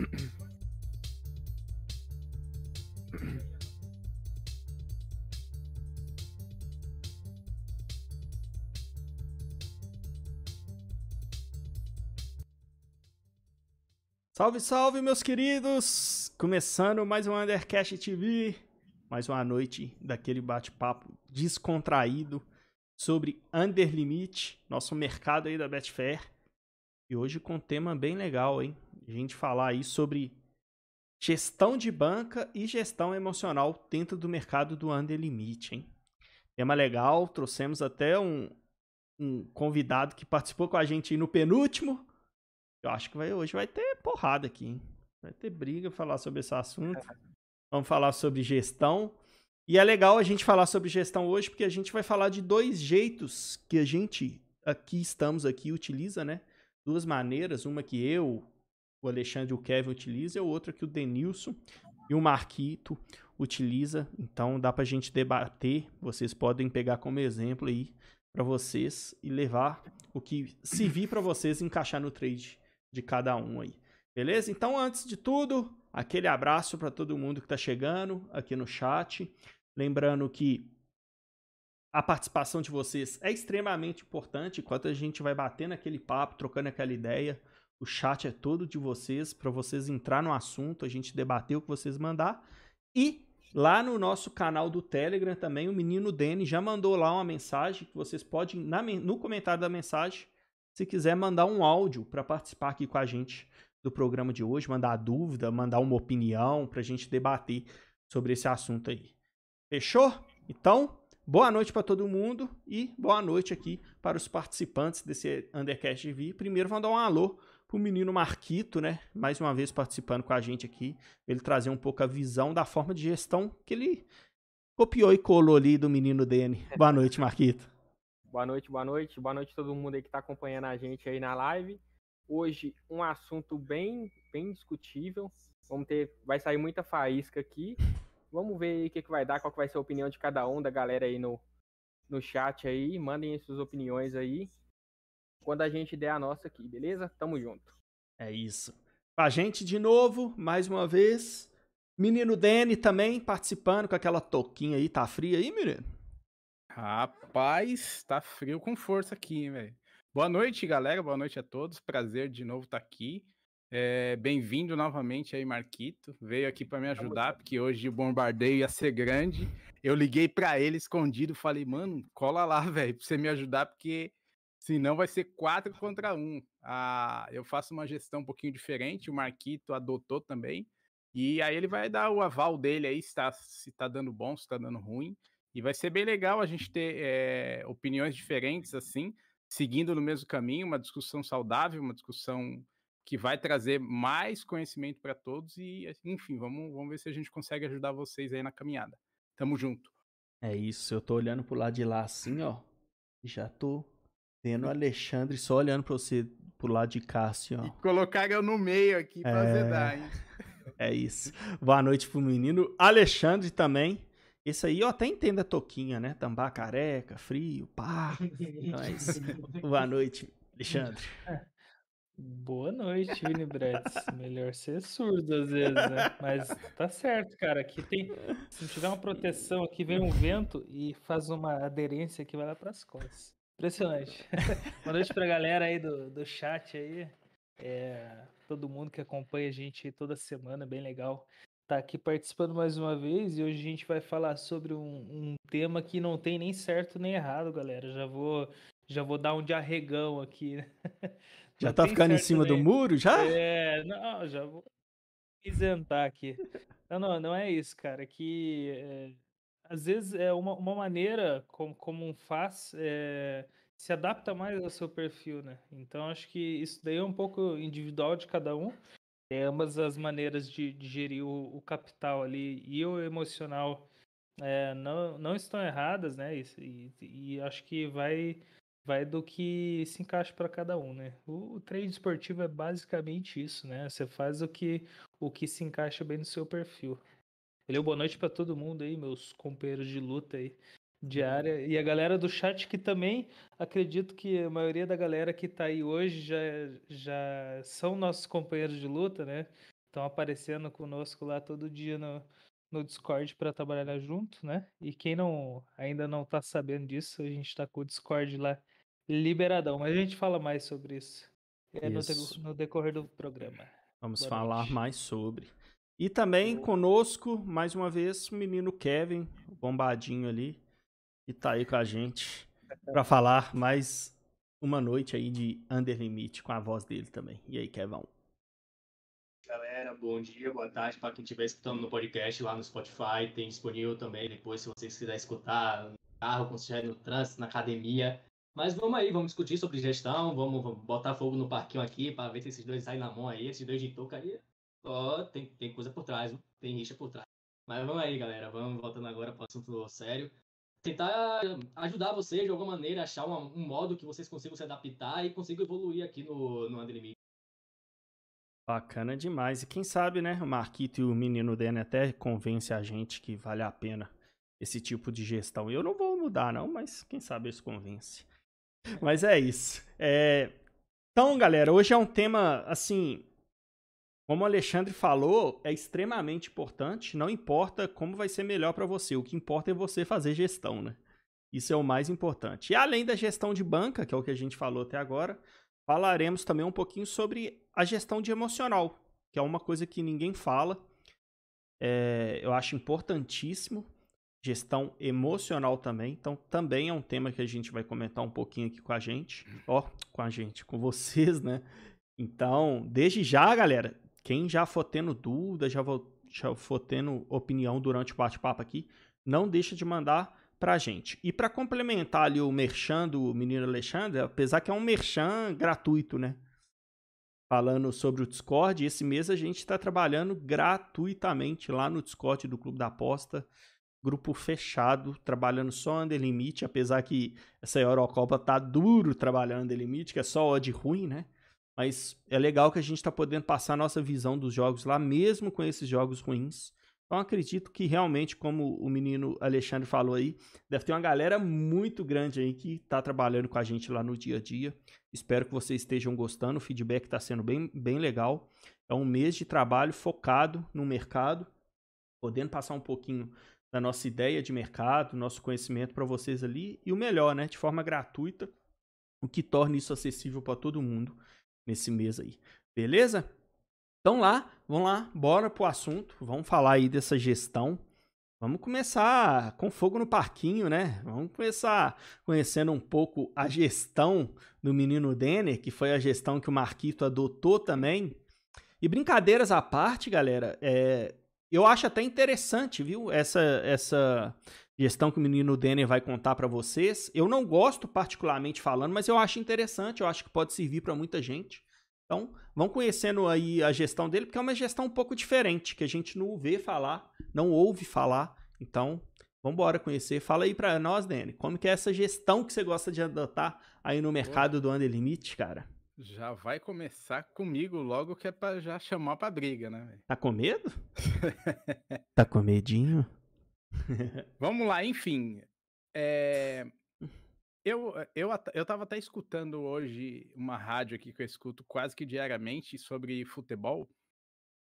Salve, salve, meus queridos! Começando mais um Undercast TV, mais uma noite daquele bate-papo descontraído sobre Under Limit, nosso mercado aí da Betfair. E hoje com um tema bem legal, hein? A gente falar aí sobre gestão de banca e gestão emocional dentro do mercado do Under hein? Tema legal, trouxemos até um, um convidado que participou com a gente aí no penúltimo, eu acho que vai, hoje vai ter porrada aqui, hein? Vai ter briga falar sobre esse assunto. Vamos falar sobre gestão. E é legal a gente falar sobre gestão hoje, porque a gente vai falar de dois jeitos que a gente aqui estamos aqui utiliza, né? Duas maneiras, uma que eu, o Alexandre e o Kevin utiliza, e outra que o Denilson e o Marquito utiliza. Então dá pra gente debater, vocês podem pegar como exemplo aí para vocês e levar o que servir para vocês encaixar no trade de cada um aí. Beleza? Então, antes de tudo, aquele abraço para todo mundo que está chegando aqui no chat. Lembrando que a participação de vocês é extremamente importante. Enquanto a gente vai batendo aquele papo, trocando aquela ideia, o chat é todo de vocês, para vocês entrar no assunto, a gente debater o que vocês mandar. E lá no nosso canal do Telegram também, o menino Dene já mandou lá uma mensagem que vocês podem, na, no comentário da mensagem, se quiser mandar um áudio para participar aqui com a gente do programa de hoje, mandar dúvida, mandar uma opinião para a gente debater sobre esse assunto aí. Fechou? Então, boa noite para todo mundo e boa noite aqui para os participantes desse Undercast TV. Primeiro, vou dar um alô pro menino Marquito, né? Mais uma vez participando com a gente aqui. Ele trazer um pouco a visão da forma de gestão que ele copiou e colou ali do menino Dene. Boa noite, Marquito. Boa noite, boa noite. Boa noite a todo mundo aí que está acompanhando a gente aí na live. Hoje, um assunto bem, bem discutível. Vamos ter, vai sair muita faísca aqui. Vamos ver o que, que vai dar, qual que vai ser a opinião de cada um, da galera aí no, no chat aí. Mandem suas opiniões aí. Quando a gente der a nossa aqui, beleza? Tamo junto. É isso. A gente de novo, mais uma vez. Menino Dene também participando com aquela toquinha aí. Tá frio aí, menino? Rapaz, tá frio com força aqui, velho. Boa noite, galera. Boa noite a todos. Prazer de novo estar tá aqui. É, Bem-vindo novamente aí, Marquito. Veio aqui para me ajudar, porque hoje o bombardeio ia ser grande. Eu liguei para ele escondido, falei, mano, cola lá, velho, para você me ajudar, porque senão vai ser quatro contra um. Ah, eu faço uma gestão um pouquinho diferente, o Marquito adotou também. E aí ele vai dar o aval dele aí, se tá, se tá dando bom, se tá dando ruim. E vai ser bem legal a gente ter é, opiniões diferentes, assim, seguindo no mesmo caminho, uma discussão saudável, uma discussão que vai trazer mais conhecimento para todos e, enfim, vamos, vamos ver se a gente consegue ajudar vocês aí na caminhada. Tamo junto. É isso, eu tô olhando pro lado de lá assim, ó, já tô vendo o Alexandre só olhando pra você pro lado de cá, assim, ó. E colocar eu no meio aqui pra é... azedar, hein? É isso. Boa noite pro menino Alexandre também. Esse aí eu até entendo a toquinha, né? Tambar careca, frio, pá. Mas, boa noite, Alexandre. Boa noite, Vinibretes. Melhor ser surdo às vezes, né? Mas tá certo, cara. Aqui tem. Se tiver uma proteção, aqui vem um vento e faz uma aderência que vai lá pras costas. Impressionante. Boa noite pra galera aí do, do chat aí. É, todo mundo que acompanha a gente toda semana, bem legal tá aqui participando mais uma vez e hoje a gente vai falar sobre um, um, tema que não tem nem certo nem errado, galera. Já vou já vou dar um de arregão aqui. Já tá ficando em cima nem... do muro já? É, não, já vou isentar aqui. Não, não, não é isso, cara. Que é, às vezes é uma, uma maneira como, como um faz é, se adapta mais ao seu perfil, né? Então acho que isso daí é um pouco individual de cada um. É, ambas as maneiras de, de gerir o, o, capital ali e o emocional é, não, não estão erradas, né? E, e, e, acho que vai, vai do que se encaixa para cada um, né? O, o, esportivo é basicamente isso, né? Você faz o que, o que se encaixa bem no seu perfil. Valeu, boa noite para todo mundo aí, meus companheiros de luta aí diária. E a galera do chat que também acredito que a maioria da galera que está aí hoje já, já são nossos companheiros de luta, né? estão aparecendo conosco lá todo dia no, no Discord para trabalhar junto, né? E quem não ainda não tá sabendo disso, a gente tá com o Discord lá liberadão, mas a gente fala mais sobre isso, é no, Isso. no decorrer do programa. Vamos Boa falar noite. mais sobre. E também conosco, mais uma vez, o menino Kevin, o bombadinho ali, que tá aí com a gente para falar mais uma noite aí de Under Limit com a voz dele também. E aí, Kevin? Galera, bom dia, boa tarde para quem estiver escutando no podcast lá no Spotify. Tem disponível também depois, se vocês quiserem escutar no carro, quando estiver no trânsito, na academia. Mas vamos aí, vamos discutir sobre gestão, vamos, vamos botar fogo no parquinho aqui para ver se esses dois saem na mão aí, esses dois de touca aí. Ó, tem, tem coisa por trás, tem rixa por trás. Mas vamos aí, galera, vamos voltando agora para o assunto sério. Tentar ajudar vocês de alguma maneira, achar uma- um modo que vocês consigam se adaptar e consigam evoluir aqui no, no Under Limit. Bacana demais. E quem sabe, né, o Marquito e o menino Dene até convence a gente que vale a pena esse tipo de gestão. Eu não vou mudar, não, mas quem sabe eles convence. Mas é isso. É, Então, galera, hoje é um tema, assim, como o Alexandre falou, é extremamente importante. Não importa como vai ser melhor para você, o que importa é você fazer gestão, né? Isso é o mais importante. E além da gestão de banca, que é o que a gente falou até agora, falaremos também um pouquinho sobre a gestão de emocional, que é uma coisa que ninguém fala. É, eu acho importantíssimo. Gestão emocional também. Então, também é um tema que a gente vai comentar um pouquinho aqui com a gente. Ó, com a gente, com vocês, né? Então, desde já, galera, quem já for tendo dúvida, já, já for tendo opinião durante o bate-papo aqui, não deixa de mandar pra gente. E para complementar ali o merchan do menino Alexandre, apesar que é um merchan gratuito, né? Falando sobre o Discord, esse mês a gente está trabalhando gratuitamente lá no Discord do Clube da Aposta. Grupo fechado, trabalhando só Under Limite, apesar que essa Eurocopa tá duro trabalhando Under Limite, que é só odd ruim, né? Mas é legal que a gente está podendo passar a nossa visão dos jogos lá, mesmo com esses jogos ruins. Então acredito que realmente, como o menino Alexandre falou aí, deve ter uma galera muito grande aí que está trabalhando com a gente lá no dia a dia. Espero que vocês estejam gostando. O feedback está sendo bem, bem legal. É um mês de trabalho focado no mercado, podendo passar um pouquinho da nossa ideia de mercado, nosso conhecimento para vocês ali e o melhor, né, de forma gratuita, o que torna isso acessível para todo mundo nesse mês aí. Beleza? Então lá, vamos lá, bora pro assunto. Vamos falar aí dessa gestão. Vamos começar com fogo no parquinho, né? Vamos começar conhecendo um pouco a gestão do menino Denner, que foi a gestão que o Marquito adotou também. E brincadeiras à parte, galera, é, eu acho até interessante, viu? Essa, essa gestão que o menino Denner vai contar para vocês. Eu não gosto particularmente falando, mas eu acho interessante, eu acho que pode servir para muita gente. Então, vão conhecendo aí a gestão dele, porque é uma gestão um pouco diferente, que a gente não vê falar, não ouve falar. Então, vamos embora conhecer. Fala aí para nós, Dani, como que é essa gestão que você gosta de adotar aí no mercado do Under Limit, cara? Já vai começar comigo logo que é pra já chamar pra briga, né? velho? Tá com medo? tá com medinho? Vamos lá, enfim. É, Eu, eu, eu tava até escutando hoje uma rádio aqui que eu escuto quase que diariamente sobre futebol.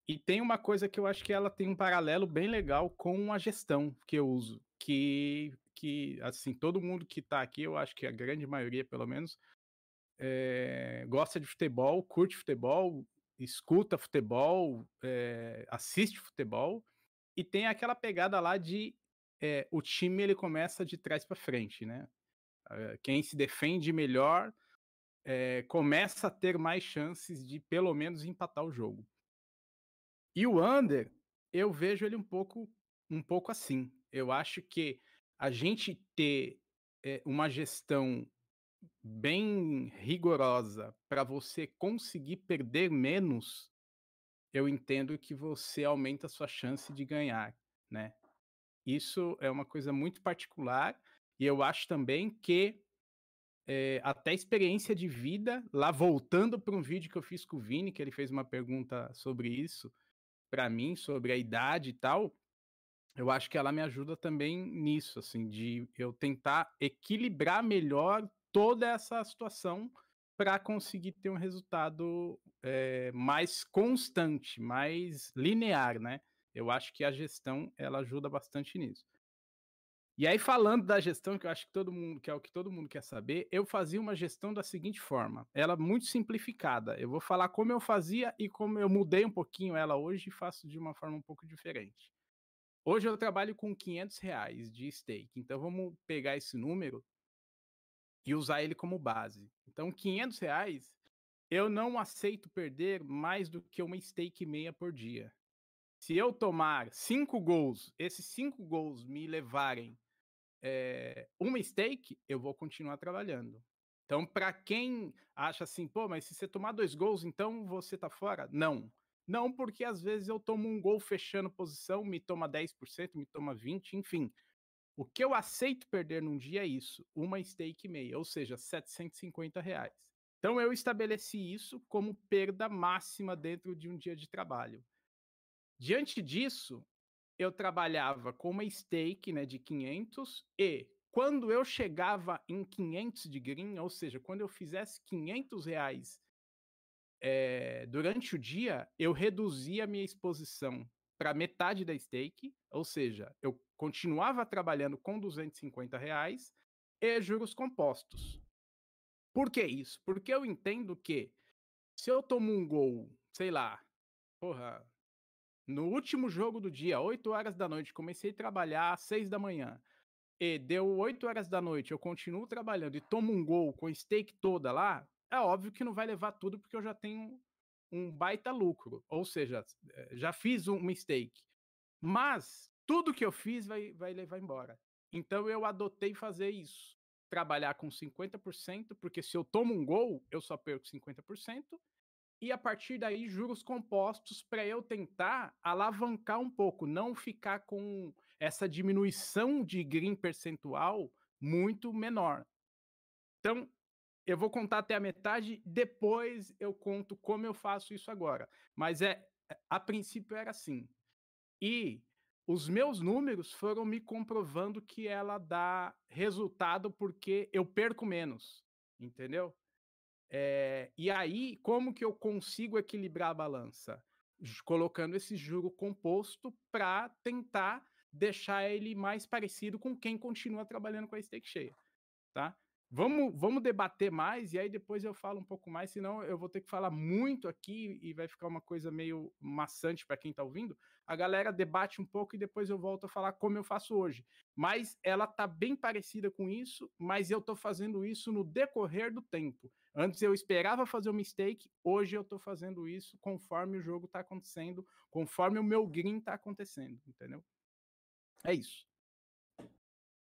E tem uma coisa que eu acho que ela tem um paralelo bem legal com a gestão que eu uso. Que, que assim, todo mundo que tá aqui, eu acho que a grande maioria, pelo menos, eh, gosta de futebol, curte futebol, escuta futebol, eh, assiste futebol. E tem aquela pegada lá de eh, o time ele começa de trás para frente, né? Quem se defende melhor começa a ter mais chances de pelo menos empatar o jogo. E o under, eu vejo ele um pouco, um pouco assim. Eu acho que a gente ter uma gestão bem rigorosa para você conseguir perder menos, eu entendo que você aumenta a sua chance de ganhar, né? Isso é uma coisa muito particular e eu acho também que eh, até experiência de vida, lá voltando para um vídeo que eu fiz com o Vini, que ele fez uma pergunta sobre isso para mim, sobre a idade e tal, eu acho que ela me ajuda também nisso, assim, de eu tentar equilibrar melhor toda essa situação para conseguir ter um resultado é, mais constante, mais linear, né? Eu acho que a gestão ela ajuda bastante nisso. E aí, falando da gestão, que eu acho que todo mundo, que é o que todo mundo quer saber, eu fazia uma gestão da seguinte forma. Ela muito simplificada. Eu vou falar como eu fazia e como eu mudei um pouquinho ela hoje e faço de uma forma um pouco diferente. Hoje eu trabalho com 500 reais de stake. Então vamos pegar esse número e usar ele como base. Então, 500 reais, eu não aceito perder mais do que uma stake meia por dia. Se eu tomar cinco gols, esses cinco gols me levarem é, uma stake, eu vou continuar trabalhando. Então, para quem acha assim, pô, mas se você tomar dois gols, então você tá fora? Não. Não, porque às vezes eu tomo um gol fechando posição, me toma 10%, me toma 20%, enfim. O que eu aceito perder num dia é isso, uma stake meia, ou seja, 750 reais. Então eu estabeleci isso como perda máxima dentro de um dia de trabalho. Diante disso, eu trabalhava com uma stake né, de 500 e quando eu chegava em 500 de green, ou seja, quando eu fizesse 500 reais é, durante o dia, eu reduzia a minha exposição para metade da stake, ou seja, eu continuava trabalhando com 250 reais e juros compostos. Por que isso? Porque eu entendo que se eu tomo um gol, sei lá, porra, no último jogo do dia, 8 horas da noite, comecei a trabalhar às 6 da manhã. E deu 8 horas da noite, eu continuo trabalhando e tomo um gol com stake toda lá, é óbvio que não vai levar tudo porque eu já tenho um baita lucro. Ou seja, eh, já fiz um mistake. Mas tudo que eu fiz vai, vai levar embora. Então eu adotei fazer isso. Trabalhar com 50%, porque se eu tomo um gol, eu só perco 50% e a partir daí juros compostos para eu tentar alavancar um pouco, não ficar com essa diminuição de green percentual muito menor. Então, eu vou contar até a metade, depois eu conto como eu faço isso agora. Mas é a princípio era assim. E os meus números foram me comprovando que ela dá resultado porque eu perco menos, entendeu? É, e aí, como que eu consigo equilibrar a balança? Colocando esse juro composto para tentar deixar ele mais parecido com quem continua trabalhando com a stake cheia, tá? Vamos, vamos debater mais e aí depois eu falo um pouco mais, senão eu vou ter que falar muito aqui e vai ficar uma coisa meio maçante para quem está ouvindo. A galera debate um pouco e depois eu volto a falar como eu faço hoje. Mas ela tá bem parecida com isso, mas eu estou fazendo isso no decorrer do tempo. Antes eu esperava fazer um mistake, hoje eu estou fazendo isso conforme o jogo está acontecendo, conforme o meu green está acontecendo, entendeu? É isso.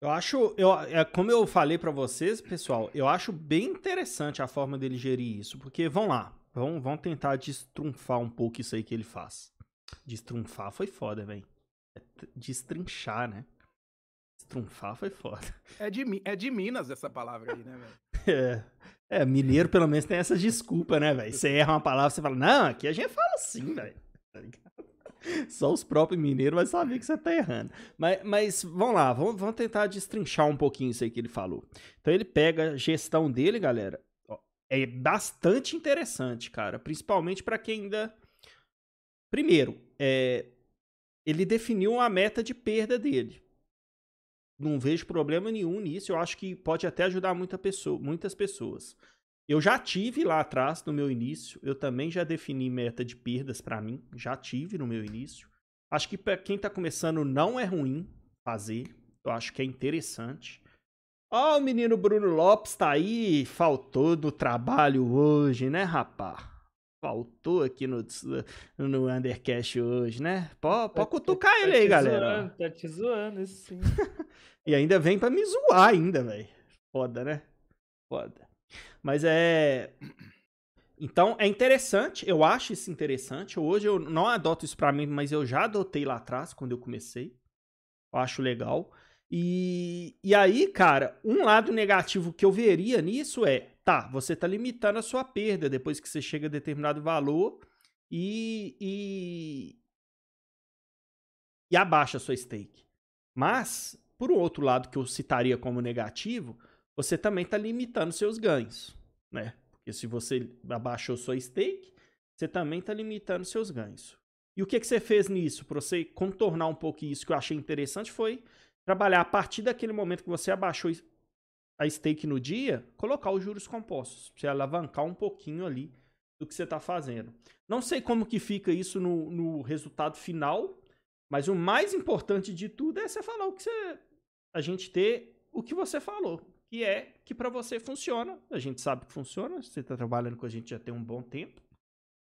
Eu acho, eu, é como eu falei para vocês, pessoal, eu acho bem interessante a forma dele gerir isso, porque vão lá, vão, vão tentar destrunfar um pouco isso aí que ele faz. Destrunfar foi foda, velho. É destrinchar, né? Destrunfar foi foda. É de, é de Minas essa palavra aí, né, velho? É. É, mineiro pelo menos tem essa desculpa, né, velho? Você erra uma palavra, você fala, não, aqui a gente fala assim, velho. Tá Só os próprios mineiros vão saber que você tá errando. Mas, mas vamos lá, vamos, vamos tentar destrinchar um pouquinho isso aí que ele falou. Então ele pega a gestão dele, galera. É bastante interessante, cara. Principalmente para quem ainda. Primeiro, é... ele definiu uma meta de perda dele. Não vejo problema nenhum nisso. Eu acho que pode até ajudar muita pessoa, muitas pessoas. Eu já tive lá atrás, no meu início, eu também já defini meta de perdas para mim, já tive no meu início. Acho que para quem tá começando não é ruim fazer, eu acho que é interessante. Ó, oh, o menino Bruno Lopes tá aí, faltou do trabalho hoje, né, rapá? Faltou aqui no, no Undercast hoje, né? Pode, pode cutucar tá, ele aí, galera. Zoando, tá te zoando, isso sim. e ainda vem pra me zoar ainda, velho. Foda, né? Foda. Mas é. Então é interessante, eu acho isso interessante. Hoje eu não adoto isso para mim, mas eu já adotei lá atrás, quando eu comecei. Eu acho legal. E, e aí, cara, um lado negativo que eu veria nisso é: tá, você tá limitando a sua perda depois que você chega a determinado valor e, e, e abaixa a sua stake. Mas, por outro lado, que eu citaria como negativo, você também está limitando seus ganhos, né? Porque se você abaixou sua stake, você também está limitando seus ganhos. E o que, que você fez nisso? Para você contornar um pouco isso que eu achei interessante foi trabalhar a partir daquele momento que você abaixou a stake no dia, colocar os juros compostos. Pra você alavancar um pouquinho ali do que você está fazendo. Não sei como que fica isso no, no resultado final, mas o mais importante de tudo é você falar o que você. A gente ter o que você falou. Que é que para você funciona. A gente sabe que funciona. Você está trabalhando com a gente já tem um bom tempo.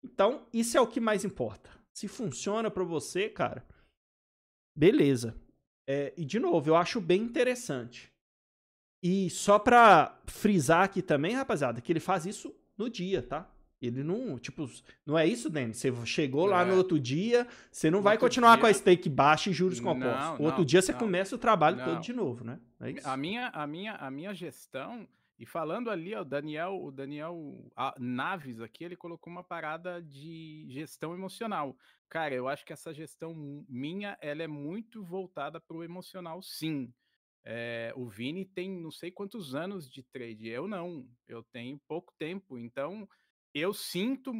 Então, isso é o que mais importa. Se funciona para você, cara, beleza. É, e de novo, eu acho bem interessante. E só pra frisar aqui também, rapaziada, que ele faz isso no dia, tá? Ele não, tipo, não é isso, Denis. Você chegou lá no é. outro dia, você não no vai continuar dia... com a stake baixa e juros compostos. Não, outro dia você não, começa o trabalho todo de novo, né? É a minha, a minha, a minha gestão e falando ali, ó, o Daniel, o Daniel Naves aqui, ele colocou uma parada de gestão emocional. Cara, eu acho que essa gestão minha, ela é muito voltada para o emocional, sim. É, o Vini tem não sei quantos anos de trade, eu não, eu tenho pouco tempo, então eu sinto,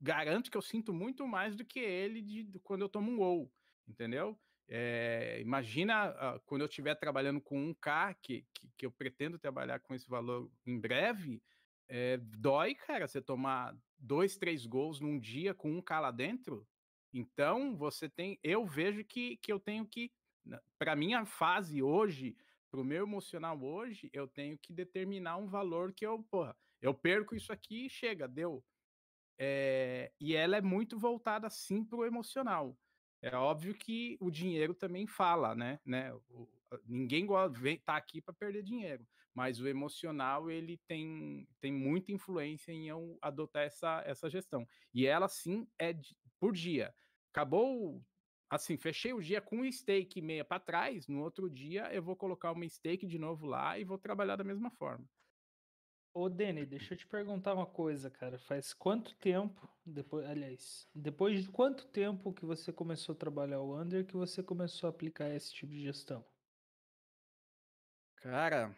garanto que eu sinto muito mais do que ele de, de quando eu tomo um gol, entendeu? É, imagina uh, quando eu estiver trabalhando com um K, que, que, que, eu pretendo trabalhar com esse valor em breve, é, dói, cara, você tomar dois, três gols num dia com um K lá dentro. Então, você tem. Eu vejo que, que eu tenho que. Para minha fase hoje, para o meu emocional hoje, eu tenho que determinar um valor que eu, porra, eu perco isso aqui e chega, deu. É, e ela é muito voltada sim para o emocional. É óbvio que o dinheiro também fala, né? né? O, ninguém tá aqui para perder dinheiro, mas o emocional ele tem, tem muita influência em eu adotar essa, essa gestão. E ela sim é por dia. Acabou assim, fechei o dia com um stake meia para trás, no outro dia eu vou colocar uma stake de novo lá e vou trabalhar da mesma forma. Ô, Dani, deixa eu te perguntar uma coisa, cara. Faz quanto tempo, depois, aliás, depois de quanto tempo que você começou a trabalhar o Under que você começou a aplicar esse tipo de gestão? Cara,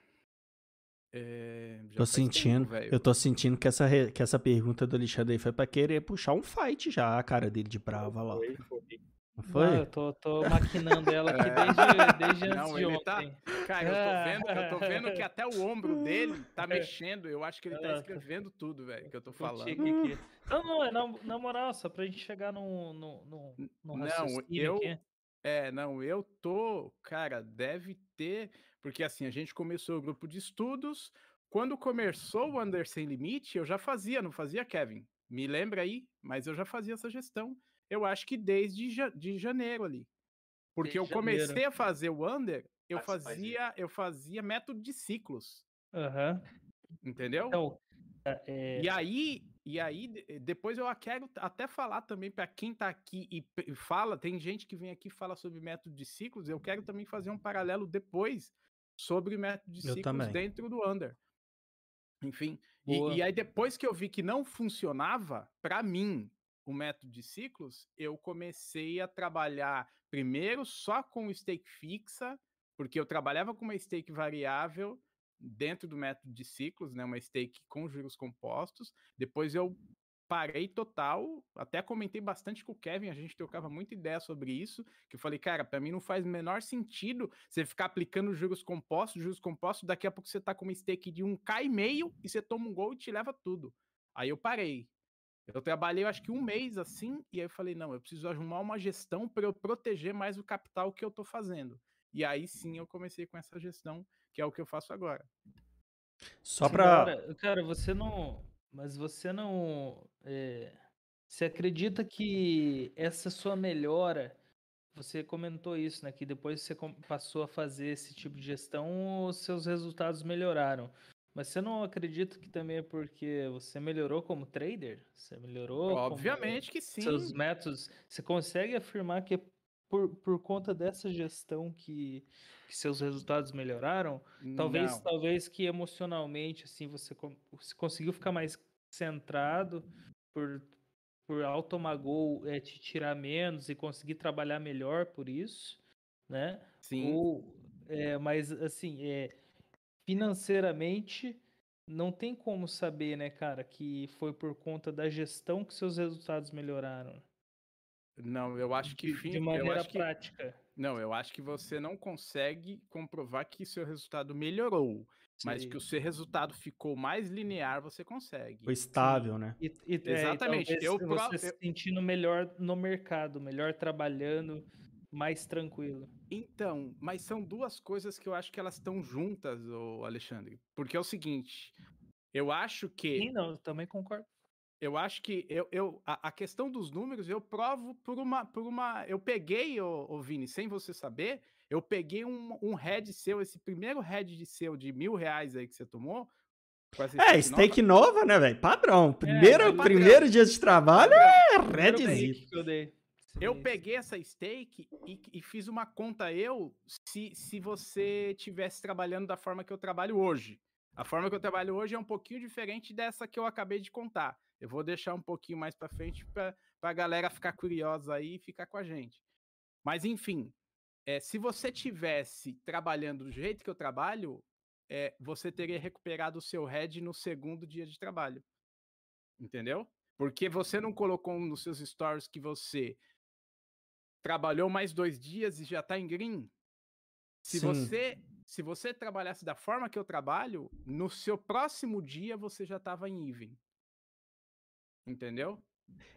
é, tô sentindo, tempo, eu tô sentindo que essa, que essa pergunta do Alexandre aí foi pra querer puxar um fight já, a cara dele de brava lá. Foi, foi. Não foi? Não, eu tô, tô maquinando ela aqui desde, desde antes não, de tá ontem. Tá... Cara, eu tô, vendo, eu tô vendo que até o ombro dele tá mexendo. Eu acho que ele tá escrevendo tudo, velho, que eu tô falando. Aqui. Não, não, é na, na moral, só pra gente chegar no, no, no, no Não, eu... Aqui. É, não, eu tô... Cara, deve ter... Porque assim, a gente começou o grupo de estudos... Quando começou o Under Sem Limite, eu já fazia, não fazia, Kevin? Me lembra aí? Mas eu já fazia essa gestão eu acho que desde ja de janeiro ali. Porque desde eu comecei janeiro. a fazer o under, eu ah, fazia, eu fazia método de ciclos. Uhum. Entendeu? Então, é... E aí, e aí depois eu quero até falar também para quem tá aqui e fala, tem gente que vem aqui e fala sobre método de ciclos, eu quero também fazer um paralelo depois sobre método de eu ciclos também. dentro do under. Enfim, e, e, aí depois que eu vi que não funcionava, para mim, o método de ciclos, eu comecei a trabalhar primeiro só com stake fixa, porque eu trabalhava com uma stake variável dentro do método de ciclos, né, uma stake com juros compostos. Depois eu parei total, até comentei bastante com o Kevin, a gente trocava muita ideia sobre isso, que eu falei, cara, para mim não faz menor sentido você ficar aplicando juros compostos, juros compostos, daqui a pouco você tá com uma stake de 1k e meio e você toma um gol e te leva tudo. Aí eu parei. Eu trabalhei, acho que um mês assim, e aí eu falei, não, eu preciso arrumar uma gestão para eu proteger mais o capital que eu estou fazendo. E aí sim eu comecei com essa gestão, que é o que eu faço agora. Só para. Cara, cara, você não. Mas você não. É... Você acredita que essa sua melhora. Você comentou isso, né? Que depois você passou a fazer esse tipo de gestão, os seus resultados melhoraram. Mas você não acredita que também é porque você melhorou como trader? Você melhorou? Obviamente que sim. Seus métodos. Você consegue afirmar que é por, por conta dessa gestão que, que seus resultados melhoraram? Talvez, talvez que emocionalmente, assim, você, você conseguiu ficar mais centrado por, por automagol é, te tirar menos e conseguir trabalhar melhor por isso, né? Sim. Ou, é, mas assim, é, financeiramente não tem como saber, né, cara, que foi por conta da gestão que seus resultados melhoraram. Não, eu acho que De, de eu maneira que prática. não, eu acho que você não consegue comprovar que seu resultado melhorou, mas que o seu resultado ficou mais linear, você consegue. Foi estável, né? E, e, é, e Exatamente, talvez eu você pro- se eu- sentindo melhor no mercado, melhor trabalhando, mais tranquilo. Então, mas são duas coisas que eu acho que elas estão juntas, ô Alexandre. Porque é o seguinte, eu acho que Sim, não, eu também concordo. eu acho que eu, eu a, a questão dos números eu provo por uma por uma eu peguei o, o Vini sem você saber eu peguei um, um head seu esse primeiro head de seu de mil reais aí que você tomou É, stake nova, nova, né, velho? Padrão. Primeiro, padrão. primeiro dia de trabalho é redzito. take que eu peguei essa stake e, e fiz uma conta eu se, se você tivesse trabalhando da forma que eu trabalho hoje. A forma que eu trabalho hoje é um pouquinho diferente dessa que eu acabei de contar. Eu vou deixar um pouquinho mais para frente para a galera ficar curiosa aí e ficar com a gente. Mas enfim, é, se você tivesse trabalhando do jeito que eu trabalho, é, você teria recuperado o seu head no segundo dia de trabalho. Entendeu? Porque você não colocou nos seus stories que você trabalhou mais dois dias e já está em green. Se Sim. você se você trabalhasse da forma que eu trabalho, no seu próximo dia você já estava em even. Entendeu?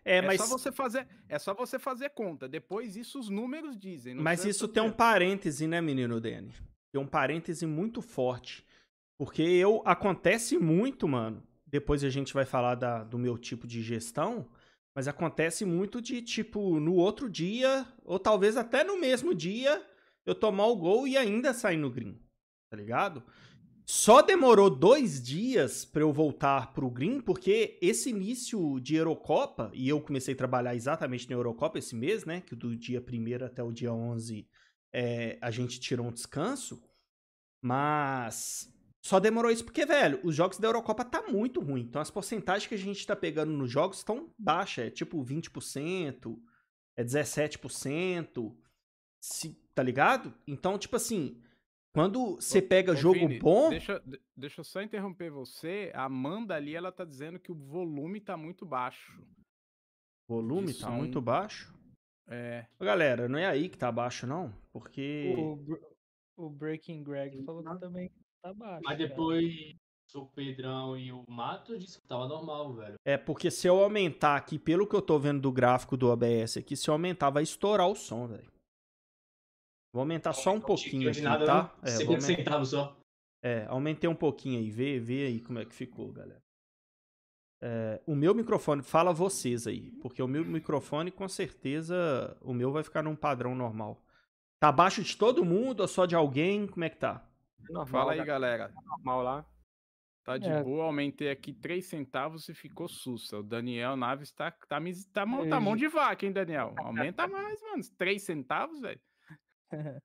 É, É, mas, só você fazer, é só você fazer conta. Depois isso os números dizem. mas isso tem um dizendo. parêntese, né, menino Dani? Tem um parêntese muito forte. Porque eu acontece muito, mano. Depois a gente vai falar da- do meu tipo de gestão. Mas acontece muito de, tipo, no outro dia, ou talvez até no mesmo dia, eu tomar o gol e ainda sair no green. Tá ligado? Só demorou dois dias pra eu voltar pro green, porque esse início de Eurocopa, e eu comecei a trabalhar exatamente na Eurocopa esse mês, né? Que do dia 1 até o dia 11 é, a gente tirou um descanso. Mas só demorou isso porque, velho, os jogos da Eurocopa tá muito ruim. Então as porcentagens que a gente tá pegando nos jogos estão baixas. É tipo 20%, é 17%. Se, tá ligado? Então, tipo assim, quando você pega Ô, jogo Vini, bom. Deixa, de- deixa eu só interromper você. A Amanda ali, ela tá dizendo que o volume tá muito baixo. Volume de tá som. muito baixo. É. Ô, Galera, não é aí que tá baixo, não. Porque. O, o Breaking Greg falou que também tá baixo. Mas cara. depois o Pedrão e o Mato disse que tava normal, velho. É porque se eu aumentar aqui, pelo que eu tô vendo do gráfico do OBS aqui, se eu aumentar, vai estourar o som, velho. Vou aumentar só um pouquinho aqui, nada, tá? É, vou 50 aumen- centavos só. é, aumentei um pouquinho aí. Vê, vê aí como é que ficou, galera. É, o meu microfone, fala vocês aí. Porque o meu microfone, com certeza, o meu vai ficar num padrão normal. Tá abaixo de todo mundo ou só de alguém? Como é que tá? Normal, Fala aí, tá galera. normal lá. Tá de É. boa, aumentei aqui 3 centavos e ficou sussa. O Daniel Naves tá, tá, tá, mão, tá mão de vaca, hein, Daniel? Aumenta mais, mano. 3 centavos, velho.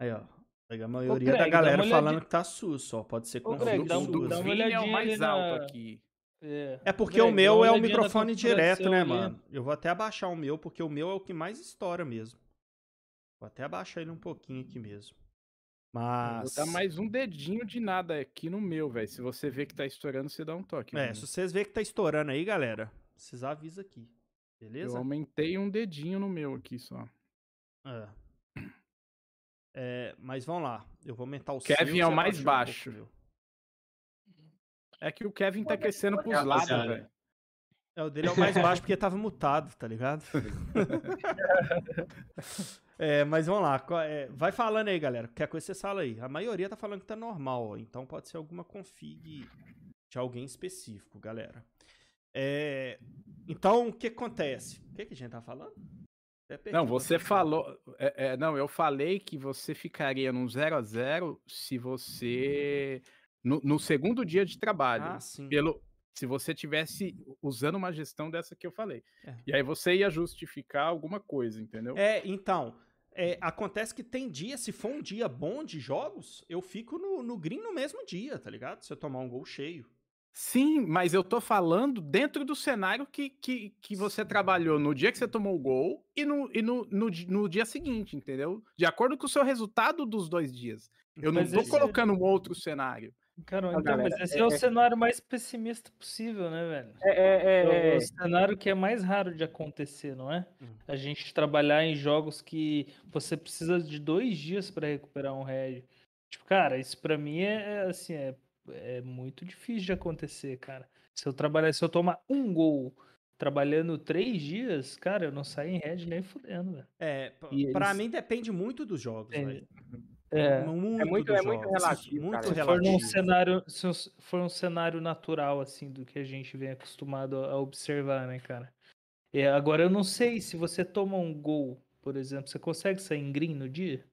Aí, ó. A maioria da Greg, uma galera falando que tá sus, ó. Pode ser com Greg, dá um- O do dá uma Vini é o mais ali alto na- aqui. É, É porque Greg, o meu é o na microfone direto, né, ali. mano? Eu vou até abaixar o meu, porque o meu é o que mais estoura mesmo. Vou até abaixar ele um pouquinho aqui mesmo. Vou Mas. dar mais um dedinho de nada aqui no meu, velho. Se você vê que tá estourando, você dá um toque. É, Vini. se vocês verem que tá estourando aí, galera, vocês avisam aqui. Eu Beleza? aumentei um dedinho no meu aqui só. É. É, mas vamos lá. Eu vou aumentar o Kevin seu, é o mais abaixa um baixo. pouco. É que o Kevin tá crescendo pros lados, velho. É, o dele é o mais baixo porque tava mutado, tá ligado? é, mas vamos lá. é, vai falando aí, galera. Qualquer coisa você fala aí. A maioria tá falando que tá normal, então pode ser alguma config de alguém específico, galera. É, então, o que acontece? O que, que a gente tá falando? Não, você falou. é, é, não, eu falei que você ficaria num 0 a 0 se você. No, no segundo dia de trabalho. Ah, sim. pelo, se você tivesse usando uma gestão dessa que eu falei. É. E aí você ia justificar alguma coisa, entendeu? É, então. É, acontece que tem dia, se for um dia bom de jogos, eu fico no, no green no mesmo dia, tá ligado? Se eu tomar um gol cheio. Sim, mas eu tô falando dentro do cenário que, que, que você trabalhou no dia que você tomou o gol e, no, e no, no, no dia seguinte, entendeu? De acordo com o seu resultado dos dois dias. Eu não tô colocando um outro cenário. Cara, então, galera, mas esse é- é, o é- cenário mais pessimista possível, né, velho? É, é, É é, o é, cenário que é mais raro de acontecer, não é? Hum. A gente trabalhar em jogos que você precisa de dois dias para recuperar um head. Tipo, cara, isso pra mim é, assim, é, é muito difícil de acontecer, cara. Se eu trabalhar, se eu tomar um gol trabalhando três dias, cara, eu não saio em head nem fudendo, velho. É, pra eles- mim depende muito dos jogos, velho. É, Muito, muito- dos é muito jogos, relativo, Muito cara. se for relativo. cenário, se for um cenário natural, assim, do que a gente vem acostumado a observar, né, cara? É, agora, eu não sei se você toma um gol, por exemplo, você consegue sair em green no dia?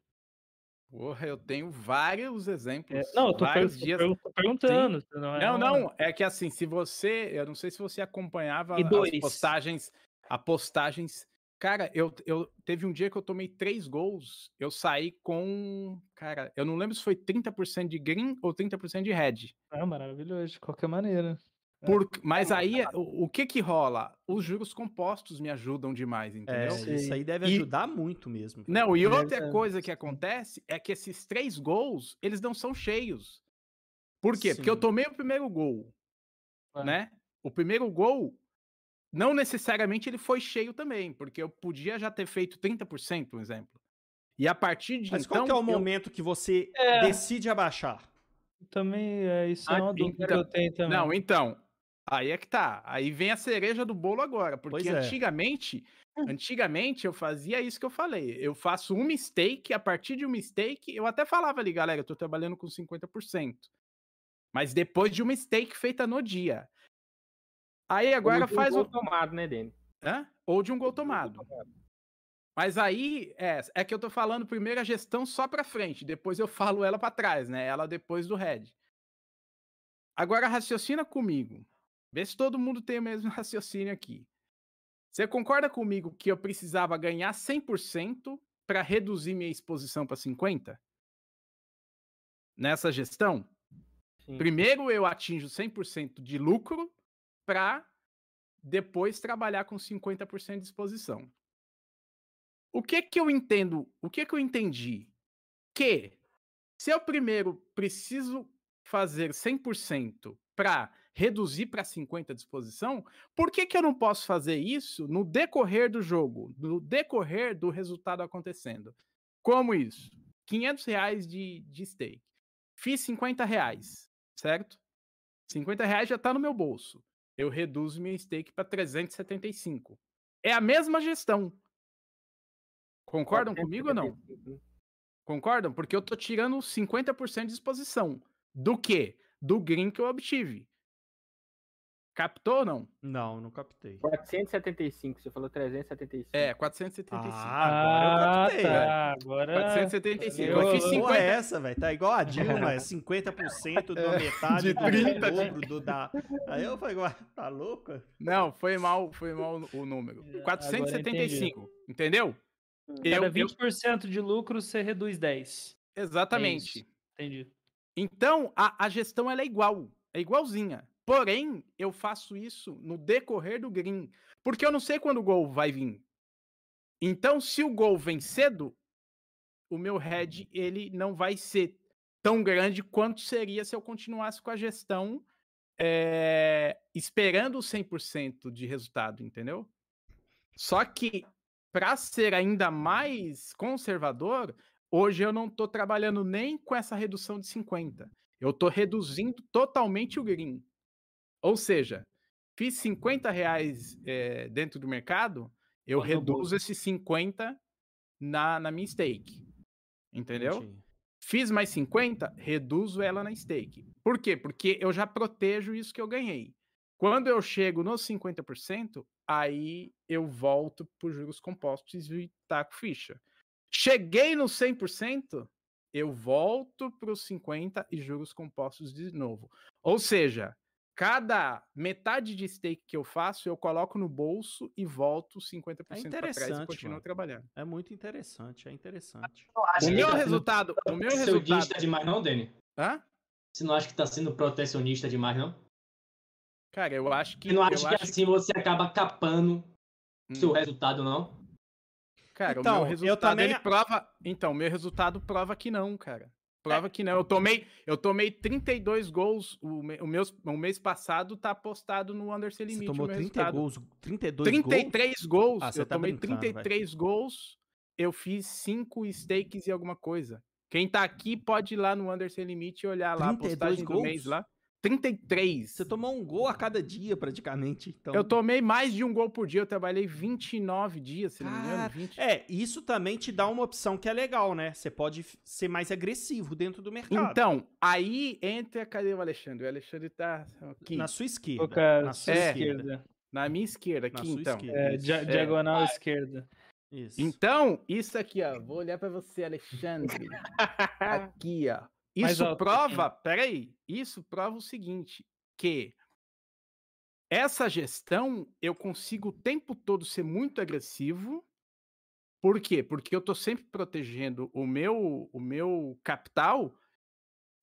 Porra, eu tenho vários exemplos. É, não, eu tô, per- vários tô dias. per- tô perguntando. Não, é Não, uma- não, é que assim, se você, eu não sei se você acompanhava as postagens, a postagens, cara, eu, eu teve um dia que eu tomei três gols, eu saí com, cara, eu não lembro se foi 30% de green ou 30% de red. Ah, maravilhoso, de qualquer maneira. É. Por, mas aí, o, o que que rola? Os juros compostos me ajudam demais, É, entendeu? Sei. isso aí deve E- ajudar muito mesmo. velho. Não, e É, outra é, coisa que sim. acontece é que esses três gols, eles não são cheios. Por quê? Porque eu Sim. tomei o primeiro gol, Ah. né? O primeiro gol, não necessariamente ele foi cheio também, porque eu podia já ter feito 30%, por exemplo. E a partir de Mas então... qual que é o eu- momento que você É. decide abaixar? Também, é, isso é Ah, uma dúvida que então- eu tenho também. Não, então, aí é que tá. Aí vem a cereja do bolo agora, porque é. antigamente, antigamente eu fazia isso que eu falei. Eu faço um mistake, a partir de um mistake, eu até falava ali, galera, eu tô trabalhando com 50%. Mas depois de uma mistake feita no dia. Aí agora um faz gol o tomado, né, Dani? Hã? ou de um gol tomado. Mas aí, é, é que eu tô falando primeiro a gestão só pra frente, depois eu falo ela pra trás, né? Ela depois do head. Agora raciocina comigo. Vê se todo mundo tem o mesmo raciocínio aqui. Você concorda comigo que eu precisava ganhar 100% para reduzir minha exposição para 50? Nessa gestão? Sim. Primeiro eu atinjo 100% de lucro para depois trabalhar com 50% de exposição. O que que eu entendo? O que que eu entendi? Que se eu primeiro preciso fazer 100% para reduzir para 50 de exposição, por que que eu não posso fazer isso no decorrer do jogo, no decorrer do resultado acontecendo? Como isso? 500 reais de, de stake. Fiz 50 reais, certo? 50 reais já está no meu bolso. Eu reduzo minha stake para 375. É a mesma gestão. Concordam comigo ou não? 475. Concordam? Porque eu tô tirando 50% de exposição. Do quê? Do green que eu obtive. Captou ou não? Não, não captei. 475, você falou 375. É, 475. Ah, agora eu captei, velho. tá. Agora. 475. eu- Eu, fiz eu- Que porra 50. é essa, velho? Tá igual a Dilma, é 50% da metade de do 30, dobro do da. Aí eu falei, tá louco? Não, foi mal, foi mal o número. Agora 475. Entendeu? Cada Eu, eu, 20% de lucro, você reduz 10. exatamente. Entendi. Então, a, a gestão ela é igual, é igualzinha. Porém, eu faço isso no decorrer do green, porque eu não sei quando o gol vai vir. Então, se o gol vem cedo, o meu head ele não vai ser tão grande quanto seria se eu continuasse com a gestão eh, esperando o 100% de resultado, entendeu? Só que, para ser ainda mais conservador, hoje eu não estou trabalhando nem com essa redução de 50. Eu estou reduzindo totalmente o green. Ou seja, fiz 50 reais eh, dentro do mercado, eu no reduzo esses 50 na, na minha stake. Entendeu? Entendi. Fiz mais 50, reduzo ela na stake. Por quê? Porque eu já protejo isso que eu ganhei. Quando eu chego nos 50%, aí eu volto para os juros compostos e taco ficha. Cheguei no 100%, eu volto para os 50 e juros compostos de novo. Ou seja, cada metade de stake que eu faço, eu coloco no bolso e volto 50% para trás e continuo mano. trabalhando. É muito interessante, é interessante. Não acha O que meu tá sendo resultado, o meu protecionista resultado, demais não, Dani? hã? Você não acha que tá sendo protecionista demais, não? Cara, eu acho que Você não eu acha que acho assim você acaba capando o seu Hum. resultado, não? Cara, o Então, meu eu resultado também ele a- prova. Então, meu resultado prova que não, cara. Prova que não. Eu tomei, eu tomei 32 gols. O, me, o, meus, o mês passado tá postado no Anderson Limite. Você tomou 30 resultado. gols, 32 33 gols. Ah, você eu tá tomei brincando, 33 gols. Eu fiz 5 stakes e alguma coisa. Quem tá aqui pode ir lá no Anderson Limite e olhar lá a 32 postagem do gols? mês lá. 33. Você tomou um gol a cada dia, praticamente. Então... Eu tomei mais de um gol por dia. Eu trabalhei 29 dias, se não me engano. Cara, 20. É, isso também te dá uma opção que é legal, né? Você pode ser mais agressivo dentro do mercado. Então, aí entra. Cadê o Alexandre? O Alexandre tá aqui. na sua esquerda. Na sua É. esquerda. Na minha esquerda, Na aqui, sua então. esquerda. É, É. diagonal esquerda. Isso. Então, isso aqui, ó. Vou olhar pra você, Alexandre. aqui, ó. Isso alto, prova. Peraí. Isso prova o seguinte: que essa gestão eu consigo o tempo todo ser muito agressivo. Por quê? Porque eu tô sempre protegendo o meu, o meu capital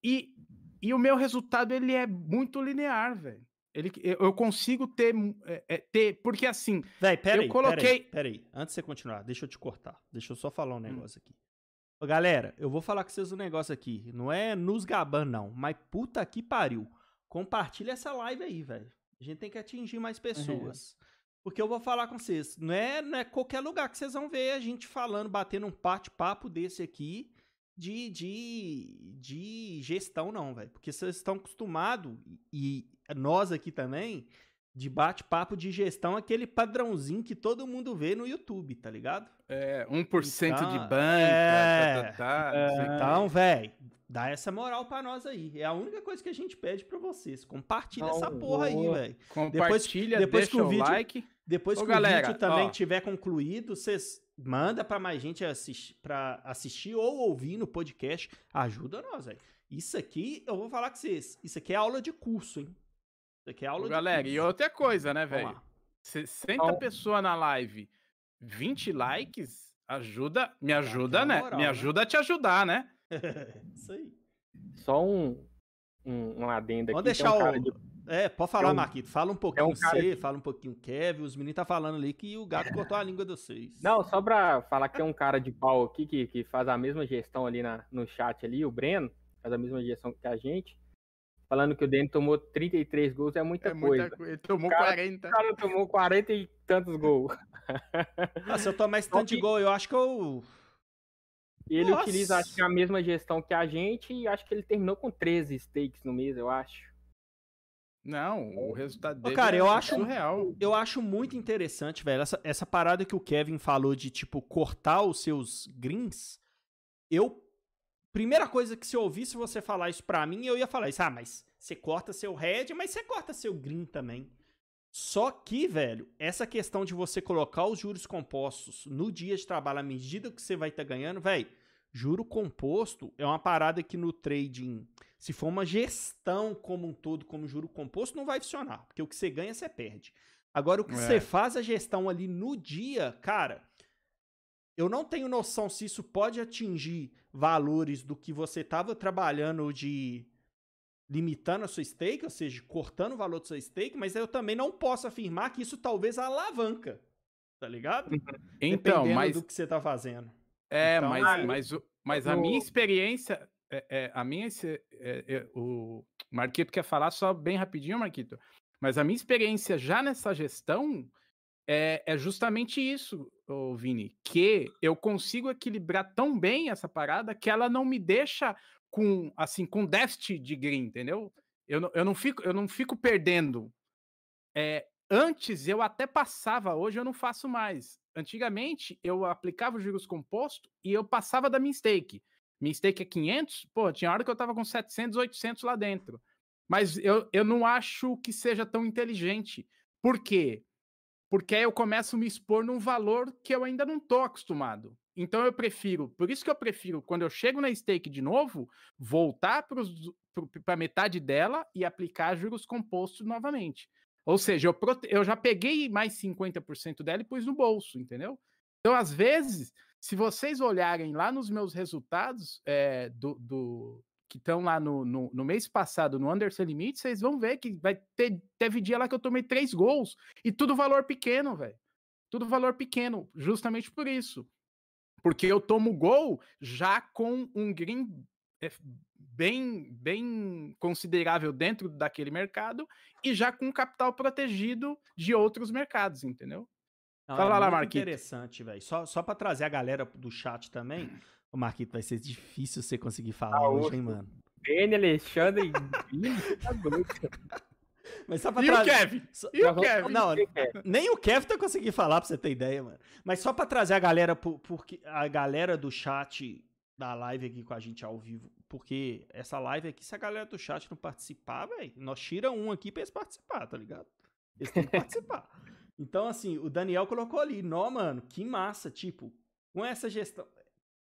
e, e o meu resultado ele é muito linear, velho. Ele, eu consigo ter, é, é, ter. Porque assim, Véi, peraí, Eu coloquei- peraí, peraí. Antes de você continuar, deixa eu te cortar. Deixa eu só falar Hum. um negócio aqui. Galera, eu vou falar com vocês um negócio aqui. Não é nos gabando, não. Mas puta que pariu. Compartilha essa live aí, velho. A gente tem que atingir mais pessoas. Porque eu vou falar com vocês. Não é, não é qualquer lugar que vocês vão ver a gente falando, batendo um bate-papo desse aqui de, de, de gestão, não, velho. Porque vocês estão acostumados, e nós aqui também, de bate-papo de gestão, aquele padrãozinho que todo mundo vê no YouTube, tá ligado? é 1% de Então, banca. é, tá, tá, tá, quê. Então, velho, dá essa moral pra nós aí. É a única coisa que a gente pede pra vocês. Compartilha essa Não, porra aí, velho. Compartilha, depois que deixa o o vídeo- like. Depois Ô, que galera, o vídeo também ó. tiver concluído, vocês manda pra mais gente assistir, pra assistir ou ouvir no podcast. Ajuda nós, velho. Isso aqui, eu vou falar com vocês. Isso aqui é aula de curso, hein? Isso aqui é aula Ô, de galera, e outra coisa, né, velho? lá. 60 Então- pessoas na live, 20 likes, ajuda, me ajuda, aquela né? moral, me né? ajuda a te ajudar, né? Isso aí. Só um, um, um adendo aqui. Vamos tem deixar um o. cara de- É, pode falar, um- Marquito. Fala um pouquinho cara você, fala um pouquinho o Kevin. Os meninos tá falando ali que o gato cortou a língua de vocês. Não, só pra falar que tem um cara de pau aqui que, que faz a mesma gestão ali na, no chat ali, o Breno, faz a mesma gestão que a gente. Falando que o Dani tomou 33 gols é muita É coisa. muita coisa. Ele tomou Cara, 40. O cara tomou 40 e tantos gols. Ah, se eu tomar esse tanto de gol, eu acho que eu. Ele Nossa. utiliza, acho que a mesma gestão que a gente, e acho que ele terminou com 13 stakes no mês, eu acho. Não, o resultado dele cara, é eu acho- surreal. Eu acho muito interessante, velho, essa, essa parada que o Kevin falou de, tipo, cortar os seus greens. Eu. Primeira coisa que se eu ouvisse você falar isso pra mim, eu ia falar isso. Ah, mas você corta seu red, mas você corta seu green também. Só que, velho, essa questão de você colocar os juros compostos no dia de trabalho à medida que você vai estar ganhando, velho, juro composto é uma parada que no trading, se for uma gestão como um todo, como juro composto, não vai funcionar. Porque o que você ganha, você perde. Agora, o que É. você faz a gestão ali no dia, cara, eu não tenho noção se isso pode atingir valores do que você estava trabalhando de limitando a sua stake, ou seja, cortando o valor do seu stake, mas eu também não posso afirmar que isso talvez alavanca, tá ligado? Então, Dependendo mas do que você tá fazendo. É, Então, mas, aí- mas, o- mas a no- minha experiência, é, é, a minha, é, é, o Marquito quer falar só bem rapidinho, Marquito, mas a minha experiência já nessa gestão é, é justamente isso, Vini, que eu consigo equilibrar tão bem essa parada que ela não me deixa com, assim, com déficit de green, entendeu? Eu não, eu não, fico, eu não fico perdendo. É, antes eu até passava, hoje eu não faço mais. Antigamente eu aplicava os juros composto e eu passava da minha stake. Minha stake é 500, pô, tinha hora que eu tava com 700, 800 lá dentro. Mas eu, eu não acho que seja tão inteligente. Por quê? Porque aí eu começo a me expor num valor que eu ainda não tô acostumado. Então eu prefiro, por isso que eu prefiro, quando eu chego na stake de novo, voltar para metade dela e aplicar juros compostos novamente. Ou seja, eu, prote... eu já peguei mais 50% dela e pus no bolso, entendeu? Então, às vezes, se vocês olharem lá nos meus resultados é, do, do, que estão lá no, no, no, mês passado no Anderson Limite, vocês vão ver que vai ter, teve dia lá que eu tomei três gols e tudo valor pequeno, velho. Tudo valor pequeno, justamente por isso. Porque eu tomo gol já com um green é bem, bem considerável dentro daquele mercado e já com capital protegido de outros mercados, entendeu? Não, Fala é lá, Marquito. interessante, velho. Só, só pra trazer a galera do chat também. Ô, Marquito, vai ser difícil você conseguir falar Ah, hoje, hein, mano? Dani, Alexandre, Vini, tá doido. Mas só pra E o trazer. Kevin? só- E o Kevin? Não. Nem o Kev tá conseguindo falar pra você ter ideia, mano. Mas só pra trazer a galera, por- porque a galera do chat da live aqui com a gente ao vivo. Porque essa live aqui, se a galera do chat não participar, velho, nós tira um aqui pra eles participar, tá ligado? Eles têm que participar. Então, assim, o Daniel colocou ali, nó, mano, que massa, tipo, com essa gestão.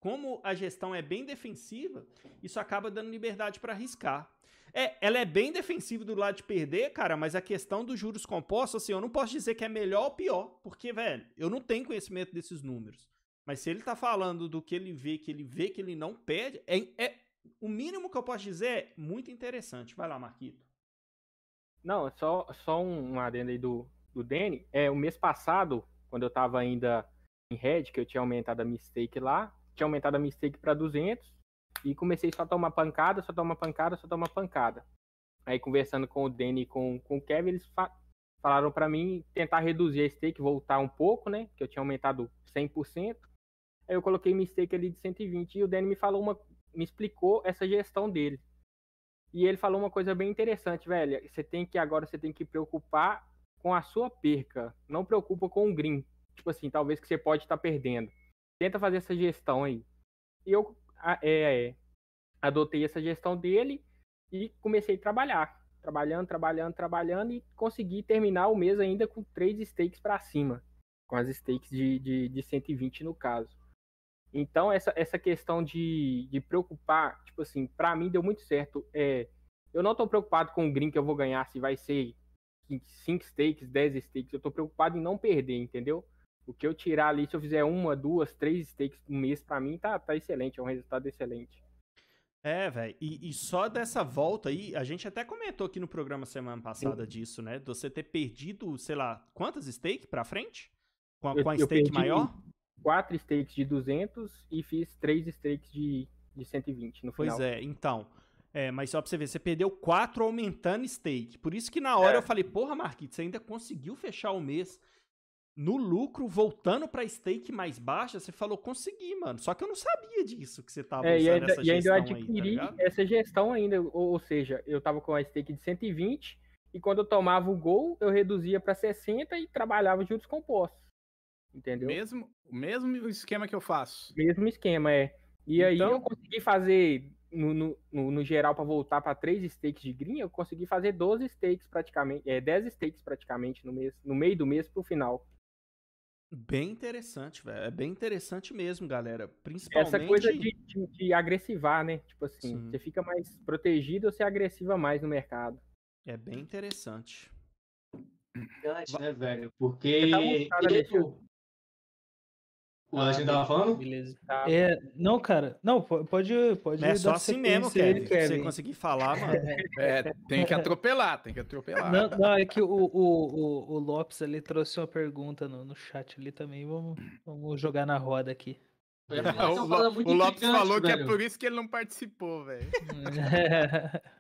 Como a gestão é bem defensiva, isso acaba dando liberdade pra arriscar. É, ela é bem defensiva do lado de perder, cara, mas a questão dos juros compostos, assim, eu não posso dizer que é melhor ou pior, porque, velho, eu não tenho conhecimento desses números. Mas se ele tá falando do que ele vê, que ele vê que ele não perde, é, é- o mínimo que eu posso dizer é muito interessante. Vai lá, Marquito. Não, só, só um adendo aí do, do Danny. É, o mês passado, quando eu tava ainda em Red, que eu tinha aumentado a mistake lá, tinha aumentado a mistake para 200 e comecei só a tomar pancada, só tomar pancada, só tomar pancada. Aí conversando com o Danny e com, com o Kevin, eles fa- falaram para mim tentar reduzir a stake, voltar um pouco, né? Que eu tinha aumentado 100%. Aí eu coloquei mistake ali de 120 e o Danny me falou uma me explicou essa gestão dele. E ele falou uma coisa bem interessante, velho. Você tem que agora você tem que preocupar com a sua perca, não preocupa com o green. Tipo assim, talvez que você pode estar perdendo. Tenta fazer essa gestão aí. E eu é, é, adotei essa gestão dele e comecei a trabalhar, trabalhando, trabalhando, trabalhando e consegui terminar o mês ainda com três stakes para cima, com as stakes de, de, de 120 no caso. Então, essa, essa questão de, de preocupar, tipo assim, pra mim deu muito certo. É, eu não tô preocupado com o green que eu vou ganhar, se vai ser 5 stakes, 10 stakes. Eu tô preocupado em não perder, entendeu? O que eu tirar ali, se eu fizer uma, duas, três stakes no mês, pra mim tá, tá excelente, é um resultado excelente. É, velho. E, e só dessa volta aí, a gente até comentou aqui no programa semana passada disso, né? De você ter perdido, sei lá, quantas stake pra frente? Com a, Eu- com a eu stake maior? Quatro stakes de 200 e fiz três stakes de, de 120 no final. Pois é, então. É, mas só pra você ver, você perdeu 4 aumentando stake. Por isso que na hora É. eu falei, porra, Marquinhos, você ainda conseguiu fechar o mês no lucro, voltando pra stake mais baixa. Você falou, consegui, mano. Só que eu não sabia disso, que você tava É, e usando ainda, essa e ainda eu gestão aí, tá adquiri essa gestão ainda, ou, ou seja, eu tava com a stake de 120 e quando eu tomava o gol, eu reduzia para 60 e trabalhava juros compostos. Entendeu? Mesmo, o mesmo esquema que eu faço. Mesmo esquema, é. E aí Então- eu consegui fazer, no, no, no, no geral, para voltar para 3 stakes de green, eu consegui fazer 12 stakes praticamente, é, 10 stakes praticamente no mês, no meio do mês pro final. Bem interessante, velho. É bem interessante mesmo, galera. Principalmente. Essa coisa de, de, de agressivar, né? Tipo assim, Sim. você fica mais protegido ou você agressiva mais no mercado. É bem interessante. Gigante, né, velho? Porque. Tá mostrado eu- O Alexandre tava falando? Beleza. Tá? É, não, cara. Não, po- pode, pode É só dar assim mesmo, Kevin. Se você conseguir falar, mano. É, tem que atropelar, tem que atropelar. Não, não, é que o, o, o, o Lopes ali trouxe uma pergunta no, no chat ali também. Vamos, vamos jogar na roda aqui. Falar, o, Lo- muito o Lopes falou que é velho. por isso que ele não participou, velho.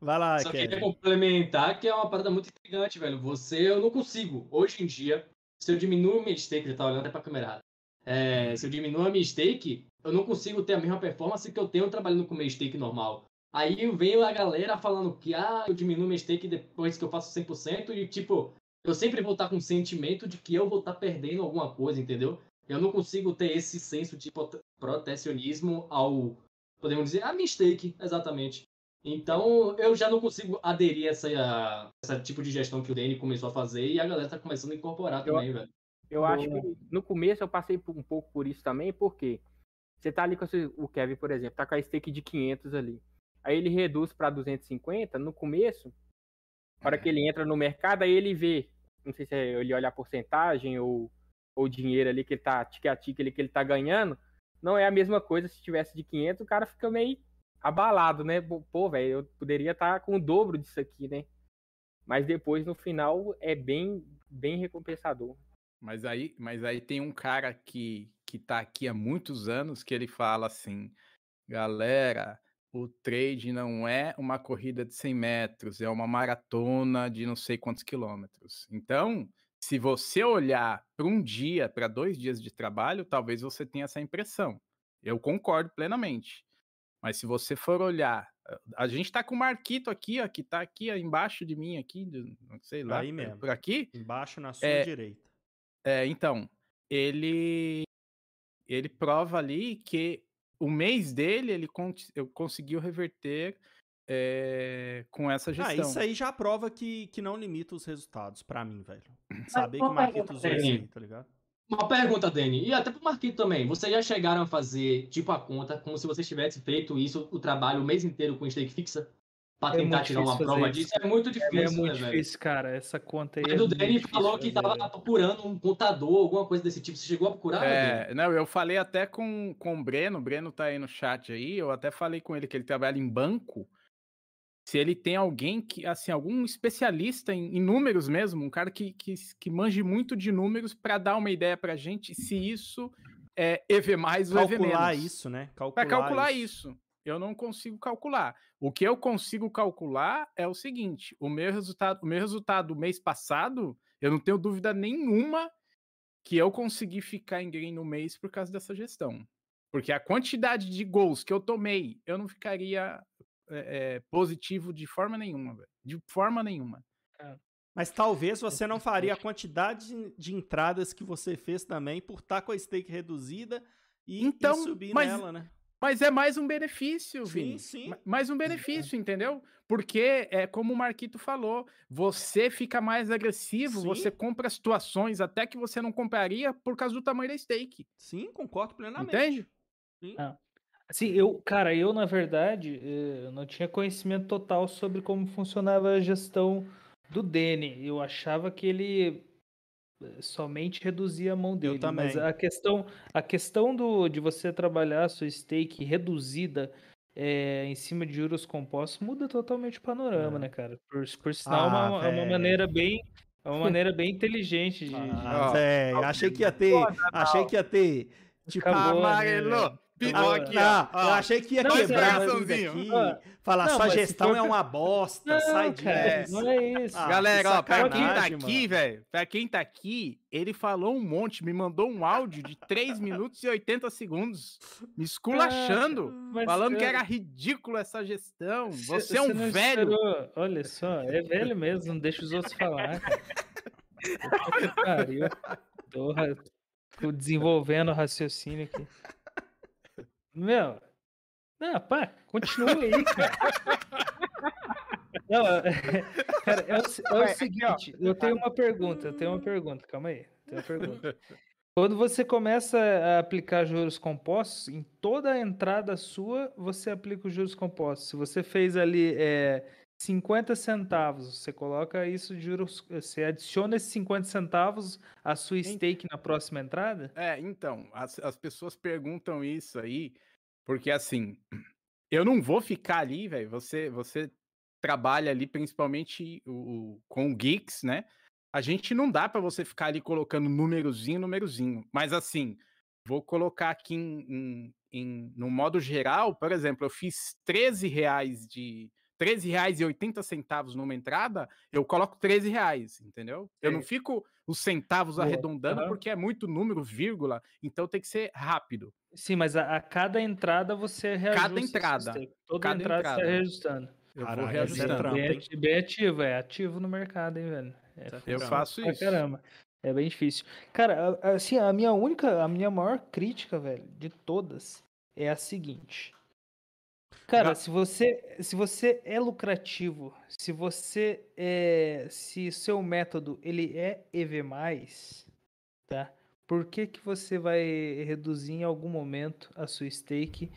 Vai lá, Só queria Kevin. complementar que é uma parada muito intrigante, velho. Você, eu não consigo. Hoje em dia, se eu diminuo minha stake, ele tá olhando até pra. É, se eu diminuo a minha stake, eu não consigo ter a mesma performance que eu tenho trabalhando com minha stake normal. Aí vem a galera falando que, ah, eu diminuo minha stake depois que eu faço 100% e, tipo, eu sempre vou estar com o sentimento de que eu vou estar perdendo alguma coisa, entendeu? Eu não consigo ter esse senso de prote- protecionismo ao, podemos dizer, a minha stake, exatamente. Então, eu já não consigo aderir a essa, a esse tipo de gestão que o Danny começou a fazer e a galera tá começando a incorporar Eu- também, velho. Eu acho que no começo eu passei por- um pouco por isso também, porque você tá ali com o Kevin, por exemplo, tá com a stake de 500 ali. Aí ele reduz para 250 no começo, na hora que ele entra no mercado, aí ele vê, não sei se é ele olha a porcentagem ou ou o dinheiro ali que ele tá tique a tique ali que ele tá ganhando, não é a mesma coisa se tivesse de 500, o cara fica meio abalado, né? Pô, velho, eu poderia estar com o dobro disso aqui, né? Mas depois no final é bem bem recompensador. Mas aí, mas aí tem um cara que, que tá aqui há muitos anos que ele fala assim: galera, o trade não é uma corrida de 100 metros, é uma maratona de não sei quantos quilômetros. Então, se você olhar para um dia, para dois dias de trabalho, talvez você tenha essa impressão. Eu concordo plenamente. Mas se você for olhar, a gente está com o Marquito aqui, ó, que está aqui ó, embaixo de mim, aqui, sei lá, Aí mesmo. por aqui. Embaixo na sua É, direita. É, então, ele ele prova ali que o mês dele ele con- eu conseguiu reverter é, com essa Ah, gestão. isso aí já prova que, que não limita os resultados pra mim, velho. Saber que o uma Marquito usou isso aí, tá ligado? Uma pergunta, Dani, e até pro Marquito também. Vocês já chegaram a fazer, tipo, a conta, como se vocês tivessem feito isso, o trabalho o mês inteiro com stake fixa? Pra É tentar tirar uma prova disso? isso. É muito É, difícil, muito né, velho? difícil, cara. Essa conta aí. Mas é o Dani falou que fazer, tava velho. procurando um contador, alguma coisa desse tipo. Você chegou a procurar, Dani? É, não, eu falei até com, com o Breno, o Breno tá aí no chat aí, eu até falei com ele que ele trabalha em banco, se ele tem alguém que, assim, algum especialista em, em números mesmo, um cara que, que, que manje muito de números para dar uma ideia pra gente se isso é EV mais ou EV Calcular menos. isso, né? Calcular, Para calcular isso. eu não consigo calcular. O que eu consigo calcular é o seguinte: o meu resultado, o meu resultado do mês passado, eu não tenho dúvida nenhuma que eu consegui ficar em green no mês por causa dessa gestão. Porque a quantidade de gols que eu tomei, eu não ficaria é, é, positivo de forma nenhuma, velho. De forma nenhuma. Mas talvez você não faria a quantidade de- entradas que você fez também por estar com a stake reduzida e, e Então, subir mas- nela, né? Mas é mais um benefício, Sim, Vini. sim. Ma- Mais um benefício, entendeu? Porque é como o Marquito falou, você fica mais agressivo, Sim. você compra situações até que você não compraria por causa do tamanho da stake. Sim, concordo plenamente. Entende? Sim. Ah. Assim, eu, cara, eu na verdade eh, eu não tinha conhecimento total sobre como funcionava a gestão do Dene. Eu achava que ele eh, somente reduzia a mão dele. Mas também. a questão, a questão do, de você trabalhar a sua stake reduzida eh, em cima de juros compostos muda totalmente o panorama, É. né, cara? Por, por sinal, é Ah, uma, é uma velho. maneira bem, é uma maneira bem inteligente de, de- Ah, Ó, Zé, achei que ia ter. Achei que ia ter. Tipo, Acabou, né, Amarelo! velho? Ah, aqui, ó, ó. eu achei que ia Não, quebrar tudo aqui. coraçãozinho. Falar Não, sua gestão for- é uma bosta, Não, sai cara, disso. não é isso. Ah, Galera, que ó, pra quem tá aqui, velho, pra quem tá aqui, ele falou um monte, me mandou um áudio de 3 minutos e 80 segundos, me esculachando, Mas falando que eu- era ridículo essa gestão. Cê- Você é um velho. esperou. Olha só, é velho mesmo, não deixa os outros falar. cara. Puta que pariu. Tô, ra- tô desenvolvendo o raciocínio aqui. Meu, não, pá, continua aí, cara. Não, é- cara, é o, é o seguinte, eu tenho uma pergunta, eu tenho uma pergunta, calma aí, tenho uma pergunta. Quando você começa a aplicar juros compostos, em toda a entrada sua, você aplica os juros compostos. Se você fez ali é, 50 centavos, você coloca isso de juros, você adiciona esses 50 centavos à sua stake na próxima entrada? É, então, as, as pessoas perguntam isso aí, porque assim, eu não vou ficar ali, velho. Você, você trabalha ali principalmente o, o- com o Geeks, né? A gente não dá pra você ficar ali colocando númerozinho, númerozinho. Mas assim, vou colocar aqui em, em- em- no modo geral, por exemplo, eu fiz 13 reais de. 13 reais e 80 centavos numa entrada, eu coloco 13 reais, entendeu? Eu não fico os centavos Boa, arredondando aham. porque é muito número, vírgula, então tem que ser rápido. Sim, mas a, a cada entrada você reajusta. a sua entrada. Toda cada entrada, você entrada. está reajustando. Eu Caralho, vou é reajustando. trampo, bem, ativo, é ativo no mercado, hein, velho? É é Eu trampo. faço pra isso. caramba. É bem difícil. Cara, assim, a minha única, a minha maior crítica, velho, de todas é a seguinte. Cara, se você, se você é lucrativo, se você é, se seu método ele é EV+, tá? Por que que você vai reduzir em algum momento a sua stake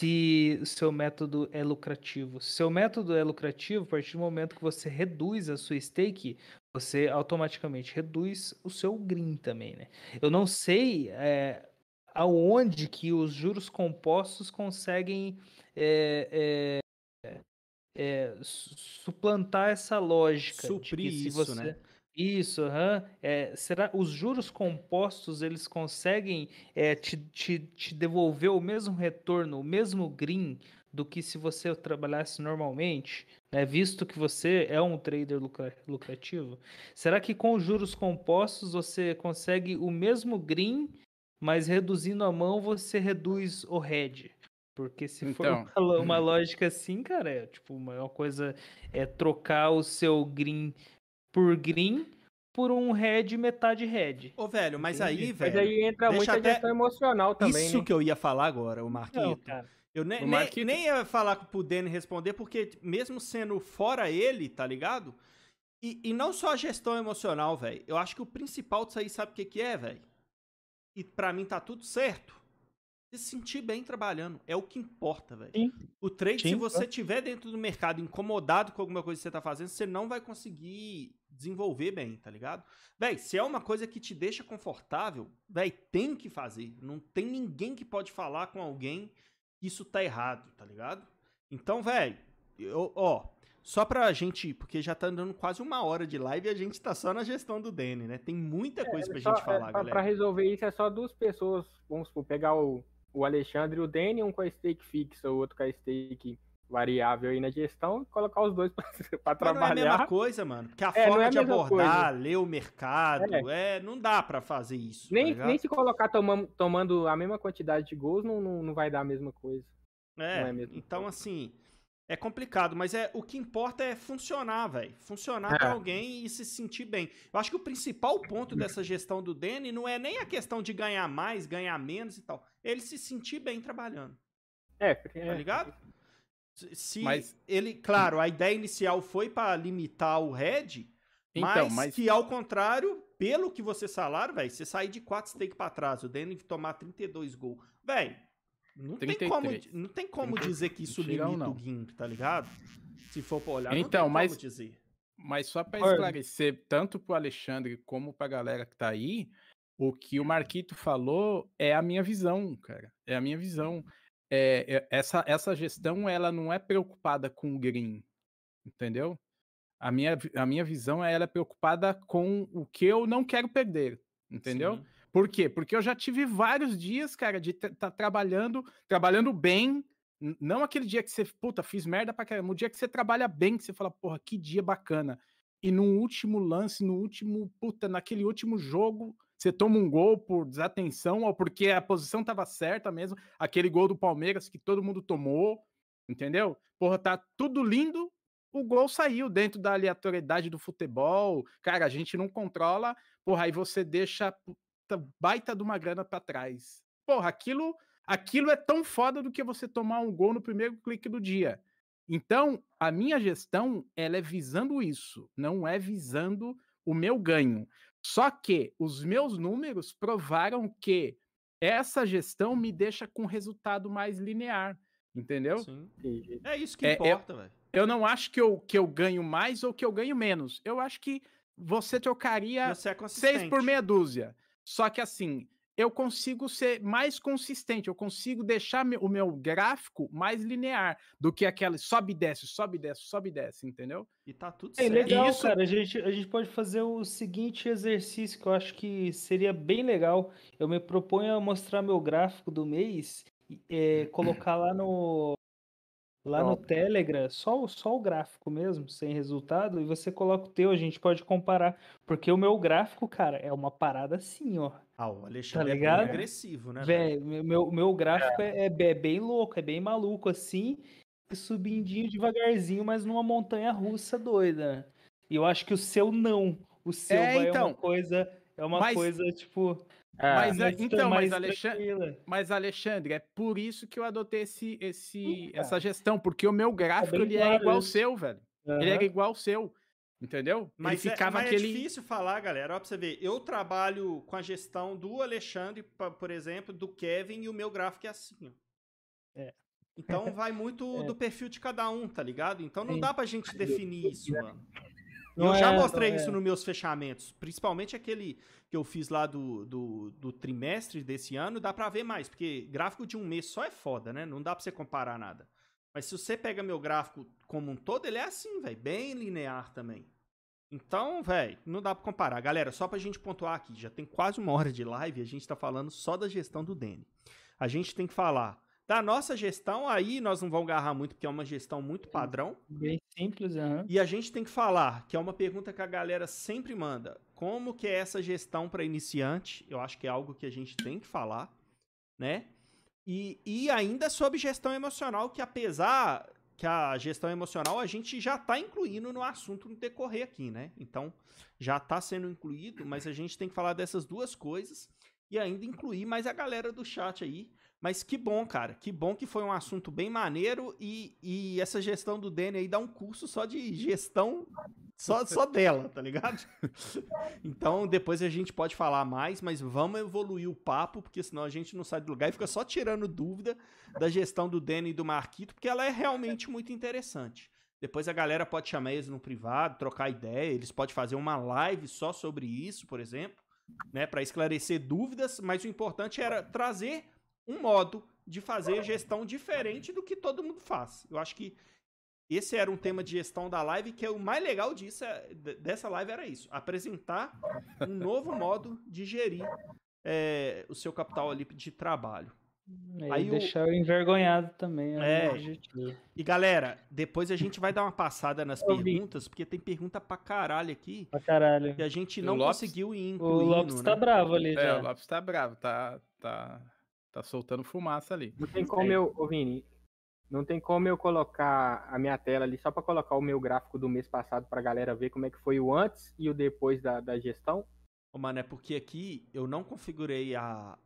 se o seu método é lucrativo? Se seu método é lucrativo, a partir do momento que você reduz a sua stake, você automaticamente reduz o seu green também, né? Eu não sei é, aonde que os juros compostos conseguem é, é, é, su- suplantar essa lógica Suprir isso, você né? Isso, aham. É, será os juros compostos eles conseguem é, te, te, te devolver o mesmo retorno, o mesmo green do que se você trabalhasse normalmente, né? Visto que você é um trader lucra- lucrativo, será que com os juros compostos você consegue o mesmo green, mas reduzindo a mão você reduz o hedge? Porque se for Então. uma, lo- uma lógica assim, cara, é tipo uma uma coisa é trocar o seu green por green por um head metade head. Ô, velho, mas Entendi. aí, Mas velho. aí entra muita até- gestão emocional também, isso né? que eu ia falar agora, o Marquito. Não, cara. Eu ne- O nem, nem ia falar pro Danny responder, porque mesmo sendo fora ele, tá ligado? E, e não só a gestão emocional, velho. Eu acho que o principal disso aí, sabe o que, que é, velho? E pra mim tá tudo certo. Se sentir bem trabalhando. É o que importa, velho. O trade, se Sim, você tiver dentro do mercado incomodado com alguma coisa que você tá fazendo, você não vai conseguir desenvolver bem, tá ligado? Véi, se é uma coisa que te deixa confortável, véi, tem que fazer. Não tem ninguém que pode falar com alguém que isso tá errado, tá ligado? Então, véi, eu- ó, só pra gente, porque já tá dando quase uma hora de live e a gente tá só na gestão do Danny, né? Tem muita coisa pra É, Só- gente falar, é, pra, pra galera. resolver isso é só duas pessoas, vamos supor, pegar o, o Alexandre e o Danny, um com a stake fixa, o outro com a stake variável aí na gestão, e colocar os dois pra, pra Mas não é a mesma trabalhar. coisa, mano. Porque a É, forma é a de mesma abordar, ler o mercado, é. não dá pra fazer isso. tá Nem, ligado? nem se colocar tomando, tomando a mesma quantidade de gols, não, não, não vai dar a mesma coisa. É, Não é mesmo. então assim, é complicado, mas é o que importa é funcionar, velho. Funcionar É. pra alguém e se sentir bem. Eu acho que o principal ponto dessa gestão do Danny não é nem a questão de ganhar mais, ganhar menos e tal. Ele se sentir bem trabalhando, É, tá é, ligado? Se- Mas- ele, claro, a ideia inicial foi pra limitar o head, Então, mas, mas que ao contrário, pelo que você salário, velho, você sair de 4 stake pra trás, o Danny tomar 32 gols, velho, não tem como, 33. não tem como 33. dizer que isso Mentira, limita não. o GIMP, tá ligado? Se for pra olhar, Então, não tem mas- como dizer. Mas só para esclarecer, tanto para o Alexandre como para a galera que tá aí, o que o Marquito falou é a minha visão, cara. É a minha visão. É, é- essa, essa gestão ela não é preocupada com o green, entendeu? A minha, a minha visão é ela é preocupada com o que eu não quero perder, entendeu? Sim. Por quê? Porque eu já tive vários dias, cara, de estar tá trabalhando, trabalhando bem. Não aquele dia que você, puta, fiz merda pra caramba. O dia que você trabalha bem, que você fala, porra, que dia bacana. E no último lance, no último, puta, naquele último jogo, você toma um gol por desatenção ou porque a posição tava certa mesmo. Aquele gol do Palmeiras que todo mundo tomou, entendeu? Porra, tá tudo lindo. O gol saiu dentro da aleatoriedade do futebol. Cara, a gente não controla. Porra, aí você deixa baita de uma grana pra trás. Porra, aquilo, aquilo é tão foda do que você tomar um gol no primeiro clique do dia. Então, a minha gestão, ela é visando isso, não é visando o meu ganho. Só que os meus números provaram que essa gestão me deixa com resultado mais linear, entendeu? Sim. entendi. É isso que É- é- importa, velho. Eu não acho que eu, que eu ganho mais ou que eu ganho menos. Eu acho que você trocaria Você é seis por meia dúzia. Só que assim, eu consigo ser mais consistente, eu consigo deixar o meu gráfico mais linear do que aquela sobe e desce, sobe e desce, sobe e desce, entendeu? E tá tudo É certo. legal, Isso- cara. A gente, a gente pode fazer o seguinte exercício que eu acho que seria bem legal. Eu me proponho a mostrar meu gráfico do mês, e, é, colocar lá no lá no Top. Telegram, só, o- só o gráfico mesmo, sem resultado, e você coloca o teu, a gente pode comparar. Porque o meu gráfico, cara, é uma parada assim, ó. Ah, o Alexandre é ligado? bem agressivo, né? velho? Meu, meu gráfico é, é é bem louco, é bem maluco assim, e subindinho devagarzinho, mas numa montanha russa doida. E eu acho que o seu não. O seu É, vai é então, uma coisa, é uma mas- coisa tipo. É, Mas, é, mais- então, mais mas Alexandre, tranquila. mas Alexandre, é por isso que eu adotei esse, esse, essa gestão, porque o meu gráfico bem ele é claro igual ao seu, velho. Ele Aham. era igual ao seu, entendeu? Mas, ele é, ficava mas aquele... é difícil falar, galera. Ó, pra você ver. Eu trabalho com a gestão do Alexandre, por exemplo, do Kevin, e o meu gráfico é assim, ó. É. Então vai muito É. do perfil de cada um, tá ligado? Então não Sim. dá pra gente definir isso, mano. Não eu já é- mostrei não é. isso nos meus fechamentos. Principalmente aquele que eu fiz lá do, do, do trimestre desse ano, dá pra ver mais, porque gráfico de um mês só é foda, né? Não dá pra você comparar nada. Mas se você pega meu gráfico como um todo, ele é assim, velho, bem linear também. Então, velho, não dá pra comparar. Galera, só pra gente pontuar aqui, já tem quase uma hora de live e a gente tá falando só da gestão do Dene. A gente tem que falar da nossa gestão, aí nós não vamos agarrar muito, porque é uma gestão muito padrão. Bem simples, aham. E a gente tem que falar, que é uma pergunta que a galera sempre manda, como que é essa gestão para iniciante? Eu acho que é algo que a gente tem que falar, né? E, e ainda sobre gestão emocional, que apesar que a gestão emocional a gente já está incluindo no assunto no decorrer aqui, né? Então, já está sendo incluído, mas a gente tem que falar dessas duas coisas e ainda incluir mais a galera do chat aí. Mas que bom, cara. Que bom que foi um assunto bem maneiro e, e essa gestão do Danny aí dá um curso só de gestão só, só dela, tá ligado? então depois a gente pode falar mais, mas vamos evoluir o papo, porque senão a gente não sai do lugar e fica só tirando dúvida da gestão do Danny e do Marquito, porque ela é realmente muito interessante. Depois a galera pode chamar eles no privado, trocar ideia, eles podem fazer uma live só sobre isso, por exemplo, né, para esclarecer dúvidas, mas o importante era trazer um modo de fazer gestão diferente do que todo mundo faz. Eu acho que esse era um tema de gestão da live, que é o mais legal disso, é, dessa live era isso, apresentar um novo modo de gerir é, o seu capital ali de trabalho. E Aí deixar o... envergonhado também. É. é e galera, depois a gente vai dar uma passada nas perguntas, porque tem pergunta pra caralho aqui. Pra caralho. Que a gente não Lopes, conseguiu ir incluindo, O Lopes tá né? bravo ali. É, o Lopes tá bravo, tá, tá, tá soltando fumaça ali. Não tem como eu, ô Vini, não tem como eu colocar a minha tela ali só para colocar o meu gráfico do mês passado pra galera ver como é que foi o antes e o depois da, da gestão. Ô, mano, é porque aqui eu não configurei a,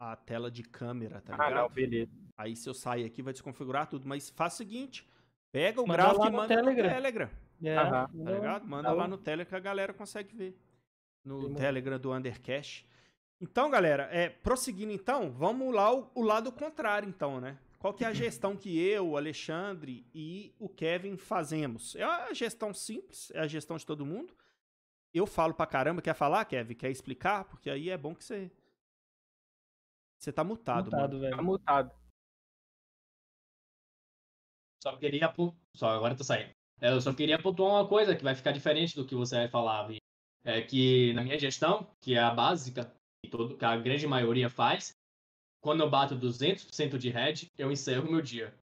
a tela de câmera, tá ligado? Ah, não, beleza. Aí se eu sair aqui vai desconfigurar tudo, mas faz o seguinte, pega o Manda gráfico e no manda Telegram. no Telegram, É, Aham. tá ligado? Manda Tá lá no Telegram que a galera consegue ver. No Demorou. Telegram do Undercash. Então, galera, é, prosseguindo então, vamos lá o, o lado contrário então, né? Qual que é a gestão que eu, o Alexandre e o Kevin fazemos? É a gestão simples, é a gestão de todo mundo. Eu falo pra caramba, quer falar, Kevin? Quer explicar? Porque aí é bom que você... Você tá mutado, mano. Mutado, Tá velho. mutado. Só queria. Só agora eu tô saindo. É, Eu só queria pontuar uma coisa que vai ficar diferente do que você vai falar, Vi. É que na minha gestão, que é a básica, todo, que a grande maioria faz, quando eu bato 200% de head, eu encerro meu dia.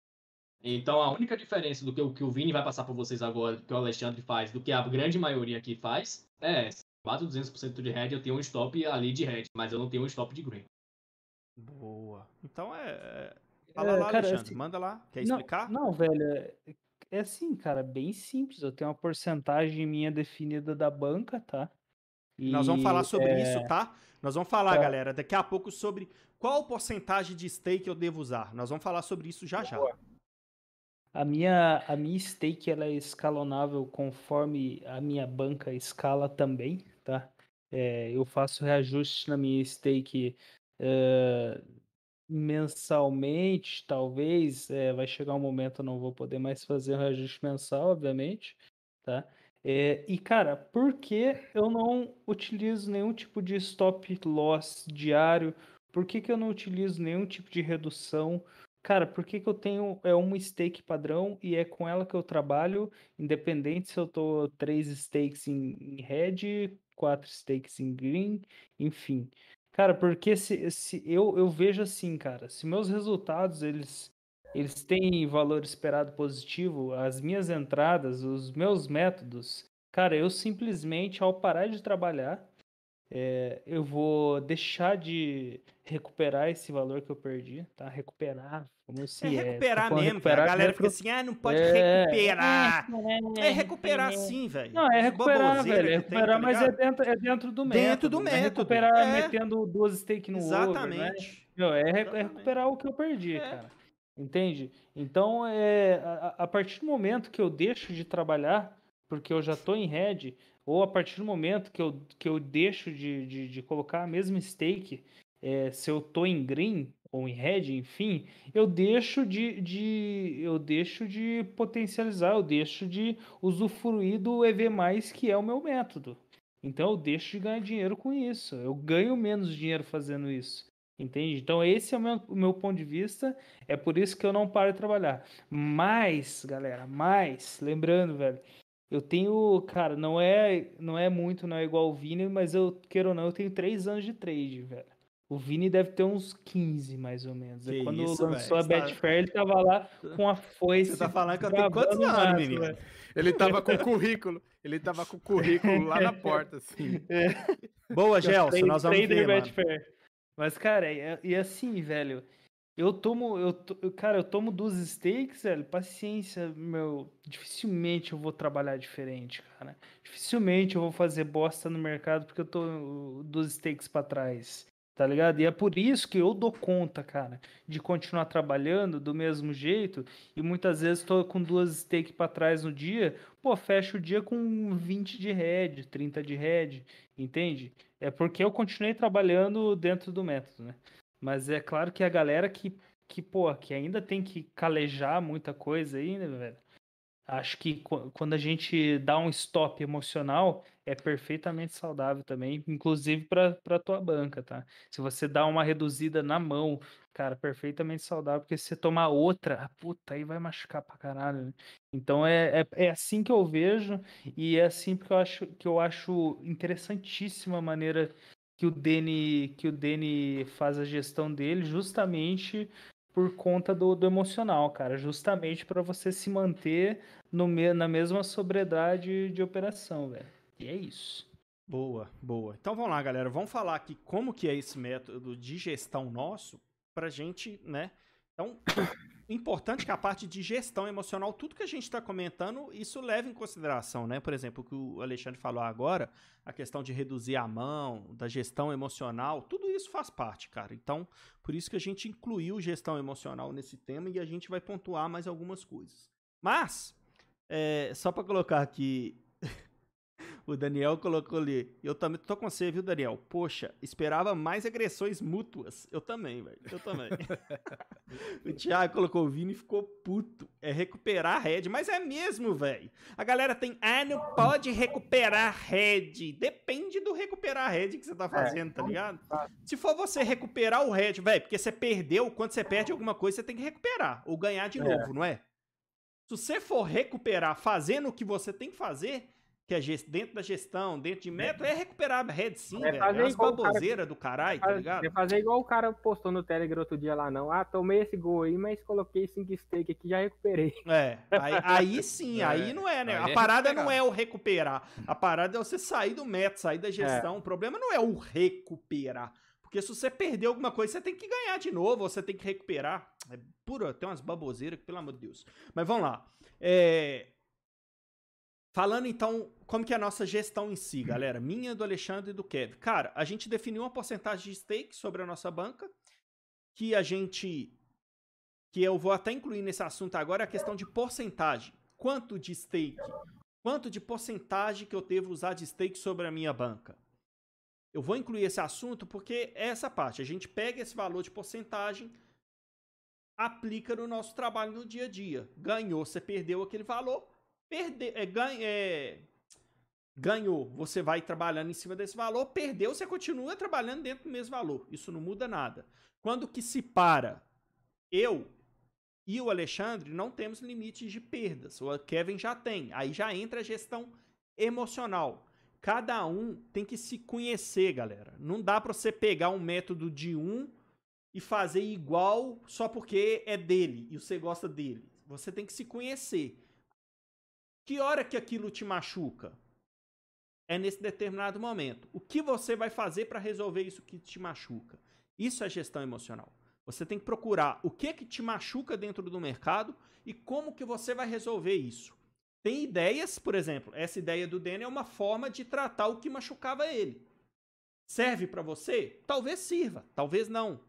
Então a única diferença do que, o- que o Vini vai passar para vocês agora, do que o Alexandre faz, do que a grande maioria aqui faz, é, se eu bato 200% de head, eu tenho um stop ali de head, mas eu não tenho um stop de green. Boa. Então é. é- Fala É, lá, cara, Alexandre. assim, Manda lá. Quer Não, explicar? Não, velho, é, é assim, cara, bem simples. Eu tenho uma porcentagem minha definida da banca, tá? Nós vamos falar E, sobre é, isso, tá? Nós vamos falar, Tá. galera, daqui a pouco sobre qual porcentagem de stake eu devo usar. Nós vamos falar sobre isso já já. A minha, a minha stake ela é escalonável conforme a minha banca escala também, tá? É, eu faço reajuste na minha stake é, mensalmente, talvez. é, vai chegar um momento eu não vou poder mais fazer o reajuste mensal, obviamente, tá? É, e cara, por que eu não utilizo nenhum tipo de stop loss diário? Por que, que eu não utilizo nenhum tipo de redução? Cara, por que, que eu tenho é uma stake padrão e é com ela que eu trabalho, independente se eu tô três stakes em, em red, quatro stakes em green, enfim. Cara, porque se, se eu, eu vejo assim, cara, se meus resultados eles eles têm valor esperado positivo, as minhas entradas, os meus métodos, cara, eu simplesmente ao parar de trabalhar, é, eu vou deixar de recuperar esse valor que eu perdi, tá? Recuperar, como se É é, recuperar falando mesmo, velho. A recuperar galera fica assim, ah, não pode É, recuperar. é, É recuperar sim, velho. Não, é recuperar, velho. É que tem, recuperar, tá mas é dentro, é dentro do método. Dentro do não é método, recuperar é. metendo duas stake no over, né? Exatamente. Meu, é, é Exatamente. recuperar o que eu perdi, É. cara. Entende? Então, é, a, a partir do momento que eu deixo de trabalhar, porque eu já tô em red, ou a partir do momento que eu, que eu deixo de, de, de colocar a mesma stake, é, se eu tô em green ou em red, enfim, eu deixo de, de eu deixo de potencializar, eu deixo de usufruir do EV+, que é o meu método. Então eu deixo de ganhar dinheiro com isso. Eu ganho menos dinheiro fazendo isso. Entende? Então esse é o meu, o meu ponto de vista. É por isso que eu não paro de trabalhar. Mas, galera, mas, lembrando, velho, Eu tenho, cara, não é, não é muito, não é igual o Vini, mas eu, queiro ou não, eu tenho três anos de trade, velho. O Vini deve ter uns 15, mais ou menos. Que Quando isso, lançou velho, a tá- Betfair, ele tava lá com a foice. Você tá falando que eu tenho quantos o anos, menino? Ele tava com o currículo. Ele tava com o currículo lá na porta, assim. Boa, Gelson, nós vamos trader ver. Mas, cara, e, e assim, velho, eu tomo, eu, cara, eu tomo dos steaks, velho, paciência, meu, dificilmente eu vou trabalhar diferente, cara. Dificilmente eu vou fazer bosta no mercado porque eu tô dos steaks pra trás, tá ligado? E é por isso que eu dou conta, cara, de continuar trabalhando do mesmo jeito e muitas vezes tô com duas steaks pra trás no dia, pô, fecho o dia com 20 de head, 30 de head, entende? É porque eu continuei trabalhando dentro do método, né? Mas é claro que a galera que, que, pô, que ainda tem que calejar muita coisa aí, né, velho? Acho que qu- quando a gente dá um stop emocional, é perfeitamente saudável também, inclusive para tua banca, tá? Se você dá uma reduzida na mão, cara, perfeitamente saudável, porque se você tomar outra, ah, puta, aí vai machucar pra caralho, né? Então é, é, é assim que eu vejo e é assim porque eu acho que eu acho interessantíssima a maneira que o Dene que o Dene faz a gestão dele, justamente por conta do, do emocional, cara, justamente para você se manter no, na mesma sobriedade de operação, velho. E é isso. Boa, boa. Então vamos lá, galera. Vamos falar aqui como que é esse método de gestão nosso pra gente, né? Então, importante que a parte de gestão emocional, tudo que a gente está comentando, isso leva em consideração, né? Por exemplo, o que o Alexandre falou agora, a questão de reduzir a mão, da gestão emocional, tudo isso faz parte, cara. Então, por isso que a gente incluiu gestão emocional nesse tema e a gente vai pontuar mais algumas coisas. Mas, é, só para colocar aqui o Daniel colocou ali. Eu também tô com você, viu, Daniel? Poxa, esperava mais agressões mútuas. Eu também, velho. Eu também. o Thiago colocou o Vini e ficou puto. É recuperar a head. Mas é mesmo, velho. A galera tem. Ah, não pode recuperar a head. Depende do recuperar a head que você tá fazendo, tá ligado? Se for você recuperar o head, velho, porque você perdeu, quando você perde alguma coisa, você tem que recuperar. Ou ganhar de É. novo, não é? Se você for recuperar fazendo o que você tem que fazer, que é dentro da gestão, dentro de método, é recuperar a head sim, É velho. É fazer umas igual o cara- baboseiras do caralho, tá ligado? Não fazer igual o cara postou no Telegram outro dia lá, não. Ah, tomei esse gol aí, mas coloquei cinco steak aqui já recuperei. É, aí, aí sim, É, aí não é, né? aí A é parada recuperar. não é o recuperar. A parada é você sair do método, sair da gestão. O problema não é o recuperar. Porque se você perder alguma coisa, você tem que ganhar de novo, ou você tem que recuperar. É pura, tem umas baboseiras que, pelo amor de Deus. Mas vamos lá. É, Falando então, como que é a nossa gestão em si, galera? Minha, do Alexandre e do Kevin. Cara, a gente definiu uma porcentagem de stake sobre a nossa banca, que a gente. Que eu vou até incluir nesse assunto agora, é a questão de porcentagem. Quanto de stake? Quanto de porcentagem que eu devo usar de stake sobre a minha banca? Eu vou incluir esse assunto porque é essa parte. A gente pega esse valor de porcentagem, aplica no nosso trabalho no dia a dia. Ganhou, você perdeu aquele valor. Perde, é, ganha, é, ganhou, você vai trabalhando em cima desse valor. Perdeu, você continua trabalhando dentro do mesmo valor. Isso não muda nada. Quando que se para, eu e o Alexandre não temos limites de perdas. O Kevin já tem. Aí já entra a gestão emocional. Cada um tem que se conhecer, galera. Não dá para você pegar um método de um e fazer igual só porque é dele e você gosta dele. Você tem que se conhecer. Que hora que aquilo te machuca? É nesse determinado momento. O que você vai fazer para resolver isso que te machuca? Isso é gestão emocional. Você tem que procurar o que que te machuca dentro do mercado e como que você vai resolver isso. Tem ideias, por exemplo, essa ideia do Danny é uma forma de tratar o que machucava ele. Serve para você? Talvez sirva, talvez não.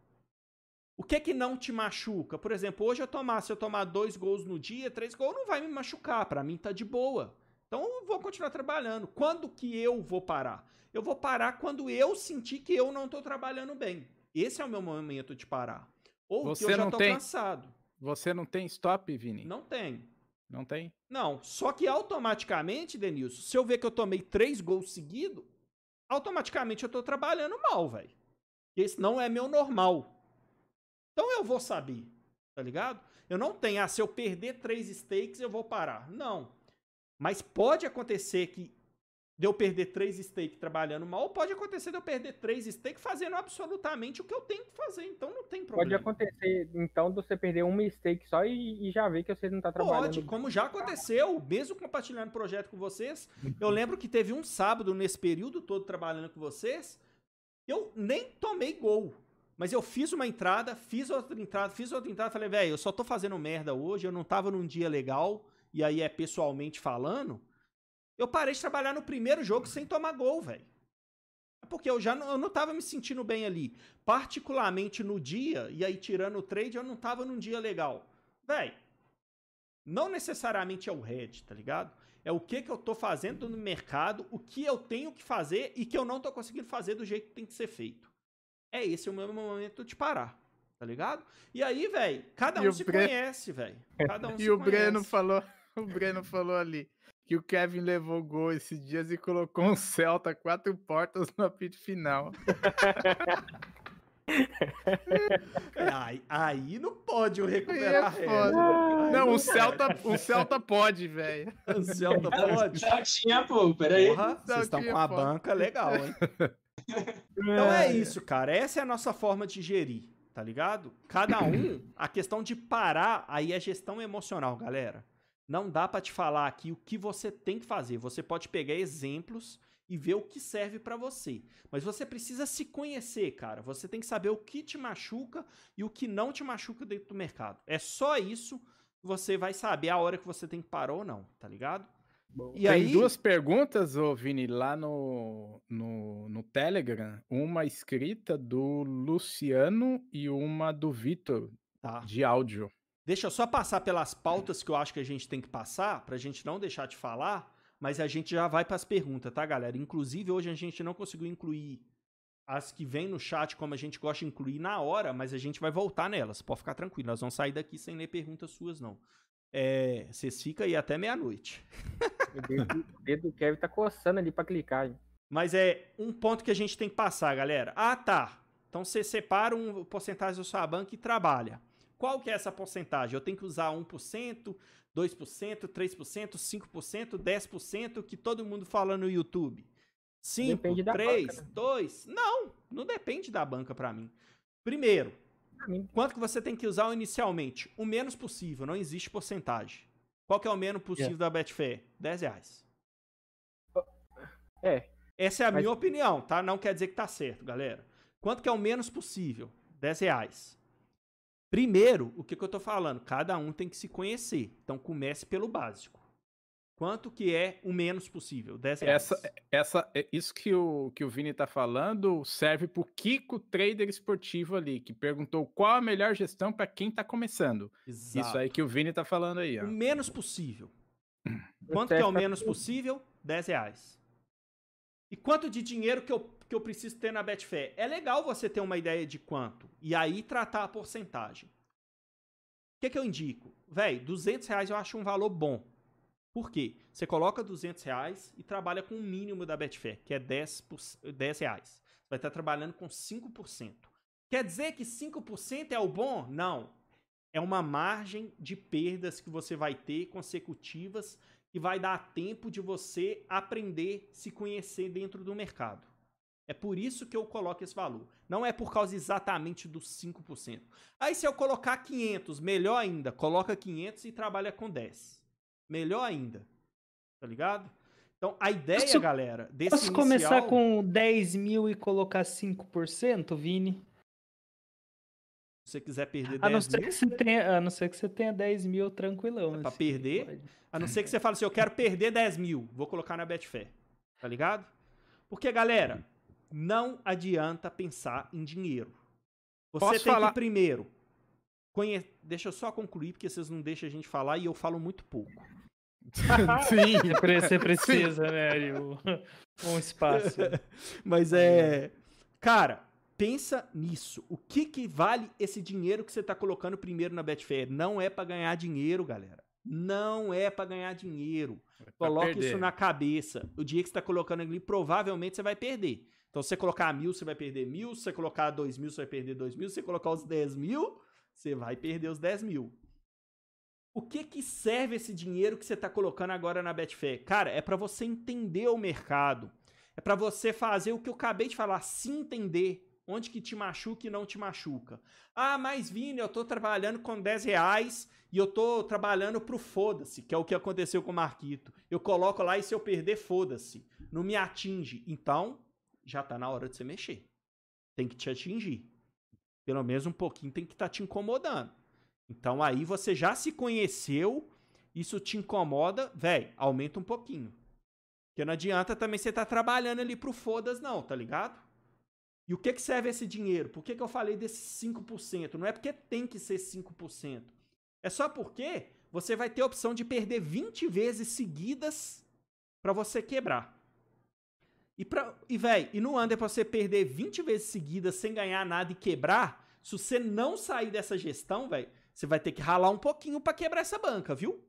O que que não te machuca? Por exemplo, hoje eu tomar, se eu tomar dois gols no dia, três gols, não vai me machucar. Para mim tá de boa. Então eu vou continuar trabalhando. Quando que eu vou parar? Eu vou parar quando eu sentir que eu não tô trabalhando bem. Esse é o meu momento de parar. Ou Você que eu já não tô tem- cansado. Você não tem stop, Vini? Não tem. Não tem? Não, só que automaticamente, Denilson, se eu ver que eu tomei três gols seguidos, automaticamente eu tô trabalhando mal, velho. Esse não é meu normal. Então eu vou saber, tá ligado? Eu não tenho, ah, se eu perder três stakes eu vou parar. Não. Mas pode acontecer que de eu perder três stakes trabalhando mal, ou pode acontecer de eu perder três stakes fazendo absolutamente o que eu tenho que fazer. Então não tem problema. Pode acontecer, então, de você perder um mistake só e, e já ver que você não tá trabalhando. Pode, como já aconteceu, mesmo compartilhando projeto com vocês. Eu lembro que teve um sábado nesse período todo trabalhando com vocês, eu nem tomei gol. Mas eu fiz uma entrada, fiz outra entrada, fiz outra entrada, falei, velho, eu só tô fazendo merda hoje, eu não tava num dia legal, e aí é pessoalmente falando. Eu parei de trabalhar no primeiro jogo sem tomar gol, velho. Porque eu já não, eu não tava me sentindo bem ali. Particularmente no dia, e aí tirando o trade, eu não tava num dia legal. Velho, não necessariamente é o head, tá ligado? É o que que eu tô fazendo no mercado, o que eu tenho que fazer e que eu não tô conseguindo fazer do jeito que tem que ser feito. É esse o meu momento de parar, tá ligado? E aí, velho, cada E um o se Bre- conhece, velho. Cada um E se o Breno conhece. falou, o Breno falou ali que o Kevin levou gol esses dias e colocou um Celta quatro portas no apito final. É, aí, aí não pode eu Aí é recuperar. Aí Não, um pode. Celta, um Celta pode, velho. O Celta pode. Celtinha, pô, peraí. Porra, vocês estão com a pode. banca legal, hein? Então é isso, cara. Essa é a nossa forma de gerir, tá ligado? Cada um, a questão de parar aí é gestão emocional, galera. Não dá pra te falar aqui o que você tem que fazer. Você pode pegar exemplos e ver o que serve pra você. Mas você precisa se conhecer, cara. Você tem que saber o que te machuca e o que não te machuca dentro do mercado. É só isso que você vai saber a hora que você tem que parar ou não, tá ligado? E Tem aí, duas perguntas, ô Vini, lá no, no, no Telegram. Uma escrita do Luciano e uma do Vitor, tá. de áudio. Deixa eu só passar pelas pautas que eu acho que a gente tem que passar, pra gente não deixar de falar, mas a gente já vai pras perguntas, tá, galera? Inclusive, hoje a gente não conseguiu incluir as que vêm no chat como a gente gosta de incluir na hora, mas a gente vai voltar nelas, pode ficar tranquilo. Nós vamos sair daqui sem ler perguntas suas, não. É, vocês ficam aí até meia-noite. O dedo, do Kevin tá coçando ali pra clicar. hein? Mas é um ponto que a gente tem que passar, galera. Ah, tá. Então você separa um porcentagem da sua banca e trabalha. Qual que é essa porcentagem? Eu tenho que usar 1%, 2%, 3%, 5%, 10% que todo mundo fala no YouTube. 5, Depende da 3, banca, né? 2. Não, não depende da banca pra mim. Primeiro, quanto que você tem que usar inicialmente? O menos possível, não existe porcentagem. Qual que é o menos possível da Betfair? 10 reais. É, Essa é a Mas- minha opinião, tá? Não quer dizer que tá certo, galera. Quanto que é o menos possível? 10 reais. Primeiro, o que, que eu tô falando? Cada um tem que se conhecer. Então comece pelo básico. Quanto que é o menos possível? 10 reais. Essa, essa, é- isso que o, que o Vini tá falando serve pro Kiko Trader Esportivo ali, que perguntou qual a melhor gestão para quem tá começando. Isso Exato. aí que o Vini tá falando aí, ó. O menos possível. o Quanto que é o menos possível? 10 reais. E quanto de dinheiro que eu, que eu preciso ter na Betfair? É legal você ter uma ideia de quanto. E aí tratar a porcentagem. O que, que eu indico? Véi, 200 reais eu acho um valor bom. Por quê? Você coloca 200 reais e trabalha com o mínimo da Betfair, que é 10, por- 10 reais. Vai estar trabalhando com 5%. Quer dizer que 5% é o bom? Não. É uma margem de perdas que você vai ter consecutivas e vai dar tempo de você aprender, se conhecer dentro do mercado. É por isso que eu coloco esse valor. Não é por causa exatamente dos 5%. Aí se eu colocar 500, melhor ainda, coloca 500 e trabalha com 10. Melhor ainda. Tá ligado? Então, a ideia, Posso- galera, desse Posso inicial... começar com 10 mil e colocar 5%, Vini? Se você quiser perder A não, 10 ser mil, que você tenha, a não ser que você tenha 10 mil tranquilão. É pra assim, perder? pode. A não ser que você fale assim, eu quero perder 10 mil, vou colocar na Betfair. Tá ligado? Porque, galera, não adianta pensar em dinheiro. Você Posso tem falar- que primeiro. Conhe... Deixa eu só concluir, porque vocês não deixam a gente falar e eu falo muito pouco. Sim. Você pre- Você precisa, né, ali, o- um espaço. Mas é. Cara, pensa nisso. O que, que vale esse dinheiro que você tá colocando primeiro na Betfair? Não é pra ganhar dinheiro, galera. Não é pra ganhar dinheiro. Pra Coloque isso na cabeça. O dia que você tá colocando ali, provavelmente você vai perder. Então, se você colocar mil, você vai perder mil. Se você colocar dois mil, você vai perder dois mil. Se você colocar os 10 mil, você vai perder os 10 mil. O que que serve esse dinheiro que você está colocando agora na Betfair? Cara, é para você entender o mercado. É para você fazer o que eu acabei de falar, se entender onde que te machuca e não te machuca. Ah, mas Vini, eu tô trabalhando com 10 reais e eu tô trabalhando pro foda-se, que é o que aconteceu com o Marquito. Eu coloco lá e se eu perder, foda-se. Não me atinge. Então, já tá na hora de você mexer. Tem que te atingir. Pelo menos um pouquinho tem que estar tá te incomodando. Então aí você já se conheceu, isso te incomoda, velho, aumenta um pouquinho. Porque não adianta também você estar tá trabalhando ali pro fodas não, tá ligado? E o que, que serve esse dinheiro? Por que, que eu falei desses 5%? Não é porque tem que ser 5%. É só porque você vai ter a opção de perder 20 vezes seguidas para você quebrar. E, pra, e velho, e no under pra você perder 20 vezes seguidas sem ganhar nada e quebrar, se você não sair dessa gestão, velho, você vai ter que ralar um pouquinho para quebrar essa banca, viu?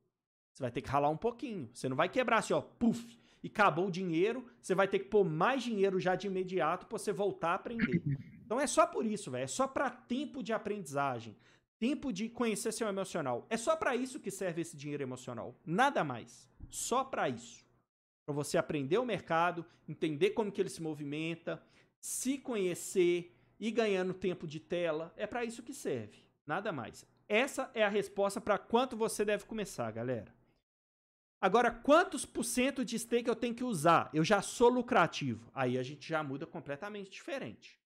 Você vai ter que ralar um pouquinho. Você não vai quebrar assim, ó, puf, e acabou o dinheiro. Você vai ter que pôr mais dinheiro já de imediato para você voltar a aprender. Então é só por isso, velho. É só para tempo de aprendizagem, tempo de conhecer seu emocional. É só para isso que serve esse dinheiro emocional. Nada mais. Só para isso. Para você aprender o mercado, entender como que ele se movimenta, se conhecer e ganhando tempo de tela. É para isso que serve. Nada mais. Essa é a resposta para quanto você deve começar, galera. Agora, quantos por cento de stake eu tenho que usar? Eu já sou lucrativo. Aí a gente já muda completamente diferente.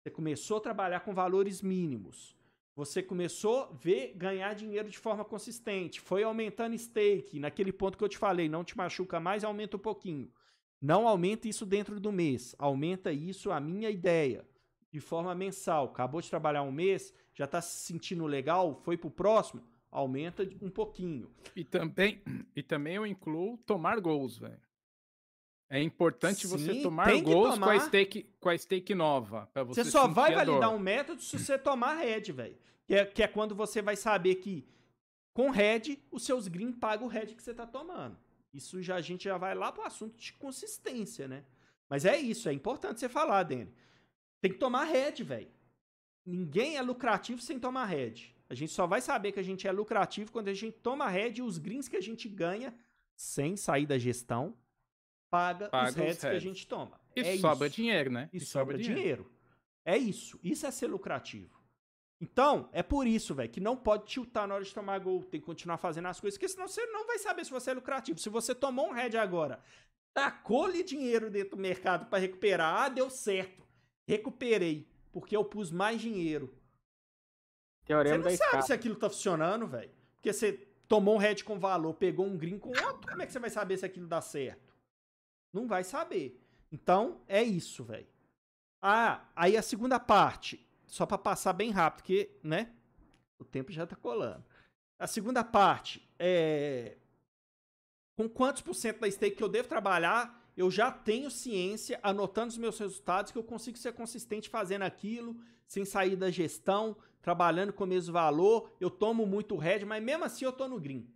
Você começou a trabalhar com valores mínimos. Você começou a ver ganhar dinheiro de forma consistente. Foi aumentando stake. Naquele ponto que eu te falei, não te machuca mais, aumenta um pouquinho. Não aumenta isso dentro do mês. Aumenta isso a minha ideia. De forma mensal. Acabou de trabalhar um mês, já está se sentindo legal, foi pro próximo, aumenta um pouquinho. E também, e também eu incluo tomar gols, velho. É importante Sim, você tomar gols tomar... com, a stake, com a stake nova. você, você só vai validar um método se você tomar red, velho. Que é, que é quando você vai saber que com red, os seus green pagam o red que você tá tomando. Isso já a gente já vai lá pro assunto de consistência, né? Mas é isso, é importante você falar, Dani. Tem que tomar red, velho. Ninguém é lucrativo sem tomar head. A gente só vai saber que a gente é lucrativo quando a gente toma head e os greens que a gente ganha sem sair da gestão paga, paga os heads que a gente toma. E é sobra isso. dinheiro, né? E, e sobra, sobra dinheiro. dinheiro. É isso. Isso é ser lucrativo. Então, é por isso, velho, que não pode tiltar na hora de tomar gol. Tem que continuar fazendo as coisas, porque senão você não vai saber se você é lucrativo. Se você tomou um head agora, tacou-lhe dinheiro dentro do mercado para recuperar, ah, deu certo. Recuperei porque eu pus mais dinheiro. Teorema você não sabe escala. se aquilo tá funcionando, velho. Porque você tomou um head com valor, pegou um green com outro, como é que você vai saber se aquilo dá certo? Não vai saber. Então, é isso, velho. Ah, aí a segunda parte, só para passar bem rápido, porque, né, o tempo já tá colando. A segunda parte é com quantos por cento da stake que eu devo trabalhar eu já tenho ciência, anotando os meus resultados, que eu consigo ser consistente fazendo aquilo, sem sair da gestão, trabalhando com o mesmo valor. Eu tomo muito red, mas mesmo assim eu tô no green.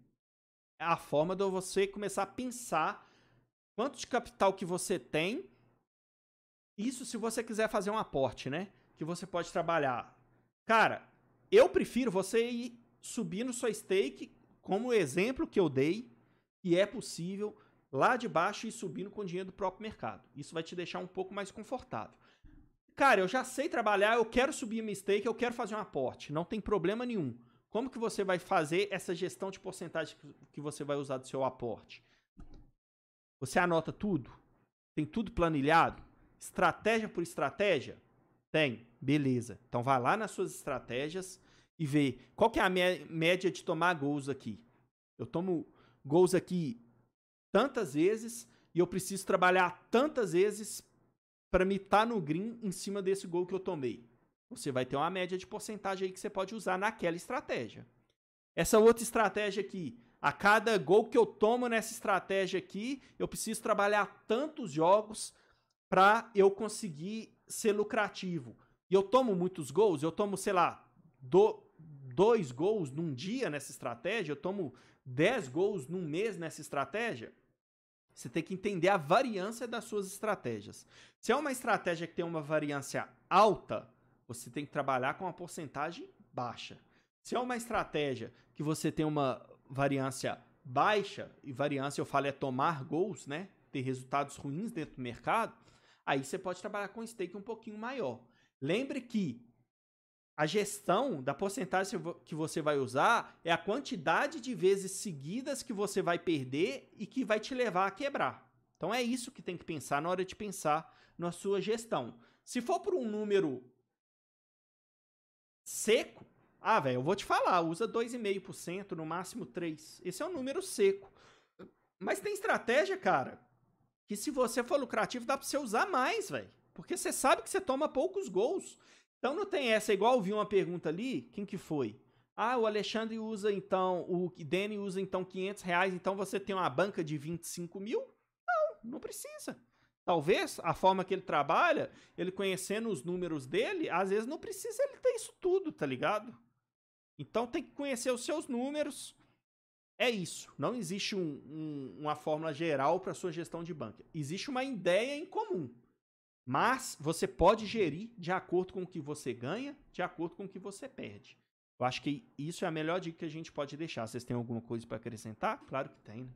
É a forma de você começar a pensar quanto de capital que você tem. Isso se você quiser fazer um aporte, né? Que você pode trabalhar. Cara, eu prefiro você ir subindo sua stake, como o exemplo que eu dei, e é possível lá de baixo e subindo com dinheiro do próprio mercado. Isso vai te deixar um pouco mais confortável. Cara, eu já sei trabalhar, eu quero subir minha stake, eu quero fazer um aporte. Não tem problema nenhum. Como que você vai fazer essa gestão de porcentagem que você vai usar do seu aporte? Você anota tudo? Tem tudo planilhado? Estratégia por estratégia? Tem. Beleza. Então vai lá nas suas estratégias e vê qual que é a média de tomar gols aqui. Eu tomo gols aqui tantas vezes e eu preciso trabalhar tantas vezes para me estar tá no green em cima desse gol que eu tomei. Você vai ter uma média de porcentagem aí que você pode usar naquela estratégia. Essa outra estratégia aqui, a cada gol que eu tomo nessa estratégia aqui, eu preciso trabalhar tantos jogos para eu conseguir ser lucrativo. E eu tomo muitos gols, eu tomo, sei lá, do, dois gols num dia nessa estratégia, eu tomo dez gols num mês nessa estratégia. Você tem que entender a variância das suas estratégias. Se é uma estratégia que tem uma variância alta, você tem que trabalhar com uma porcentagem baixa. Se é uma estratégia que você tem uma variância baixa, e variância eu falo é tomar gols, né? Ter resultados ruins dentro do mercado, aí você pode trabalhar com stake um pouquinho maior. Lembre que a gestão da porcentagem que você vai usar é a quantidade de vezes seguidas que você vai perder e que vai te levar a quebrar. Então é isso que tem que pensar na hora de pensar na sua gestão. Se for por um número seco, ah, velho, eu vou te falar, usa 2,5%, no máximo 3%. Esse é um número seco. Mas tem estratégia, cara, que se você for lucrativo dá pra você usar mais, velho. Porque você sabe que você toma poucos gols. Então não tem essa, igual eu vi uma pergunta ali, quem que foi? Ah, o Alexandre usa então, o Danny usa então 500 reais, então você tem uma banca de 25 mil? Não, não precisa. Talvez a forma que ele trabalha, ele conhecendo os números dele, às vezes não precisa ele ter isso tudo, tá ligado? Então tem que conhecer os seus números. É isso. Não existe um, um, uma fórmula geral para sua gestão de banca. Existe uma ideia em comum. Mas você pode gerir de acordo com o que você ganha, de acordo com o que você perde. Eu acho que isso é a melhor dica que a gente pode deixar. Vocês têm alguma coisa para acrescentar? Claro que tem, né?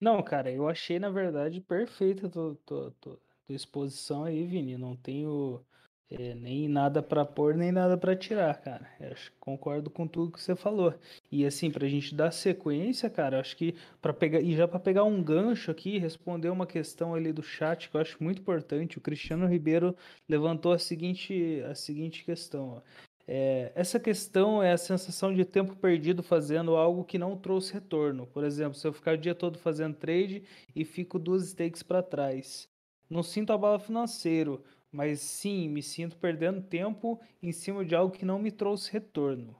Não, cara, eu achei, na verdade, perfeita a tua, tua, tua, tua exposição aí, Vini. Não tenho é, nem nada para pôr, nem nada para tirar, cara. Eu concordo com tudo que você falou. E assim, pra gente dar sequência, cara, acho que para pegar e já para pegar um gancho aqui, responder uma questão ali do chat que eu acho muito importante. O Cristiano Ribeiro levantou a seguinte a seguinte questão, ó. É, essa questão é a sensação de tempo perdido fazendo algo que não trouxe retorno. Por exemplo, se eu ficar o dia todo fazendo trade e fico duas stakes para trás. Não sinto abalo financeiro, mas sim, me sinto perdendo tempo em cima de algo que não me trouxe retorno.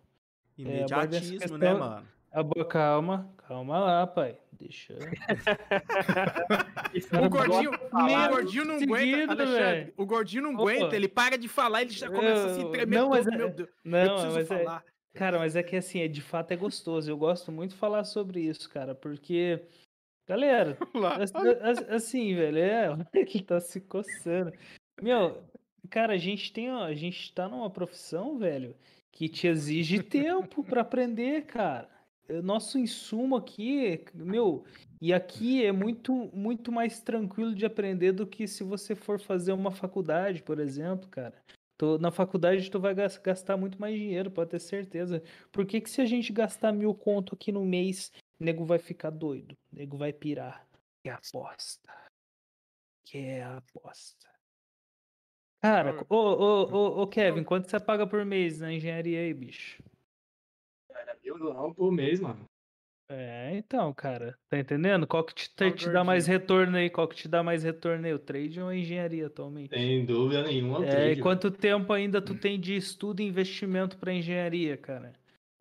Imediatismo, é, questão... né, mano? calma, calma lá, pai. Deixa. o, gordinho, o gordinho não seguido, aguenta, Alexandre. O gordinho não aguenta, ele para de falar, ele já começa a se tremer. Não, mas, meu Deus. Não, mas é, falar. É, cara, mas é que assim, é, de fato é gostoso. Eu gosto muito de falar sobre isso, cara, porque. Galera, assim, velho, é, ele tá se coçando. Meu, cara, a gente tem, a gente tá numa profissão, velho, que te exige tempo para aprender, cara. Nosso insumo aqui, meu, e aqui é muito, muito mais tranquilo de aprender do que se você for fazer uma faculdade, por exemplo, cara. Tô, na faculdade tu vai gastar muito mais dinheiro, pode ter certeza. Por que, que se a gente gastar mil conto aqui no mês, nego vai ficar doido, nego vai pirar? Que é aposta. Que é aposta. Cara, ô, ô, ô, ô, Kevin, quanto você paga por mês na engenharia aí, bicho? Era mil reais por mês, mano. É, então, cara, tá entendendo? Qual que te, te, te dá mais retorno aí? Qual que te dá mais retorno aí? O trade ou a engenharia atualmente? Sem dúvida nenhuma. É, trade, e quanto mano. tempo ainda tu tem de estudo e investimento pra engenharia, cara?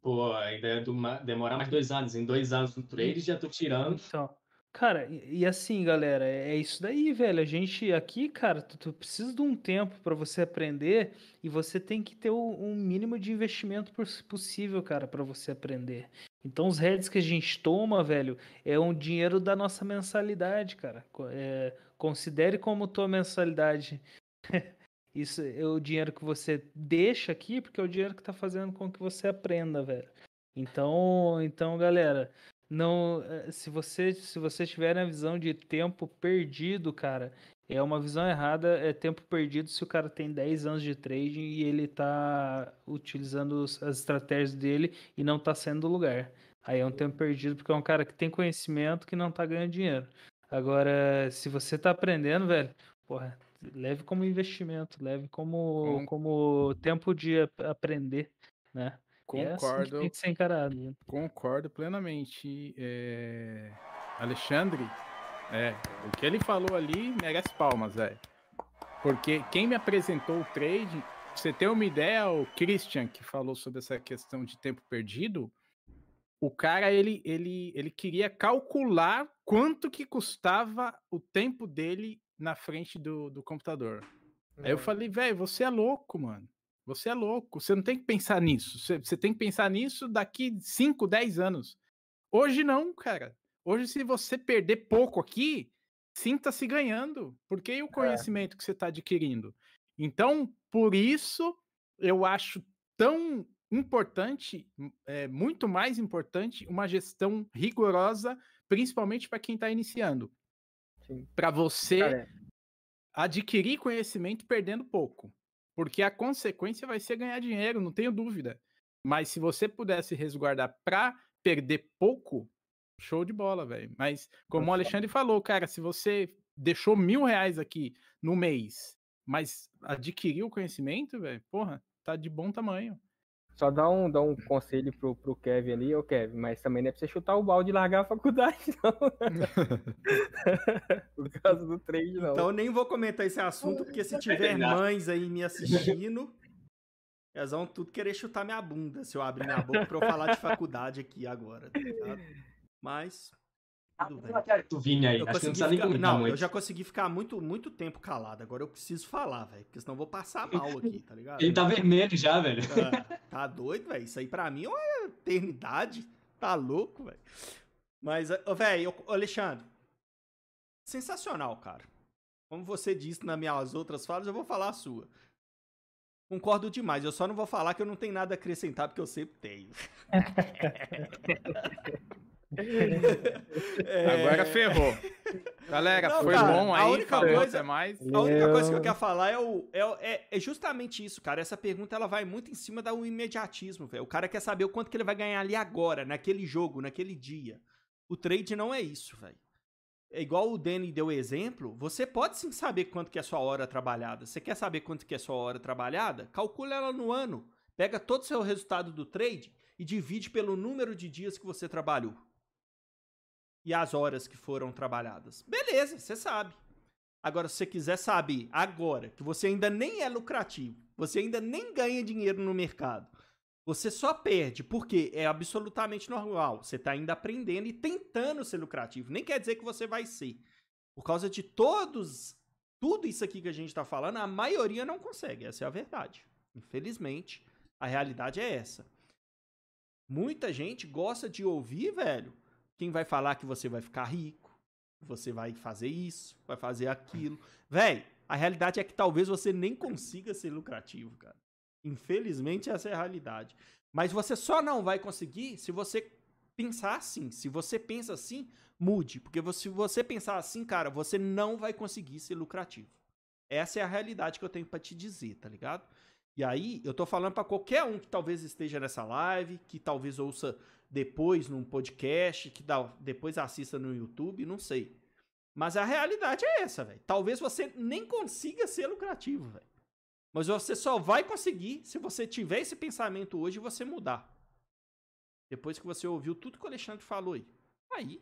Pô, ainda é demorar mais dois anos. Em dois anos no trade já tô tirando. Então, Cara, e, assim, galera, é, é isso daí, velho. A gente aqui, cara, tu, tu precisa de um tempo para você aprender e você tem que ter o, um mínimo de investimento possível, cara, para você aprender. Então, os heads que a gente toma, velho, é um dinheiro da nossa mensalidade, cara. É, considere como tua mensalidade. Isso é o dinheiro que você deixa aqui, porque é o dinheiro que tá fazendo com que você aprenda, velho. Então, então, galera, não, eh, se você se você tiver a visão de tempo perdido, cara, é uma visão errada, é tempo perdido se o cara tem 10 anos de trading e ele tá utilizando as estratégias dele e não tá saindo do lugar. Aí é um tempo perdido porque é um cara que tem conhecimento que não tá ganhando dinheiro. Agora, se você tá aprendendo, velho, porra, leve como investimento, leve como, como tempo de aprender, né? Concordo. É assim tem que ser encarado. Né? Concordo plenamente. É... Alexandre, é, o que ele falou ali merece palmas, velho. Porque quem me apresentou o trade, você ter uma ideia, o Christian, que falou sobre essa questão de tempo perdido, o cara, ele, ele, ele queria calcular quanto que custava o tempo dele na frente do, do computador. Aí eu falei, velho, você é louco, mano. Você é louco. Você não tem que pensar nisso. Você, você tem que pensar nisso daqui 5, 10 anos. Hoje não, cara. Hoje, se você perder pouco aqui, sinta-se ganhando. Porque o é. conhecimento que você está adquirindo? Então, por isso, eu acho tão importante, é, muito mais importante, uma gestão rigorosa, principalmente para quem está iniciando. Para você Cara, é. adquirir conhecimento perdendo pouco. Porque a consequência vai ser ganhar dinheiro, não tenho dúvida. Mas se você pudesse resguardar para perder pouco, show de bola, velho. Mas, como o Alexandre falou, cara, se você deixou mil reais aqui no mês, mas adquiriu conhecimento, velho, porra, tá de bom tamanho. Só dá um, dá um conselho pro, pro Kevin ali, ô Kevin, mas também não é pra você chutar o balde e largar a faculdade, não. Por causa do trade, não. Então eu nem vou comentar esse assunto, porque se tiver mães aí me assistindo, elas vão tudo querer chutar minha bunda se eu abrir minha boca pra eu falar de faculdade aqui agora, tá ligado? Mas tudo bem. Tu vinha aí, eu acho que não ficar... nem Não, muito. eu já consegui ficar muito, muito tempo calado. Agora eu preciso falar, velho. Porque senão eu vou passar mal aqui, tá ligado? Ele tá vermelho já, velho. É, tá doido, velho. Isso aí pra mim é uma eternidade. Tá louco, velho. Mas, velho, Alexandre. Sensacional, cara. Como você disse nas minhas outras falas, eu vou falar a sua. Concordo demais. Eu só não vou falar que eu não tenho nada a acrescentar, porque eu sempre tenho. É... Agora ferrou. Galera, não, foi cara, bom aí. A única, coisa, mais. a única coisa que eu quero falar é, o, é, é, é, justamente isso, cara. Essa pergunta ela vai muito em cima do imediatismo, velho. O cara quer saber o quanto que ele vai ganhar ali agora, naquele jogo, naquele dia. O trade não é isso, velho. É igual o Danny deu exemplo, você pode sim saber quanto que é a sua hora trabalhada. Você quer saber quanto que é a sua hora trabalhada? Calcula ela no ano. Pega todo o seu resultado do trade e divide pelo número de dias que você trabalhou e as horas que foram trabalhadas. Beleza, você sabe. Agora, se você quiser saber agora que você ainda nem é lucrativo, você ainda nem ganha dinheiro no mercado, você só perde porque é absolutamente normal. Você está ainda aprendendo e tentando ser lucrativo. Nem quer dizer que você vai ser. Por causa de todos, tudo isso aqui que a gente está falando, a maioria não consegue. Essa é a verdade. Infelizmente, a realidade é essa. Muita gente gosta de ouvir, velho, quem vai falar que você vai ficar rico, você vai fazer isso, vai fazer aquilo. Véi, a realidade é que talvez você nem consiga ser lucrativo, cara. Infelizmente, essa é a realidade. Mas você só não vai conseguir se você pensar assim. Se você pensa assim, mude. Porque se você pensar assim, cara, você não vai conseguir ser lucrativo. Essa é a realidade que eu tenho para te dizer, tá ligado? E aí, eu tô falando para qualquer um que talvez esteja nessa live, que talvez ouça depois num podcast, que dá, depois assista no YouTube, não sei. Mas a realidade é essa, velho. Talvez você nem consiga ser lucrativo, velho. Mas você só vai conseguir se você tiver esse pensamento hoje e você mudar. Depois que você ouviu tudo que o Alexandre falou aí. Aí.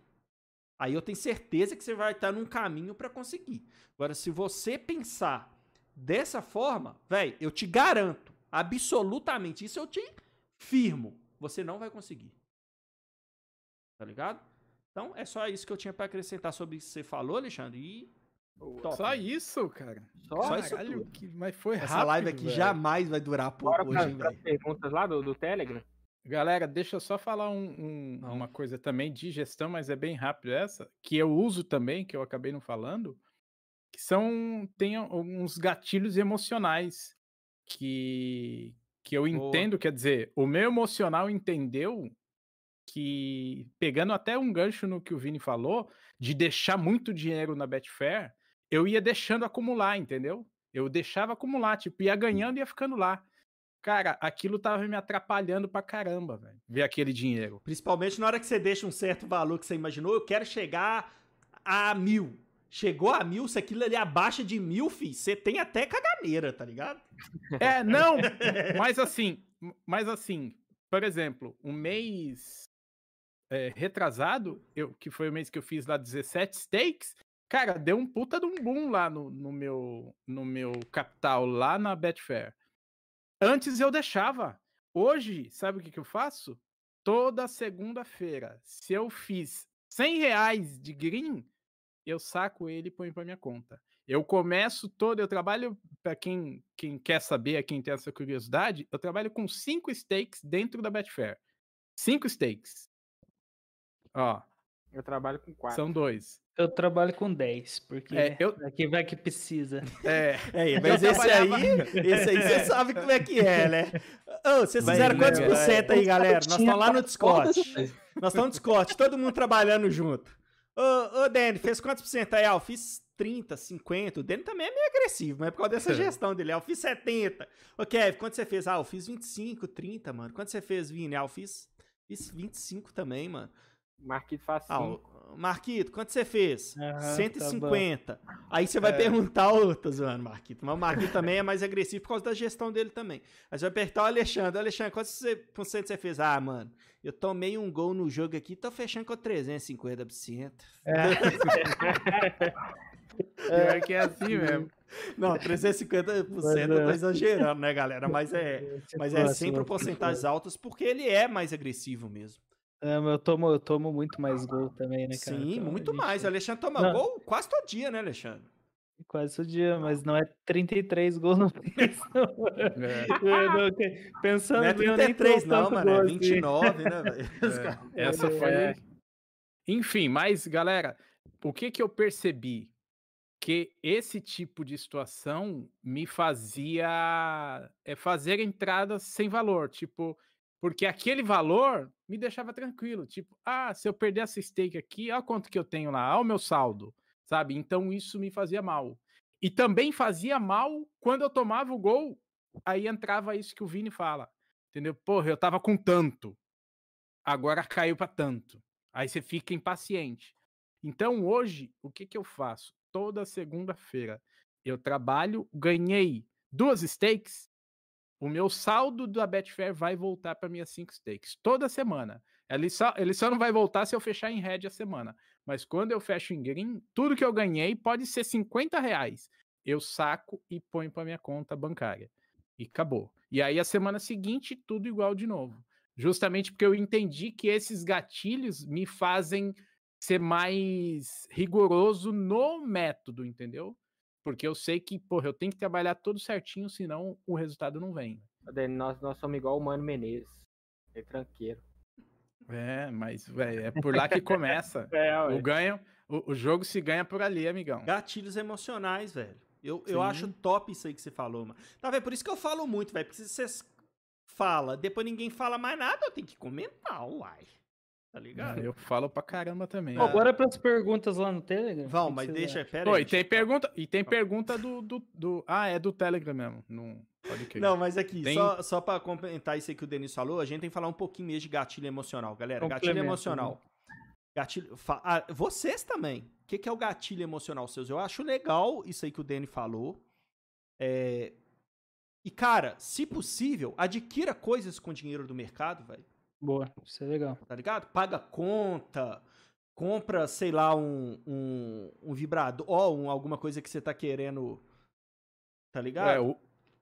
Aí eu tenho certeza que você vai estar num caminho para conseguir. Agora, se você pensar dessa forma, velho, eu te garanto, absolutamente, isso eu te firmo, você não vai conseguir. Tá ligado? Então, é só isso que eu tinha para acrescentar sobre o que você falou, Alexandre. E. Top. Só isso, cara. Só, só isso tudo. Que, mas foi Essa rápido. Essa live aqui véio. jamais vai durar pouco Bora hoje, pra, perguntas lá do, do Telegram. Galera, deixa eu só falar um, um, uma coisa também de gestão, mas é bem rápido essa, que eu uso também, que eu acabei não falando, que são tem alguns gatilhos emocionais que que eu entendo, quer dizer, o meu emocional entendeu que, pegando até um gancho no que o Vini falou, de deixar muito dinheiro na Betfair, eu ia deixando acumular, entendeu? Eu deixava acumular, tipo, ia ganhando e ia ficando lá. Cara, aquilo tava me atrapalhando pra caramba, velho, ver aquele dinheiro. Principalmente na hora que você deixa um certo valor que você imaginou, eu quero chegar a mil. Chegou a mil, se aquilo ali abaixa de mil, fi, você tem até caganeira, tá ligado? É, não, mas assim, mas assim, por exemplo, um mês é, retrasado, eu, que foi o mês que eu fiz lá 17 stakes, cara, deu um puta de um boom lá no, no, meu, no meu capital, lá na Betfair. Antes eu deixava. Hoje, sabe o que, que eu faço? Toda segunda-feira, se eu fiz 100 reais de green, eu saco ele e ponho para minha conta. Eu começo todo, eu trabalho, para quem, quem quer saber, quem tem essa curiosidade, eu trabalho com cinco stakes dentro da Betfair. Cinco stakes. Ó. Eu trabalho com quatro. São dois. Eu trabalho com 10, porque é, eu... aqui vai que precisa. É, é mas esse aí, esse aí você sabe como é que é, né? Ô, vocês Vai, fizeram quantos por vai. cento aí, galera? Nós estamos lá no Discord. Nós estamos no Discord, todo mundo trabalhando junto. Ô, ô Danny, fez quantos por cento aí? Ah, eu fiz 30, 50. O Danny também é meio agressivo, mas é por causa dessa gestão dele. Ah, eu fiz 70. Ô, Kevin, quanto você fez? Ah, eu fiz 25, 30, mano. Quanto você fez, Vini? Ah, eu fiz, fiz 25 também, mano. Marquito faz Ah, cinco. ô, Marquito, quanto você fez? Aham, 150. Aí você vai É. perguntar outras, mano, Marquito. Mas o Marquito também é mais agressivo por causa da gestão dele também. Aí você vai perguntar o Alexandre. Alexandre, quanto você, por cento você fez? Ah, mano, eu tomei um gol no jogo aqui, tô fechando com 350%. Pior que é assim mesmo. Não, 350% Mas, eu tô é. exagerando, né, galera? Mas é, mas é Próximo, sempre porcentagens altas porque ele é mais agressivo mesmo. Eu tomo, eu tomo muito mais gol também, né, cara? Sim, Então, muito gente- mais. O Alexandre toma Não. gol quase todo dia, né, Alexandre? Quase todo dia, mas não é 33 gols no mês, não. É, Pensando Não é bem, eu nem 33, tô não, mano. É gol assim. 29, né, velho? É, essa foi. É. Enfim, mas galera, o que que eu percebi? Que esse tipo de situação me fazia é, fazer entradas sem valor, tipo, porque aquele valor me deixava tranquilo, tipo, ah, se eu perder essa stake aqui, olha quanto que eu tenho lá, olha o meu saldo, sabe? Então isso me fazia mal. E também fazia mal quando eu tomava o gol, aí entrava isso que o Vini fala, entendeu? Porra, eu tava com tanto, agora caiu para tanto. Aí você fica impaciente. Então hoje, o que que eu faço? Toda segunda-feira eu trabalho, ganhei duas stakes, o meu saldo da Betfair vai voltar para minhas cinco stakes toda semana. Ele só, ele só não vai voltar se eu fechar em red a semana. Mas quando eu fecho em green, tudo que eu ganhei pode ser 50 reais. Eu saco e ponho para minha conta bancária. E acabou. E aí a semana seguinte, tudo igual de novo. Justamente porque eu entendi que esses gatilhos me fazem ser mais rigoroso no método, entendeu? Porque eu sei que, porra, eu tenho que trabalhar tudo certinho, senão o resultado não vem. Dani, Nós, nós somos igual o Mano Menezes. É tranqueiro. É, mas véio, é por lá que começa. É, o ganho, o, o jogo se ganha por ali, amigão. Gatilhos emocionais, velho. Eu, eu acho top isso aí que você falou, mano. Tá, velho? Por isso que eu falo muito, velho. Porque se você fala, depois ninguém fala mais nada, eu tenho que comentar, uai. Tá ligado? Eu falo pra caramba também. Ó, Bora pras perguntas lá no Telegram. Vão, mas deixa, pera Pô, aí. e tem pergunta, e tem pergunta do, do, do- Ah, é do Telegram mesmo. Não. Não, mas aqui, Tem- só, só pra complementar isso aí que o Denis falou, a gente tem que falar um pouquinho mesmo de gatilho emocional, galera. Gatilho Complemento, emocional. Gatilho. fa- ah, vocês também. O que, que é o gatilho emocional seus? Eu acho legal isso aí que o Denis falou. É, E, cara, se possível, adquira coisas com dinheiro do mercado, velho. Boa, isso é legal. Tá ligado? Paga conta, compra, sei lá, um, um, um vibrador, ó, um, alguma coisa que você tá querendo. Tá ligado? É, o,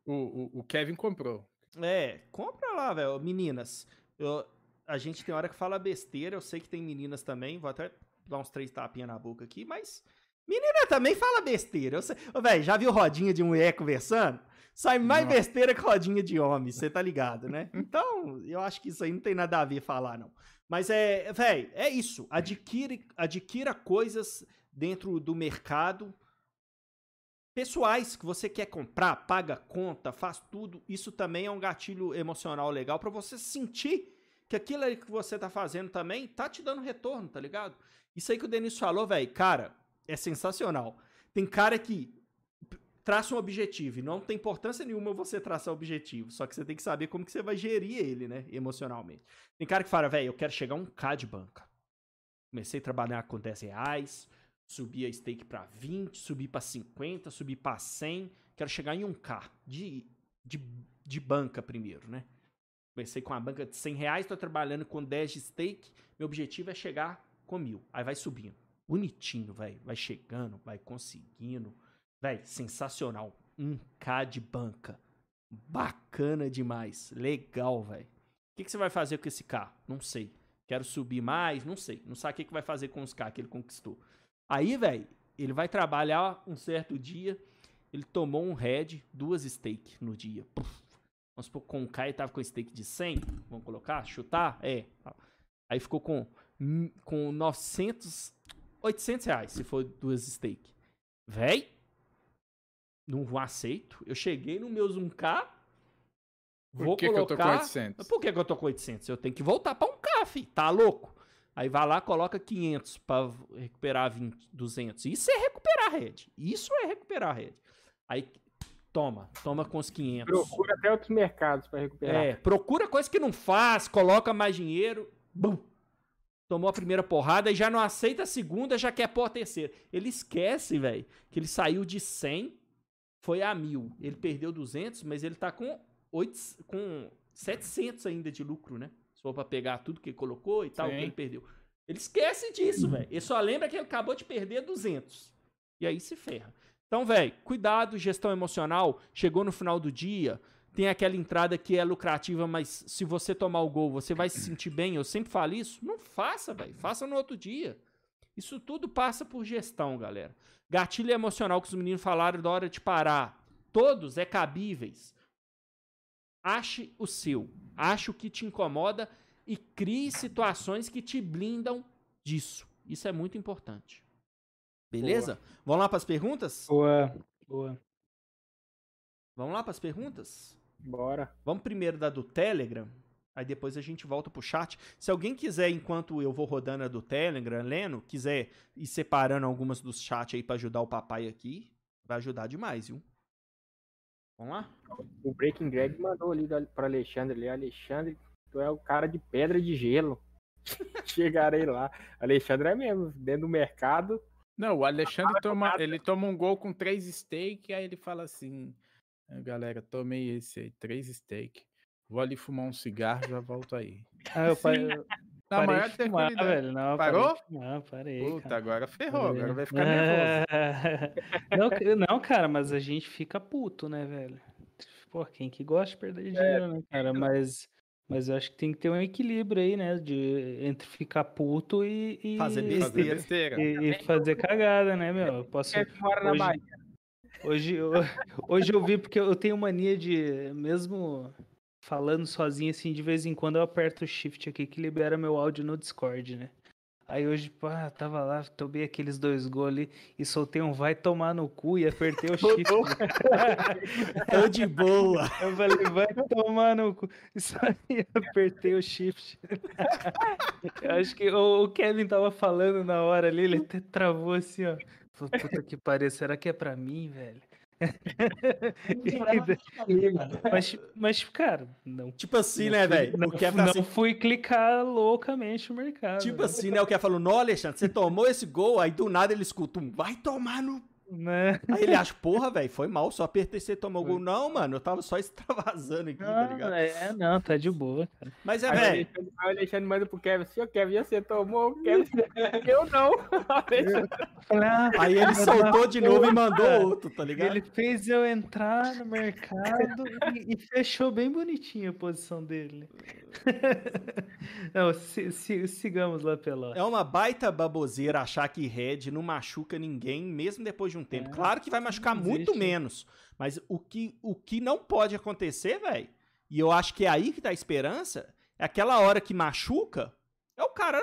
o, o- Kevin comprou. É, compra lá, velho. Meninas, eu- a gente tem hora que fala besteira, eu sei que tem meninas também, vou até dar uns três tapinhas na boca aqui, mas menina também fala besteira. Eu sei, Ô, velho, já viu rodinha de mulher conversando? Sai mais besteira que rodinha de homem, você tá ligado, né? Então, eu acho que isso aí não tem nada a ver falar, não. Mas é, velho, é isso. Adquire, adquira coisas dentro do mercado pessoais que você quer comprar, paga conta, faz tudo, isso também é um gatilho emocional legal pra você sentir que aquilo que você tá fazendo também tá te dando retorno, tá ligado? Isso aí que o Denis falou, velho, cara, é sensacional. Tem cara que traça um objetivo e não tem importância nenhuma você traçar objetivo, só que você tem que saber como que você vai gerir ele, né, emocionalmente. Tem cara que fala, velho, eu quero chegar a um K de banca. Comecei a trabalhar com 10 reais, subi a stake pra 20, subi pra 50, subi pra 100, quero chegar em 1k de, de, de banca primeiro, né? Comecei com uma banca de 100 reais, tô trabalhando com 10 de stake, meu objetivo é chegar com mil. Aí vai subindo. Bonitinho, velho. Vai chegando, vai conseguindo. Velho, sensacional. 1k de banca. Bacana demais. Legal, velho. O que, que você vai fazer com esse K? Não sei. Quero subir mais? Não sei. Não sabe o que, que vai fazer com os K que ele conquistou. Aí, velho, ele vai trabalhar um certo dia. Ele tomou um head, duas stake no dia. Puf. Vamos supor, com o Kai tava com stake de 100. Vamos colocar? Chutar? É. Aí ficou com, hum, com 900, 800 reais, se for duas stake. Véi, não aceito. Eu cheguei no meus 1k. Por Vou que, que eu tô com colocar- 800? Por que, que eu tô com 800? Eu tenho que voltar pra um CAF, tá louco? Aí vai lá, coloca 500 pra recuperar 20, 200. Isso é recuperar a rede. Isso é recuperar a rede. Aí toma, toma com os 500. Procura até outros mercados pra recuperar. É, procura coisa que não faz, coloca mais dinheiro. Bum. Tomou a primeira porrada e já não aceita a segunda, já quer pôr a terceira. Ele esquece, velho, que ele saiu de 100, foi a 1000. Ele perdeu 200, mas ele tá com, 8, com 700 ainda de lucro, né? Se for pra pegar tudo que ele colocou e tal, Sim. que ele perdeu. Ele esquece disso, velho. Ele só lembra que ele acabou de perder 200. E aí se ferra. Então, velho, cuidado, gestão emocional. Chegou no final do dia, tem aquela entrada que é lucrativa, mas se você tomar o gol, você vai se sentir bem. Eu sempre falo isso. Não faça, velho. Faça no outro dia. Isso tudo passa por gestão, galera. Gatilho emocional que os meninos falaram da hora de parar. Todos é cabíveis. Ache o seu. Ache o que te incomoda e crie situações que te blindam disso. Isso é muito importante. Beleza? Vamos lá para as perguntas? Boa, boa. Vamos lá para as perguntas? Bora. Vamos primeiro da do Telegram, aí depois a gente volta pro chat. Se alguém quiser, enquanto eu vou rodando a do Telegram, lendo, quiser ir separando algumas dos chats aí para ajudar o papai aqui, vai ajudar demais, viu? Vamos lá? O Breaking Greg mandou ali pra Alexandre ali. Alexandre, tu é o cara de pedra de gelo. Chegarei lá. Alexandre é mesmo, dentro do mercado. Não, o Alexandre toma, ele toma um gol com três steak, aí ele fala assim: "Ah, galera, tomei esse aí, três steak. Vou ali fumar um cigarro, já volto aí. Ah, eu parei, Na parei maior de fumar, velho. Não, Parou? Fumar, parei, Puta, cara. agora ferrou, agora Parei. vai ficar nervoso. É. Não, não, cara, mas a gente fica puto, né, velho? Pô, quem que gosta de perder dinheiro, né, cara? Mas, mas eu acho que tem que ter um equilíbrio aí, né? De, entre ficar puto e, e, Fazer Fazer besteira. e, e fazer cagada, né, meu? Eu posso, que mora na hoje-. Hoje, eu- hoje eu vi porque eu tenho mania de, mesmo falando sozinho assim, de vez em quando eu aperto o shift aqui que libera meu áudio no Discord, né? Aí hoje, pá, tava lá, tomei aqueles dois gols ali e soltei um vai tomar no cu e apertei o shift. Tô de boa. Eu falei, vai tomar no cu. Isso aí, apertei o shift. Eu acho que o, o Kevin tava falando na hora ali, ele até travou assim, ó. Falou, puta que pariu, será que é pra mim, velho? Mas, mas, cara, não. Tipo assim, não né, velho? Não, O Kevin não assim, fui clicar loucamente no mercado. tipo né? assim, né? O Kevin falou, não, Alexandre, você tomou esse gol, aí do nada ele escuta um, vai tomar no... Né? Aí ele acha, porra, velho, foi mal, só apertei e você tomou o gol. Não, mano, eu tava só extravasando aqui, tá Não, ligado? é, não, tá de boa, cara. Mas é, o velho, aí o Alexandre manda pro Kevin assim, ô Kevin, você tomou? O Kevin, eu não. Ah, aí ele soltou de novo e mandou outro, tá ligado? Ele fez eu entrar no mercado e, e fechou bem bonitinho a posição dele. Não, si- si- sigamos lá pela. É uma baita baboseira achar que Red não machuca ninguém, mesmo depois de um tempo. É, claro que vai machucar muito menos. Mas o que, o que não pode acontecer, velho, e eu acho que é aí que tá a esperança, é aquela hora que machuca, é o cara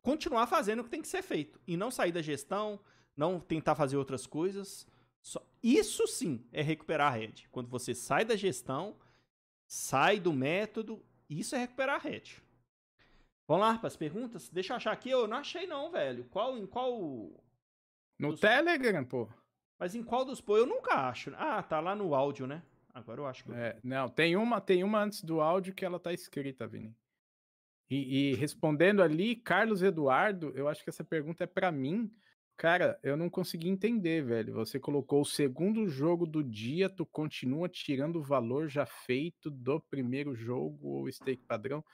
continuar fazendo o que tem que ser feito. E não sair da gestão, não tentar fazer outras coisas. Só- Isso sim é recuperar a rede. Quando você sai da gestão, sai do método, isso é recuperar a rede. Vamos lá para as perguntas? Deixa eu achar aqui. Eu não achei não, velho. Qual em qual? No Telegram, pô. Mas em qual dos pô? Eu nunca acho. Ah, tá lá no áudio, né? Agora eu acho que eu... É, não, tem uma, tem uma antes do áudio que ela tá escrita, Vini. E, e respondendo ali, Carlos Eduardo, eu acho que essa pergunta é pra mim. Cara, eu não consegui entender, velho. Você colocou o segundo jogo do dia, tu continua tirando o valor já feito do primeiro jogo ou stake padrão.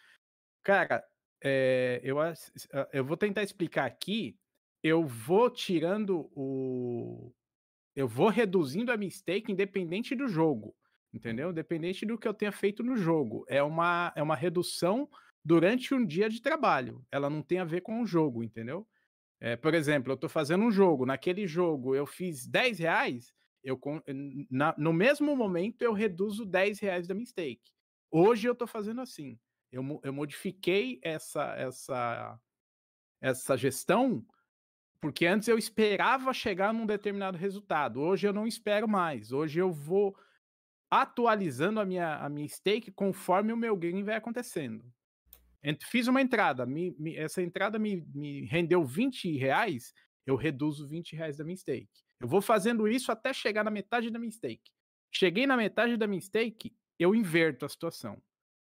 Cara, é, eu, eu vou tentar explicar aqui. Eu vou tirando o. Eu vou reduzindo a minha stake independente do jogo entendeu? Dependente do que eu tenha feito no jogo. É uma, é uma redução durante um dia de trabalho. Ela não tem a ver com o jogo, entendeu? É, por exemplo, eu estou fazendo um jogo. Naquele jogo eu fiz 10 reais, eu, na- no mesmo momento eu reduzo 10 reais da minha stake. Hoje eu estou fazendo assim. Eu, eu modifiquei essa, essa, essa gestão porque antes eu esperava chegar num determinado resultado. Hoje eu não espero mais. Hoje eu vou atualizando a minha, a minha stake conforme o meu game vai acontecendo. Fiz uma entrada, me- me- essa entrada me, me rendeu 20 reais, eu reduzo 20 reais da minha stake. Eu vou fazendo isso até chegar na metade da minha stake. Cheguei na metade da minha stake, eu inverto a situação.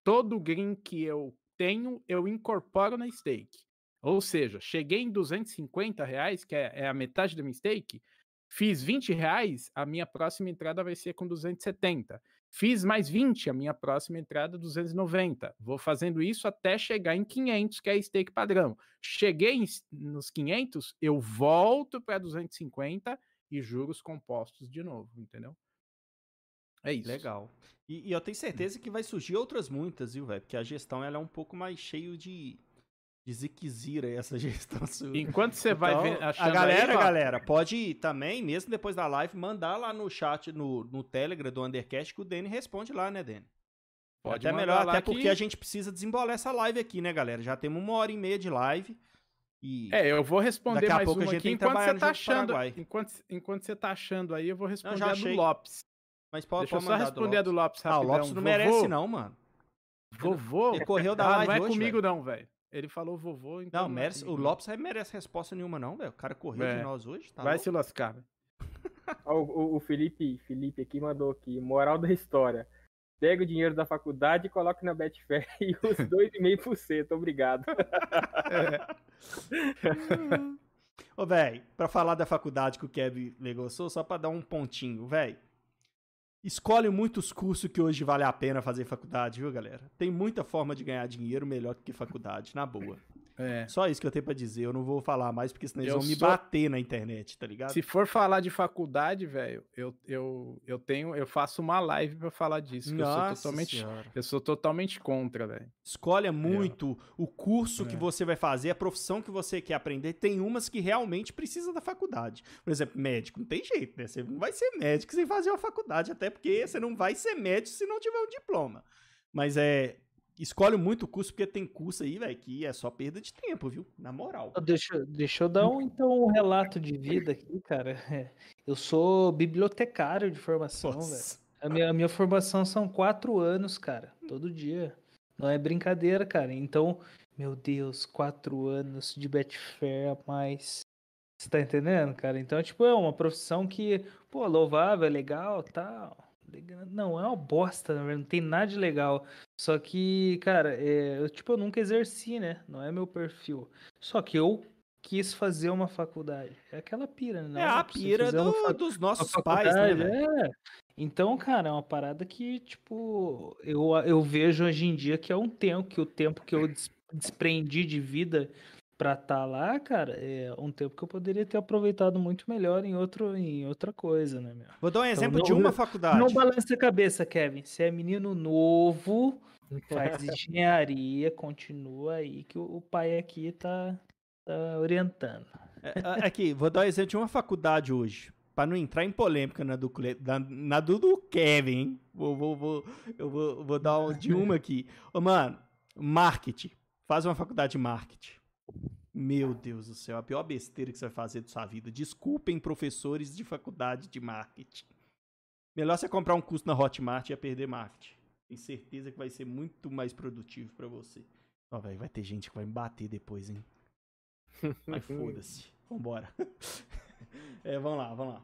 Todo green que eu tenho, eu incorporo na stake. Ou seja, cheguei em 250 reais, que é, é a metade minha stake, fiz 20 reais, a minha próxima entrada vai ser com 270. Fiz mais 20, a minha próxima entrada 290. Vou fazendo isso até chegar em 500, que é stake padrão. Cheguei nos 500, eu volto para 250 e juros compostos de novo, entendeu? É isso. Legal. E, e eu tenho certeza que vai surgir outras muitas, viu, velho? Porque a gestão ela é um pouco mais cheio de, de ziquezira, essa gestão sua. Enquanto você vai Então, ver, a galera, aí, galera, pode também, mesmo depois da live, mandar lá no chat, no, no Telegram do Undercast, que o Dani responde lá, né, Dani? Pode até melhor, até que- porque a gente precisa desembolar essa live aqui, né, galera? Já temos uma hora e meia de live. E É, eu vou responder Daqui a mais pouco a uma gente aqui que enquanto você tá achando. Enquanto, enquanto você tá achando aí, eu vou responder já a do. Lopes. mas pode, Deixa eu pode só mandar responder a do Lopes Ah, o rapidão. Lopes não merece, não, mano. Vovô. Ele correu da Ah, live não é hoje, comigo velho. não, velho. Ele falou vovô, então. Não, é merece, o Lopes não merece resposta nenhuma, não, velho. O cara correu É. de nós hoje, tá Vai louco? se lascar. velho. Ó, O, o- o Felipe, Felipe aqui mandou aqui, moral da história. Pega o dinheiro da faculdade e coloque na Betfair e os 2,5%. Obrigado. Ô, velho, pra falar da faculdade que o Kevin negociou, só pra dar um pontinho, velho. Escolhe muitos cursos que hoje vale a pena fazer faculdade, viu, galera? Tem muita forma de ganhar dinheiro melhor do que faculdade, na boa. É. Só isso que eu tenho pra dizer. Eu não vou falar mais, porque senão eles Eu vão me sou- bater na internet, tá ligado? Se for falar de faculdade, velho, eu, eu, eu tenho, eu faço uma live pra falar disso. que eu sou Nossa totalmente, senhora. eu sou totalmente contra, velho. Escolha muito o curso que É. você vai fazer, a profissão que você quer aprender. Tem umas que realmente precisa da faculdade. Por exemplo, médico. Não tem jeito, né? Você não vai ser médico sem fazer uma faculdade, até porque você não vai ser médico se não tiver um diploma. Mas é. Escolhe muito curso, porque tem curso aí, velho, que é só perda de tempo, viu? Na moral. Deixa, deixa eu dar um, então, um relato de vida aqui, cara. É, Eu sou bibliotecário de formação, velho. A minha, a minha formação são quatro anos, cara. Todo dia. Não é brincadeira, cara. Então, meu Deus, quatro anos de Betfair a mais. Você tá entendendo, cara? Então, tipo, é uma profissão que, pô, louvável, é legal, tal. Não, é uma bosta, não tem nada de legal. Só que, cara, é, eu, tipo, eu nunca exerci, né? Não é meu perfil. Só que eu quis fazer uma faculdade. É aquela pira, né? é a pira do- fa- dos nossos pais, né, é. Então, cara, é uma parada que, tipo, eu, eu vejo hoje em dia que é um tempo, que o tempo que eu des- desprendi de vida pra estar lá, cara, é um tempo que eu poderia ter aproveitado muito melhor em, outro, em outra coisa, né, meu? Vou dar um exemplo de não- uma faculdade. Não balance a cabeça, Kevin. Você é menino novo, faz engenharia, continua aí que o pai aqui tá, tá orientando. É, Aqui, vou dar um exemplo de uma faculdade hoje. Pra não entrar em polêmica na do, na, na do, do Kevin, hein? Vou, vou, vou, eu vou, vou dar um, de uma aqui. Ô, mano, marketing. Faz uma faculdade de marketing. Meu Deus do céu, a pior besteira que você vai fazer da sua vida. Desculpem, professores de faculdade de marketing. Melhor você comprar um curso na Hotmart e ia perder marketing. Tenho certeza que vai ser muito mais produtivo pra você. Ó, velho, vai ter gente que vai me bater depois, hein? Mas foda-se. Vambora. É, vamos lá, vamos lá.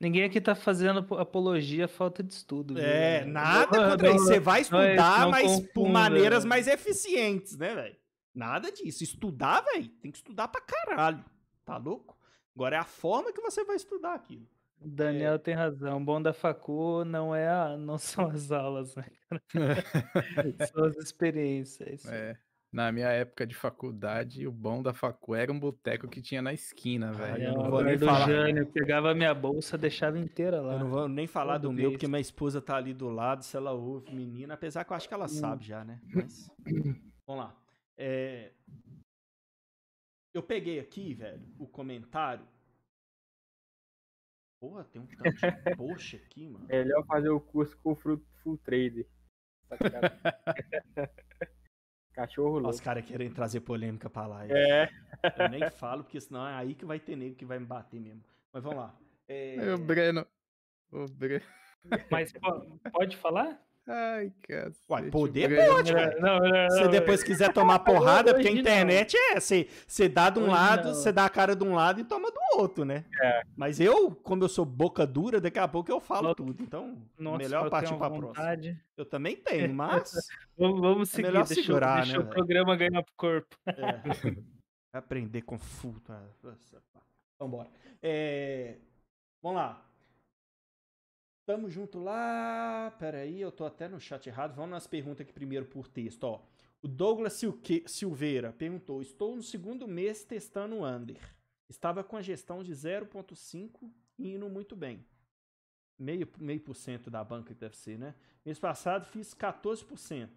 Ninguém aqui tá fazendo apo- apologia à falta de estudo. viu, É, galera? nada contra isso. Você vai estudar, não mas por maneiras mais eficientes, né, velho? Nada disso. Estudar, velho, tem que estudar pra caralho. Tá louco? Agora é a forma que você vai estudar aquilo. O Daniel tem razão. O bom da facu não é a, não são as aulas, né? são as experiências. É. Na minha época de faculdade, o bom da facu era um boteco que tinha na esquina, Ah, velho. eu não vou nem falar. Jânio pegava minha bolsa, deixava inteira lá. Eu não vou nem falar do Todo meu, mês. porque minha esposa tá ali do lado, se ela ouve, menina, apesar que eu acho que ela sabe já, né? Mas. Vamos lá. É, Eu peguei aqui, velho, o comentário. Porra, tem um tanto de poxa aqui, mano. Melhor fazer o curso com o Full Trader. Sacanagem. Cachorro Os louco. caras querem trazer polêmica pra live. É, Eu nem falo, porque senão é aí que vai ter nego que vai me bater mesmo. Mas vamos lá. É, O Breno. O Breno. Mas po- pode falar? Ai, cara. Uai, poder pode, velho. Não, não, não, Se não, depois quiser tomar porrada, porque a internet é, você, você dá de um Hoje lado, não. você dá a cara de um lado e toma do outro, né? É. Mas eu, como eu sou boca dura, daqui a pouco eu falo Nossa. tudo. Então, Nossa, melhor partir pra próxima. Eu também tenho, mas Vamos, vamos É seguir, melhor deixa, segurar, deixa né, o velho? programa ganhar pro corpo. é, aprender com futo. ah, nossa, pá. Vambora. É, vamos lá. Tamo junto lá. Pera aí, eu tô até no chat errado. Vamos nas perguntas aqui primeiro por texto, ó. O Douglas Silque- Silveira perguntou: Estou no segundo mês testando o Under. Estava com a gestão de 0,5 e indo muito bem. Meio, meio por cento da banca que deve ser, né? Mês passado fiz 14%.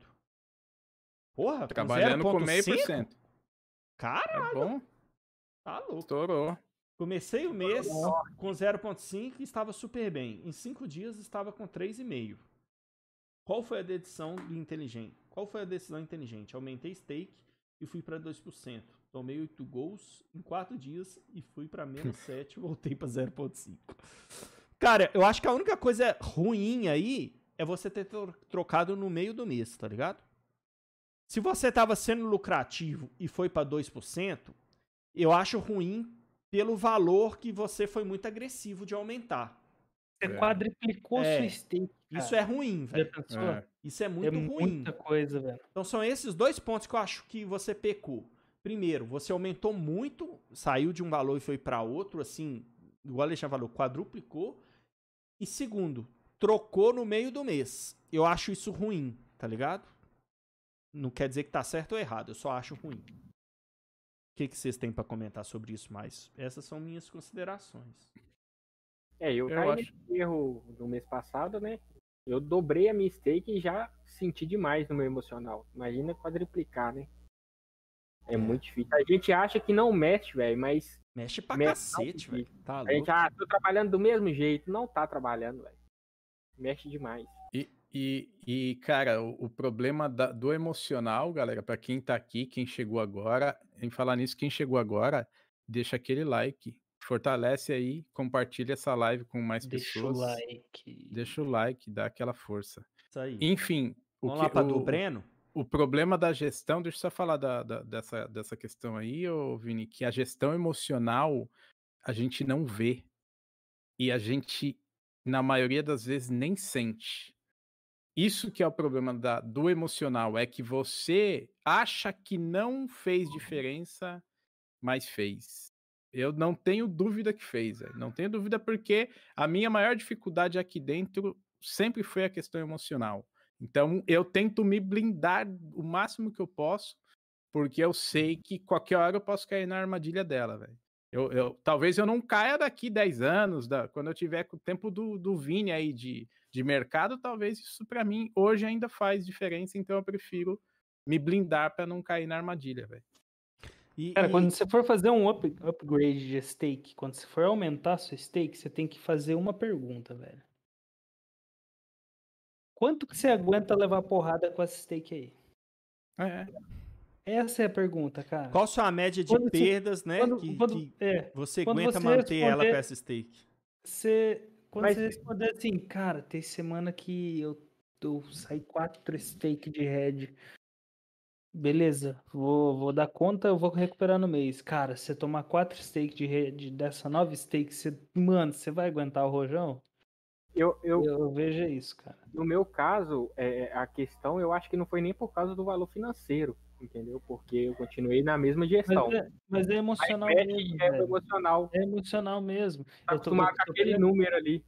Porra, com Trabalhando com meio por 0,5? cento. Cara, É bom? tá louco. Estourou. Comecei o mês com 0,5 e estava super bem. Em 5 dias estava com 3,5. Qual foi a decisão do inteligente? Qual foi a decisão inteligente? Aumentei stake e fui para 2%. Tomei 8 gols em 4 dias e fui para menos 7 e voltei para 0,5. Cara, eu acho que a única coisa ruim aí é você ter tro- trocado no meio do mês, tá ligado? Se você tava sendo lucrativo e foi para 2%, eu acho ruim pelo valor que você foi muito agressivo de aumentar. Você É. quadriplicou É. sua stake. Isso é ruim, velho. É. Isso é É, muito ruim. muita coisa, velho. Então são esses dois pontos que eu acho que você pecou. Primeiro, você aumentou muito, saiu de um valor e foi para outro, assim, igual o Alexandre falou, quadruplicou. E segundo, trocou no meio do mês. Eu acho isso ruim, tá ligado? Não quer dizer que tá certo ou errado, eu só acho ruim. O que, que vocês têm para comentar sobre isso mais? Essas são minhas considerações. É, eu, Eu caí acho- nesse erro do mês passado, né? Eu dobrei a minha stake e já senti demais no meu emocional. Imagina quadriplicar, né? É, muito difícil. A gente acha que não mexe, velho, mas Mexe pra Mexe cacete, velho. Tá a gente, ah, tô trabalhando do mesmo jeito. Não tá trabalhando, velho. Mexe demais. E, e, e, cara, o, o problema da- do emocional, galera, pra quem tá aqui, quem chegou agora, em falar nisso, quem chegou agora, deixa aquele like, fortalece aí, compartilha essa live com mais Deixa o pessoas. like. Deixa o like, dá aquela força. Isso aí. Enfim, o, Vamos que, lá pra o, do Breno? o problema da gestão, deixa eu só falar da, da- dessa, dessa questão aí, ô Vini, que a gestão emocional a gente não vê. E a gente, na maioria das vezes, nem sente. Isso que é o problema da- do emocional, é que você acha que não fez diferença, mas fez. Eu não tenho dúvida que fez, velho. não tenho dúvida porque a minha maior dificuldade aqui dentro sempre foi a questão emocional. Então eu tento me blindar o máximo que eu posso, porque eu sei que qualquer hora eu posso cair na armadilha dela, velho. Eu, eu- talvez eu não caia daqui 10 anos, da- quando eu tiver com o tempo do, do Vini aí de, de mercado, talvez isso pra mim hoje ainda faz diferença, então eu prefiro me blindar pra não cair na armadilha, velho. Cara, e- quando você for fazer um up- upgrade de stake, quando você for aumentar a sua stake, você tem que fazer uma pergunta, velho. Quanto que você aguenta levar porrada com essa stake aí? É, Essa é a pergunta, cara. Qual sua média de Quando você- perdas, né? Quando, que, quando- que é, você aguenta você manter ela com essa stake? você, quando Mas- você responder assim, cara, tem semana que eu, eu saí quatro stake de head. Beleza, vou, vou dar conta, eu vou recuperar no mês. Cara, se você tomar quatro stake de head dessa nova stake, você, mano, você vai aguentar o rojão? Eu, eu, Eu, eu vejo isso, cara. no meu caso, é, a questão eu acho que não foi nem por causa do valor financeiro, entendeu? Porque eu continuei na mesma gestão. Mas é, mas é emocional mesmo, é velho. emocional. É emocional mesmo. Tá Eu tô- eu tô aquele querendo- número ali.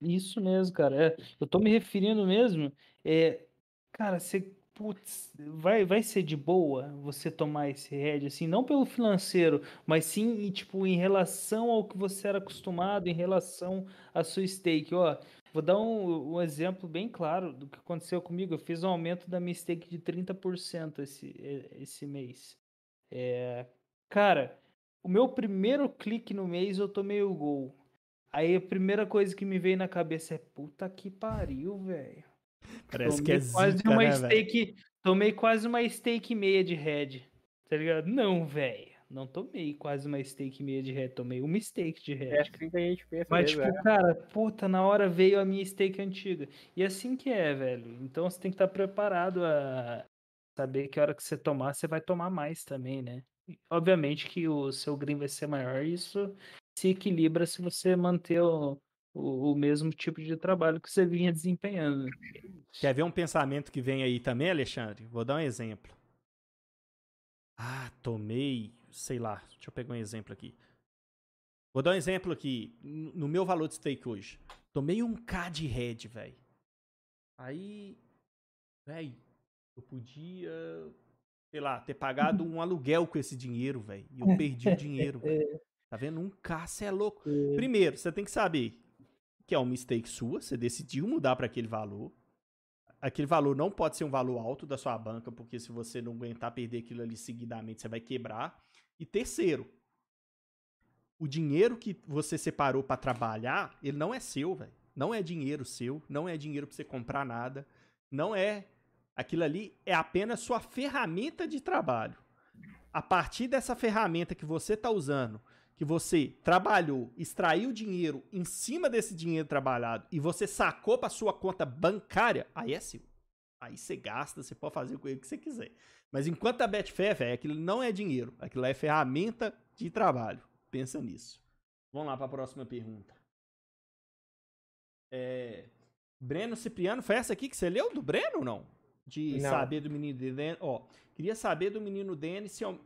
Isso mesmo, cara. É, eu tô me referindo mesmo. É, cara, você, putz, vai, vai ser de boa você tomar esse head, assim, não pelo financeiro, mas sim, tipo, em relação ao que você era acostumado, em relação à sua stake. Ó, vou dar um, um exemplo bem claro do que aconteceu comigo. Eu fiz um aumento da minha stake de 30% esse, esse mês. É, cara, o meu primeiro clique no mês eu tomei o gol. Aí a primeira coisa que me veio na cabeça é puta que pariu, velho. Parece que é Tomei quase zica, uma né, stake, tomei quase uma stake meia de head. Tá ligado? Não, velho. Não tomei quase uma steak e meia de head, tomei uma steak de head. É assim que a gente pensa Mas, mesmo, tipo, é. cara, puta, na hora veio a minha steak antiga. E assim que é, velho. Então você tem que estar preparado a saber que a hora que você tomar, você vai tomar mais também, né? Obviamente que o seu green vai ser maior e isso se equilibra se você manter o, o, o mesmo tipo de trabalho que você vinha desempenhando. Quer ver um pensamento que vem aí também, Alexandre? Vou dar um exemplo. Ah, tomei, sei lá, deixa eu pegar um exemplo aqui. Vou dar um exemplo aqui, no meu valor de steak hoje. Tomei um K de head, velho. Aí, velho, eu podia, sei lá, ter pagado um aluguel com esse dinheiro, velho. E eu perdi o dinheiro, velho. Tá vendo? Um K, você é louco. Primeiro, você tem que saber que é uma mistake sua, você decidiu mudar para aquele valor. Aquele valor não pode ser um valor alto da sua banca, porque se você não aguentar perder aquilo ali seguidamente, você vai quebrar. E terceiro, o dinheiro que você separou para trabalhar, ele não é seu, velho. Não é dinheiro seu, não é dinheiro para você comprar nada, não é aquilo ali é apenas sua ferramenta de trabalho. A partir dessa ferramenta que você está usando, que você trabalhou, extraiu dinheiro em cima desse dinheiro trabalhado e você sacou para sua conta bancária, aí é seu. Aí você gasta, você pode fazer com ele o que você quiser. Mas enquanto a Betfair, velho, aquilo não é dinheiro, aquilo é ferramenta de trabalho. Pensa nisso. Vamos lá para a próxima pergunta. É, Breno Cipriano, foi essa aqui que você leu do Breno ou não? De Não. saber do menino Denis. Ó, queria saber do menino Denis se. au-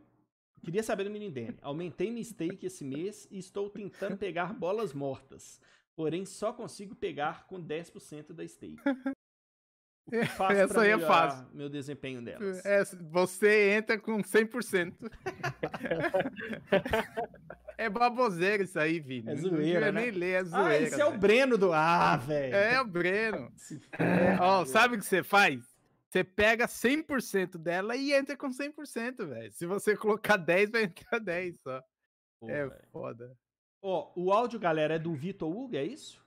Queria saber do menino Denis. Aumentei minha stake esse mês e estou tentando pegar bolas mortas. Porém, só consigo pegar com 10% da stake. O que faço Essa aí é fácil. Meu desempenho delas. É, você entra com 100%. é baboseira isso aí, Vini. É Não zoeira, né? nem ler, é ah, zoeira. esse é o velho. Breno do. Ah, velho. É o Breno. É, ó, sabe o que você faz? Você pega 100% dela e entra com 100%, velho. Se você colocar 10, vai entrar 10 só. Pô, é velho. foda. Ó, o áudio, galera, é do Vitor Hugo, é isso?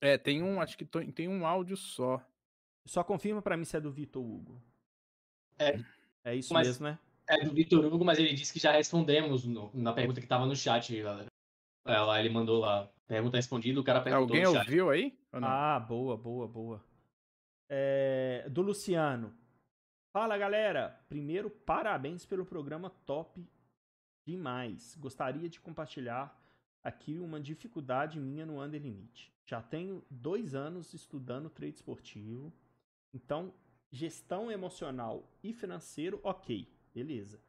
É, tem um, acho que tem um áudio só. Só confirma pra mim se é do Vitor Hugo. É. É isso Mas- mesmo, né? É do Vitor Hugo, mas ele disse que já respondemos no- na pergunta que tava no chat, galera. É, lá ele mandou lá. Pergunta respondida, o cara perguntou Alguém ouviu aí? Ou não? Ah, boa, boa, boa. É, do Luciano. Fala, galera. Primeiro, parabéns pelo programa top demais. Gostaria de compartilhar aqui uma dificuldade minha no Under Limit. Já tenho dois anos estudando trade esportivo. Então, gestão emocional e financeiro, ok, beleza.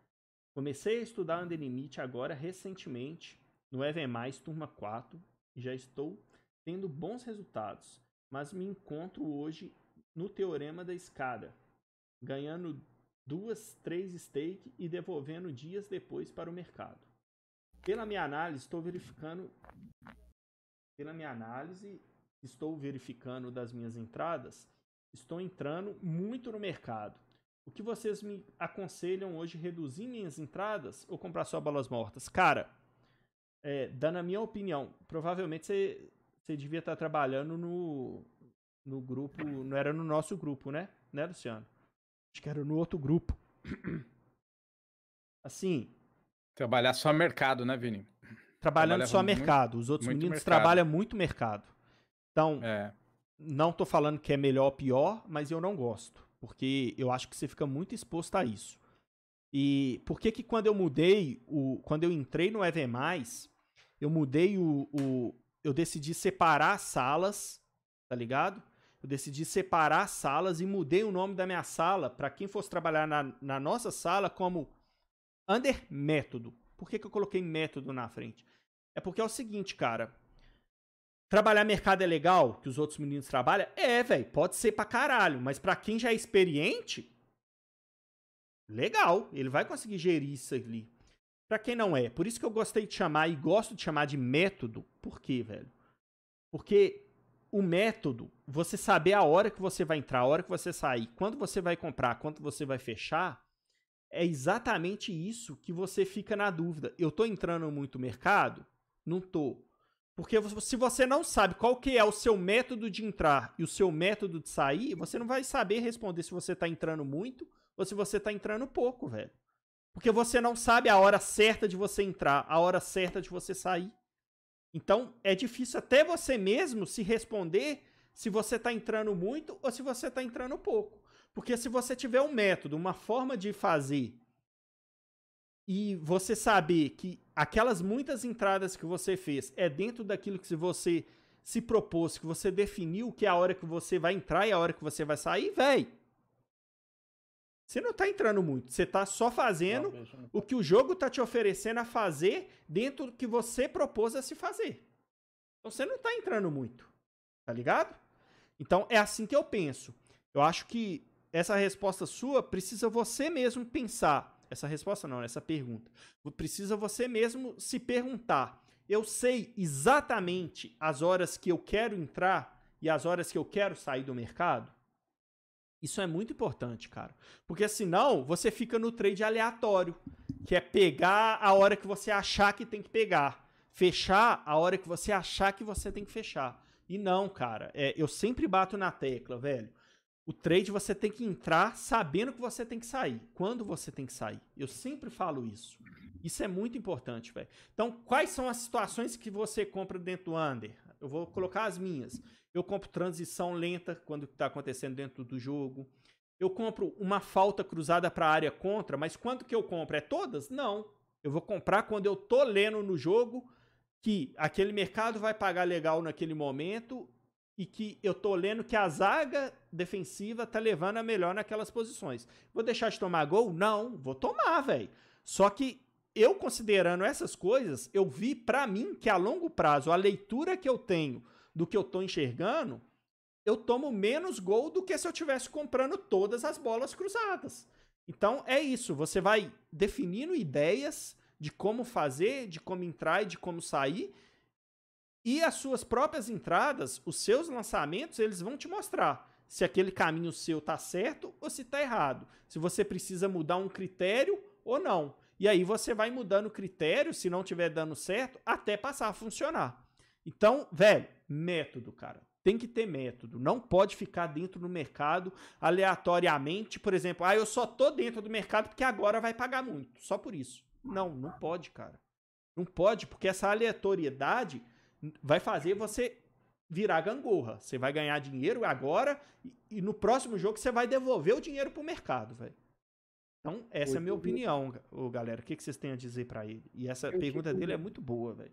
Comecei a estudar Under agora recentemente no EV+, turma 4, e já estou tendo bons resultados, mas me encontro hoje no teorema da escada, ganhando duas, três stake e devolvendo dias depois para o mercado. Pela minha análise, estou verificando. Pela minha análise, estou verificando das minhas entradas, estou entrando muito no mercado. O que vocês me aconselham hoje reduzir minhas entradas ou comprar só bolas mortas? Cara, é, dando a minha opinião, provavelmente você, você devia estar trabalhando no, no grupo, não era no nosso grupo, né? Né, Luciano? Acho que era no outro grupo. Assim, Trabalhar só mercado, né, Vini? trabalhando Trabalhava só muito- mercado. Os outros muito meninos mercado. trabalham muito mercado. Então, É. não tô falando que é melhor ou pior, mas eu não gosto. Porque eu acho que você fica muito exposto a isso. E por que que quando eu mudei, o, quando eu entrei no EV+, eu mudei o, o... Eu decidi separar as salas, tá ligado? Eu decidi separar as salas e mudei o nome da minha sala para quem fosse trabalhar na, na nossa sala como Under Método. Por que, que eu coloquei método na frente? É porque é o seguinte, cara. Trabalhar mercado é legal, que os outros meninos trabalham? É, velho, pode ser pra caralho. Mas pra quem já é experiente, legal. Ele vai conseguir gerir isso ali. Pra quem não é. Por isso que eu gostei de chamar e gosto de chamar de método. Por quê, velho? Porque o método, você saber a hora que você vai entrar, a hora que você sair, quando você vai comprar, quando você vai fechar, é exatamente isso que você fica na dúvida. Eu tô entrando muito no mercado? Não tô. Porque se você não sabe qual que é o seu método de entrar e o seu método de sair, você não vai saber responder se você tá entrando muito ou se você tá entrando pouco, velho. Porque você não sabe a hora certa de você entrar, a hora certa de você sair. Então, é difícil até você mesmo se responder se você está entrando muito ou se você está entrando pouco. Porque se você tiver um método, uma forma de fazer, e você saber que aquelas muitas entradas que você fez é dentro daquilo que você se propôs, que você definiu que é a hora que você vai entrar e a hora que você vai sair, véi. Você não tá entrando muito, você tá só fazendo não, o que o jogo tá te oferecendo a fazer dentro do que você propôs a se fazer. Então você não tá entrando muito, tá ligado? Então é assim que eu penso. Eu acho que essa resposta sua precisa você mesmo pensar. Essa resposta não, essa pergunta. Precisa você mesmo se perguntar. Eu sei exatamente as horas que eu quero entrar e as horas que eu quero sair do mercado? Isso é muito importante, cara. Porque senão você fica no trade aleatório, que é pegar a hora que você achar que tem que pegar, fechar a hora que você achar que você tem que fechar. E não, cara. É, eu sempre bato na tecla, velho. O trade você tem que entrar sabendo que você tem que sair. Quando você tem que sair. Eu sempre falo isso. Isso é muito importante, velho. Então, quais são as situações que você compra dentro do under? Eu vou colocar as minhas. Eu compro transição lenta quando está acontecendo dentro do jogo. Eu compro uma falta cruzada para a área contra, mas quando que eu compro? É todas? Não. Eu vou comprar quando eu tô lendo no jogo que aquele mercado vai pagar legal naquele momento e que eu tô lendo que a zaga defensiva tá levando a melhor naquelas posições. Vou deixar de tomar gol? Não, vou tomar, velho. Só que eu considerando essas coisas, eu vi para mim que a longo prazo a leitura que eu tenho do que eu tô enxergando, eu tomo menos gol do que se eu tivesse comprando todas as bolas cruzadas. Então é isso, você vai definindo ideias de como fazer, de como entrar e de como sair. E as suas próprias entradas, os seus lançamentos, eles vão te mostrar se aquele caminho seu tá certo ou se tá errado. Se você precisa mudar um critério ou não. E aí você vai mudando o critério, se não tiver dando certo, até passar a funcionar. Então, velho, método, cara. Tem que ter método. Não pode ficar dentro do mercado aleatoriamente. Por exemplo, ah, eu só tô dentro do mercado porque agora vai pagar muito. Só por isso. Não, não pode, cara. Não pode, porque essa aleatoriedade vai fazer você virar gangorra. Você vai ganhar dinheiro agora e, e no próximo jogo você vai devolver o dinheiro pro mercado, velho. Então, essa é a minha opinião, galera. O que, que vocês têm a dizer para ele? E essa pergunta dele é muito boa, velho.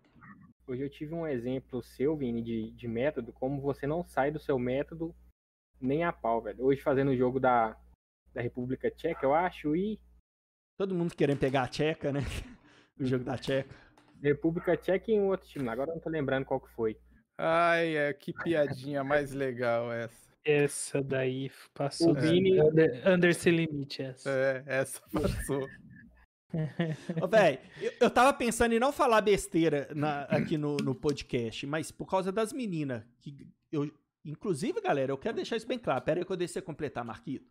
Hoje eu tive um exemplo seu, Vini, de, de método, como você não sai do seu método nem a pau, velho. Hoje fazendo o jogo da, da República Tcheca, eu acho, e. Todo mundo querendo pegar a Tcheca, né? o jogo da Tcheca. República Tcheca e um outro time, agora eu não tô lembrando qual que foi. Ai, é, que piadinha mais legal essa. Essa daí passou. O Vini... Under, under limite, essa. É, essa passou. Ô, véi, eu, eu tava pensando em não falar besteira na, aqui no, no podcast, mas por causa das meninas, que eu, inclusive, galera, eu quero deixar isso bem claro. Pera aí que eu deixei completar, Marquito.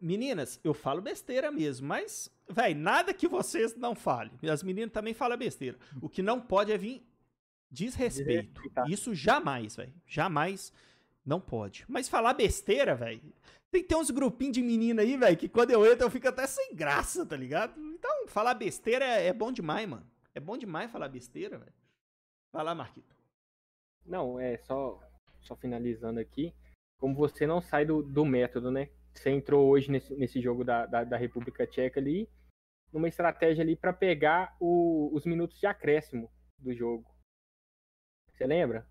Meninas, eu falo besteira mesmo, mas, velho, nada que vocês não falem. As meninas também falam besteira. O que não pode é vir desrespeito. Isso jamais, velho. Jamais não pode. Mas falar besteira, velho. Tem que ter uns grupinhos de menina aí, velho, que quando eu entro eu fico até sem graça, tá ligado? Então, falar besteira é, é bom demais, mano. É bom demais falar besteira, velho. Vai lá, Marquito. Não, é só, só finalizando aqui. Como você não sai do, do método, né? Você entrou hoje nesse, nesse jogo da, da, da República Tcheca ali, numa estratégia ali para pegar o, os minutos de acréscimo do jogo. Você lembra?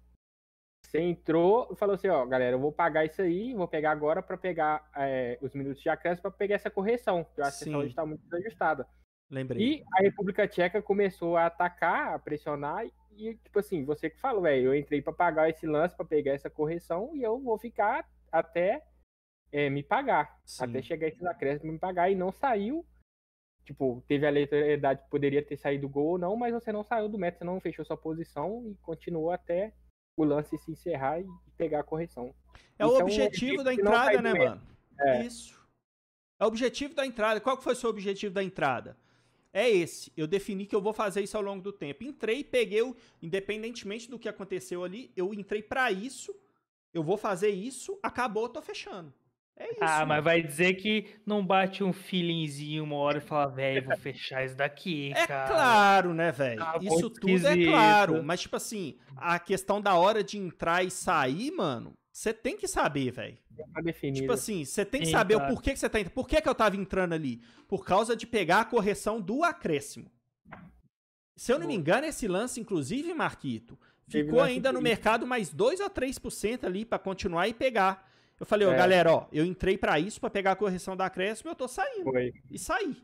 Você entrou e falou assim, ó, galera, eu vou pagar isso aí, vou pegar agora para pegar é, os minutos de acréscimo para pegar essa correção, que eu acho Sim. que essa está muito desajustada. Lembrei. E a República Tcheca começou a atacar, a pressionar, e tipo assim, você que falou, velho, eu entrei para pagar esse lance, para pegar essa correção, e eu vou ficar até é, me pagar, Sim. até chegar esses acréscimos me pagar, e não saiu. Tipo, teve a letalidade que poderia ter saído gol ou não, mas você não saiu do método, você não fechou sua posição e continuou até o lance se encerrar e pegar a correção. É o objetivo da entrada, né, mano? É. Isso. É o objetivo da entrada. Qual que foi o seu objetivo da entrada? É esse. Eu defini que eu vou fazer isso ao longo do tempo. Entrei, peguei, o, independentemente do que aconteceu ali, eu entrei para isso. Eu vou fazer isso, acabou, tô fechando. É isso. Ah, mas mano. vai dizer que não bate um feelingzinho uma hora e fala, velho, vou fechar isso daqui, É cara. claro, né, velho? Tá Isso tudo é esquisito. claro. Mas, tipo assim, a questão da hora de entrar e sair, mano, você tem que saber, velho. Tá. Tipo assim, você tem que Sim, saber o porquê que você tá entrando. Por que, que eu tava entrando ali? Por causa de pegar a correção do acréscimo. Se eu não me engano, esse lance, inclusive, Marquito, ficou ainda no mercado mais 2 ou 3% ali pra continuar e pegar. Eu falei, ó, É. galera, ó, eu entrei pra isso, pra pegar a correção da acréscimo, eu tô saindo. Foi. E saí.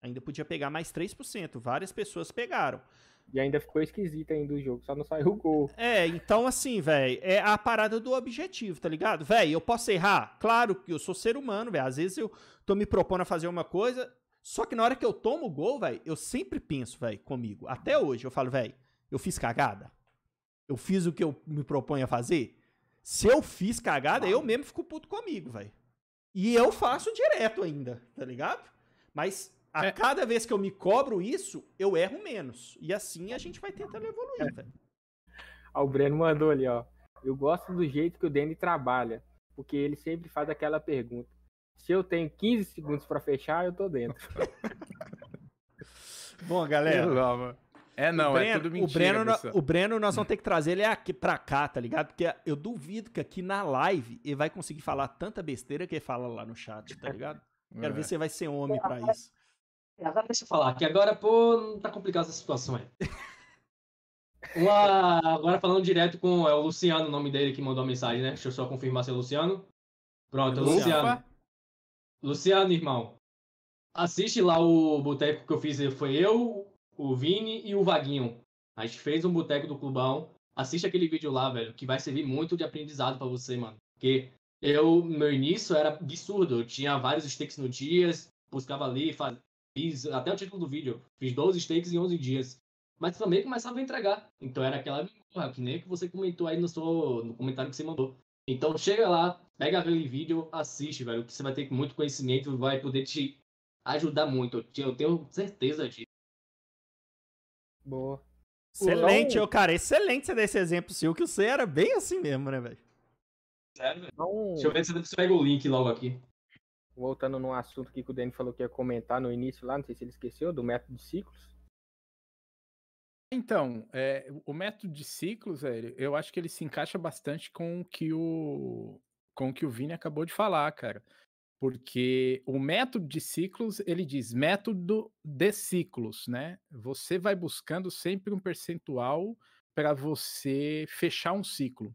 Ainda podia pegar mais 3%. Várias pessoas pegaram. E ainda ficou esquisito ainda o jogo, só não saiu o gol. É, então assim, velho, é a parada do objetivo, tá ligado? Velho, eu posso errar? Claro que eu sou ser humano, velho. Às vezes eu tô me propondo a fazer uma coisa, só que na hora que eu tomo o gol, velho, eu sempre penso, velho, comigo. Até hoje, eu falo, velho, eu fiz cagada? Eu fiz o que eu me proponho a fazer? Se eu fiz cagada, eu mesmo fico puto comigo, velho. E eu faço direto ainda, tá ligado? Mas a É. cada vez que eu me cobro isso, eu erro menos. E assim a gente vai tentando evoluir, velho. Ó, o Breno mandou ali, ó. Eu gosto do jeito que o Danny trabalha, porque ele sempre faz aquela pergunta. Se eu tenho 15 segundos pra fechar, eu tô dentro. Bom, galera. É, não, o Breno, é tudo mentira. o Breno, o Breno, nós vamos ter que trazer ele aqui pra cá, tá ligado? Porque eu duvido que aqui na live ele vai conseguir falar tanta besteira que ele fala lá no chat, tá ligado? Quero É. ver se ele vai ser homem pra isso. Agora deixa eu falar, que agora, pô, não tá complicada essa situação aí. Uma- agora falando direto com é o Luciano, o nome dele que mandou a mensagem, né? Deixa eu só confirmar se é Luciano. Pronto, é o Luciano. Opa, Luciano, irmão. Assiste lá o boteco que eu fiz. Foi eu, o Vini e o Vaguinho. A gente fez um boteco do clubão. Assiste aquele vídeo lá, velho, que vai servir muito de aprendizado pra você, mano. Porque eu, meu início, era absurdo. Eu tinha vários stakes no dia, buscava ali, faz... fiz até o título do vídeo. Fiz 12 stakes em 11 dias. Mas também começava a entregar. Então era aquela porra, que nem que você comentou aí no, seu, no comentário que você mandou. Então chega lá, pega aquele vídeo, assiste, velho. Você vai ter muito conhecimento, vai poder te ajudar muito. Eu tenho certeza disso. Boa. Excelente, Não. eu, cara, excelente você dar esse exemplo seu, que você era bem assim mesmo, né, velho? Sério, velho. Então, Deixa eu ver se você pega o link logo aqui. voltando num assunto aqui que o Danny falou que ia comentar no início lá, não sei se ele esqueceu, do método de ciclos. Então, é, o método de ciclos, velho, eu acho que ele se encaixa bastante com o que o, com o que o Vini acabou de falar, cara. Porque o método de ciclos, ele diz método de ciclos, né? Você vai buscando sempre um percentual para você fechar um ciclo.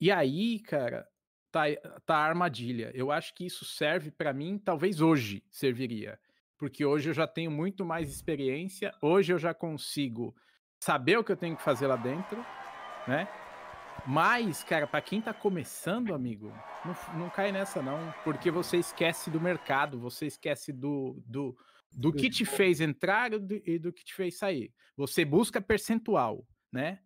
E aí, cara, tá, tá a armadilha. Eu acho que isso serve para mim, talvez hoje serviria porque hoje eu já tenho muito mais experiência, hoje eu já consigo saber o que eu tenho que fazer lá dentro, né? Mas, cara, para quem tá começando, amigo, não, não cai nessa não, porque você esquece do mercado, você esquece do, do, do que te fez entrar e do, e do que te fez sair. Você busca percentual, né?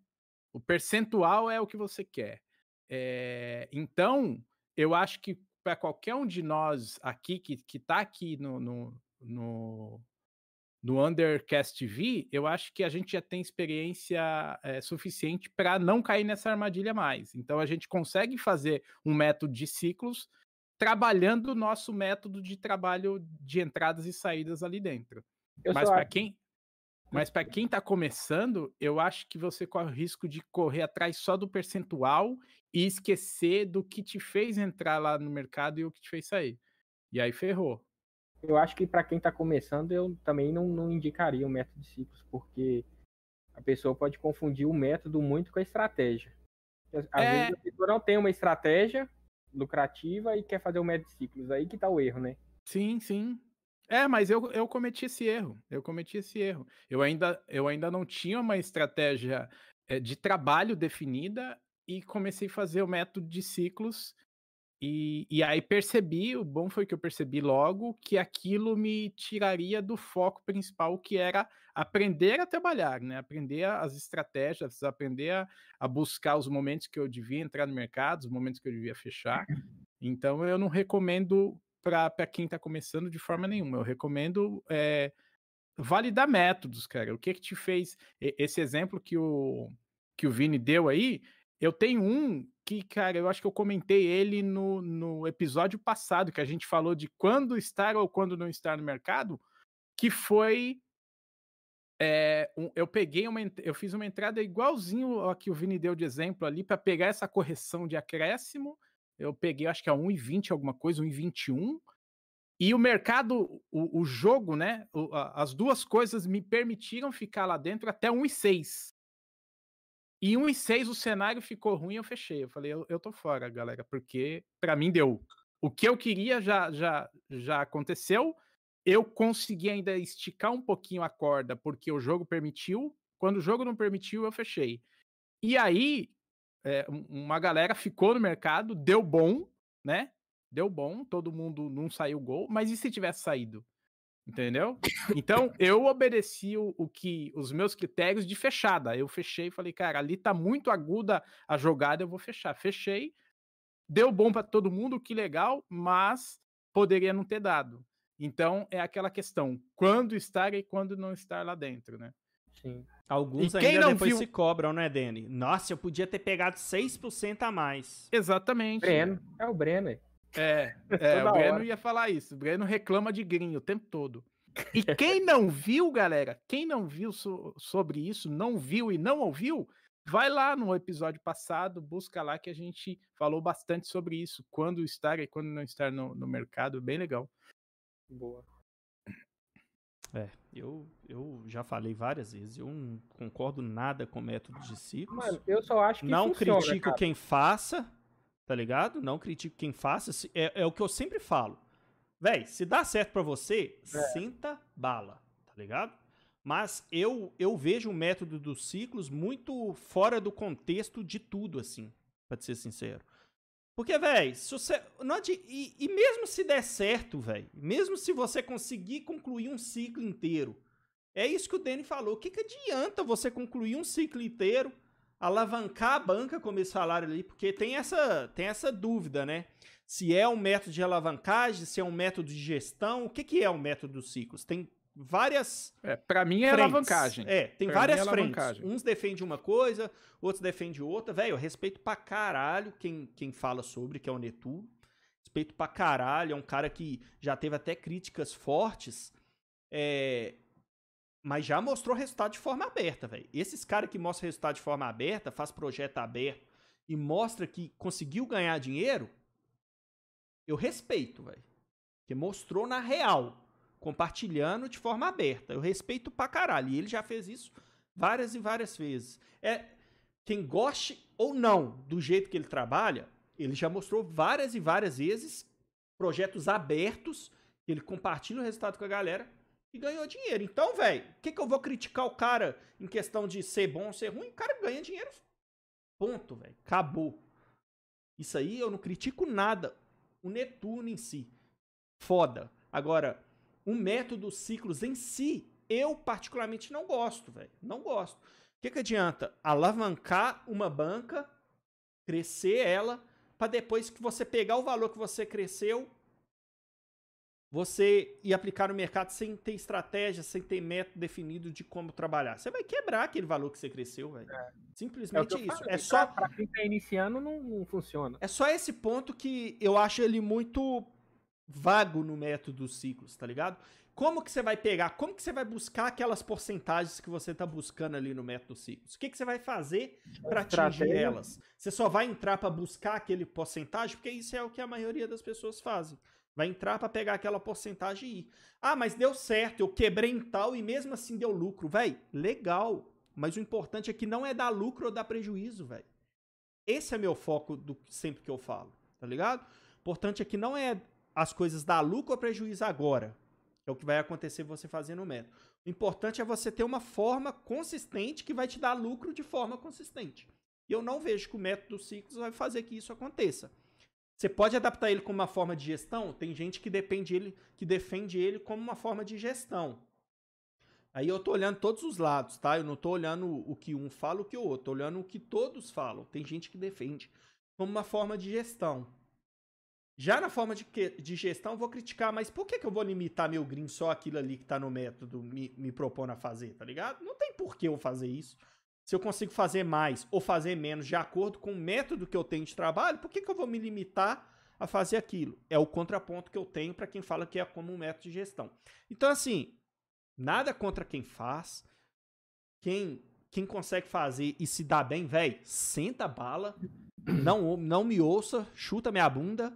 O percentual é o que você quer. É, então, eu acho que para qualquer um de nós aqui que, que tá aqui no, no, no, no Undercast TV, eu acho que a gente já tem experiência eh, suficiente para não cair nessa armadilha mais. Então a gente consegue fazer um método de ciclos trabalhando o nosso método de trabalho de entradas e saídas ali dentro. Eu Mas para quem mas para quem está começando, eu acho que você corre o risco de correr atrás só do percentual e esquecer do que te fez entrar lá no mercado e o que te fez sair. E aí ferrou. Eu acho que para quem tá começando, eu também não, não indicaria o método de ciclos, porque a pessoa pode confundir o método muito com a estratégia. Às É. vezes a pessoa não tem uma estratégia lucrativa e quer fazer o método de ciclos. Aí que tá o erro, né? Sim, sim. É, mas eu, eu cometi esse erro. Eu cometi esse erro. Eu ainda, eu ainda não tinha uma estratégia eh, de trabalho definida e comecei a fazer o método de ciclos. E, e aí percebi, o bom foi que eu percebi logo que aquilo me tiraria do foco principal, que era aprender a trabalhar, né? Aprender as estratégias, aprender a, a buscar os momentos que eu devia entrar no mercado, os momentos que eu devia fechar. Então eu não recomendo para quem está começando de forma nenhuma. Eu recomendo eh, validar métodos, cara. O que que te fez esse exemplo que o que o Vini deu aí Eu tenho um que, cara, eu acho que eu comentei ele no, no episódio passado, que a gente falou de quando estar ou quando não estar no mercado, que foi. É, um, eu peguei uma. Eu fiz uma entrada igualzinho a que o Vini deu de exemplo ali, para pegar essa correção de acréscimo. Eu peguei, acho que a 1,20 alguma coisa, 1,21. E o mercado, o, o jogo, né? O, a, as duas coisas me permitiram ficar lá dentro até 1,6. E 1,6 o cenário ficou ruim, eu fechei. Eu falei, eu, eu tô fora, galera, porque para mim deu. O que eu queria já, já, já aconteceu eu consegui ainda esticar um pouquinho a corda, porque o jogo permitiu. Quando o jogo não permitiu, eu fechei. E aí, é, uma galera ficou no mercado, deu bom, né? Deu bom, todo mundo não saiu gol, mas e se tivesse saído? Entendeu? Então, eu obedeci o, o, que os meus critérios de fechada. Eu fechei e falei, cara, ali tá muito aguda a jogada, eu vou fechar. Fechei. Deu bom para todo mundo, que legal, mas poderia não ter dado. Então é aquela questão, quando estar e quando não estar lá dentro, né? Sim. Alguns e ainda depois viu... se cobram, né, Dani? Nossa, eu podia ter pegado 6% a mais. Exatamente. Breno. É o Breno. É, é o Breno hora. ia falar isso. O Breno reclama de grinho o tempo todo. E quem não viu, galera, quem não viu so sobre isso, não viu e não ouviu, vai lá no episódio passado, busca lá que a gente falou bastante sobre isso. Quando estar e quando não estar no, no mercado, bem legal. Boa. É, eu, eu já falei várias vezes, eu não concordo nada com o método de ciclos. Mano, eu só acho que Não funciona, critico cara. quem faça, tá ligado? Não critico quem faça. É, é o que eu sempre falo. Véi, se dá certo para você, é. senta bala, tá ligado? Mas eu, eu vejo o método dos ciclos muito fora do contexto de tudo, assim, pra ser sincero. Porque, velho, você. Não e, e mesmo se der certo, velho, mesmo se você conseguir concluir um ciclo inteiro, é isso que o Danny falou. O que, que adianta você concluir um ciclo inteiro, alavancar a banca como esse salário ali? Porque tem essa, tem essa dúvida, né? Se é um método de alavancagem, se é um método de gestão, o que, que é o um método dos ciclos? Tem várias. É, para mim é frentes. alavancagem. É, tem pra várias é frentes. Uns defendem uma coisa, outros defendem outra. Velho, eu respeito pra caralho quem, quem fala sobre, que é o Netu. Respeito pra caralho. É um cara que já teve até críticas fortes. É, mas já mostrou resultado de forma aberta, velho. Esses caras que mostram resultado de forma aberta, faz projeto aberto e mostra que conseguiu ganhar dinheiro, eu respeito, velho. Que mostrou na real compartilhando de forma aberta. Eu respeito pra caralho. E ele já fez isso várias e várias vezes. É quem goste ou não do jeito que ele trabalha, ele já mostrou várias e várias vezes projetos abertos, ele compartilha o resultado com a galera e ganhou dinheiro. Então, velho, o que, que eu vou criticar o cara em questão de ser bom ou ser ruim? O cara ganha dinheiro. Ponto, velho. Acabou. Isso aí eu não critico nada. O Netuno em si. Foda. Agora, o método ciclos em si, eu particularmente não gosto, velho. Não gosto. O que, que adianta? Alavancar uma banca, crescer ela, para depois que você pegar o valor que você cresceu, você ir aplicar no mercado sem ter estratégia, sem ter método definido de como trabalhar. Você vai quebrar aquele valor que você cresceu, velho. É. Simplesmente é isso. Falo, é só para quem tá iniciando não, não funciona. É só esse ponto que eu acho ele muito vago no método dos ciclos, tá ligado? Como que você vai pegar, como que você vai buscar aquelas porcentagens que você tá buscando ali no método ciclos? O que, que você vai fazer para atingir elas? Você só vai entrar para buscar aquele porcentagem, porque isso é o que a maioria das pessoas fazem. Vai entrar para pegar aquela porcentagem e ir. Ah, mas deu certo, eu quebrei em tal e mesmo assim deu lucro. Véi, legal. Mas o importante é que não é dar lucro ou dar prejuízo, velho. Esse é meu foco do sempre que eu falo, tá ligado? O importante é que não é as coisas dar lucro ou prejuízo agora. É o que vai acontecer você fazendo o método. O importante é você ter uma forma consistente que vai te dar lucro de forma consistente. E eu não vejo que o método ciclos vai fazer que isso aconteça. Você pode adaptar ele como uma forma de gestão? Tem gente que depende ele, que defende ele como uma forma de gestão. Aí eu tô olhando todos os lados, tá? Eu não tô olhando o que um fala, o que o outro, tô olhando o que todos falam. Tem gente que defende como uma forma de gestão. Já na forma de, que, de gestão, vou criticar, mas por que, que eu vou limitar meu green só aquilo ali que tá no método me, me propondo a fazer, tá ligado? Não tem por que eu fazer isso. Se eu consigo fazer mais ou fazer menos de acordo com o método que eu tenho de trabalho, por que, que eu vou me limitar a fazer aquilo? É o contraponto que eu tenho para quem fala que é como um método de gestão. Então, assim, nada contra quem faz. Quem, quem consegue fazer e se dá bem, velho, senta a bala, não, não me ouça, chuta minha bunda,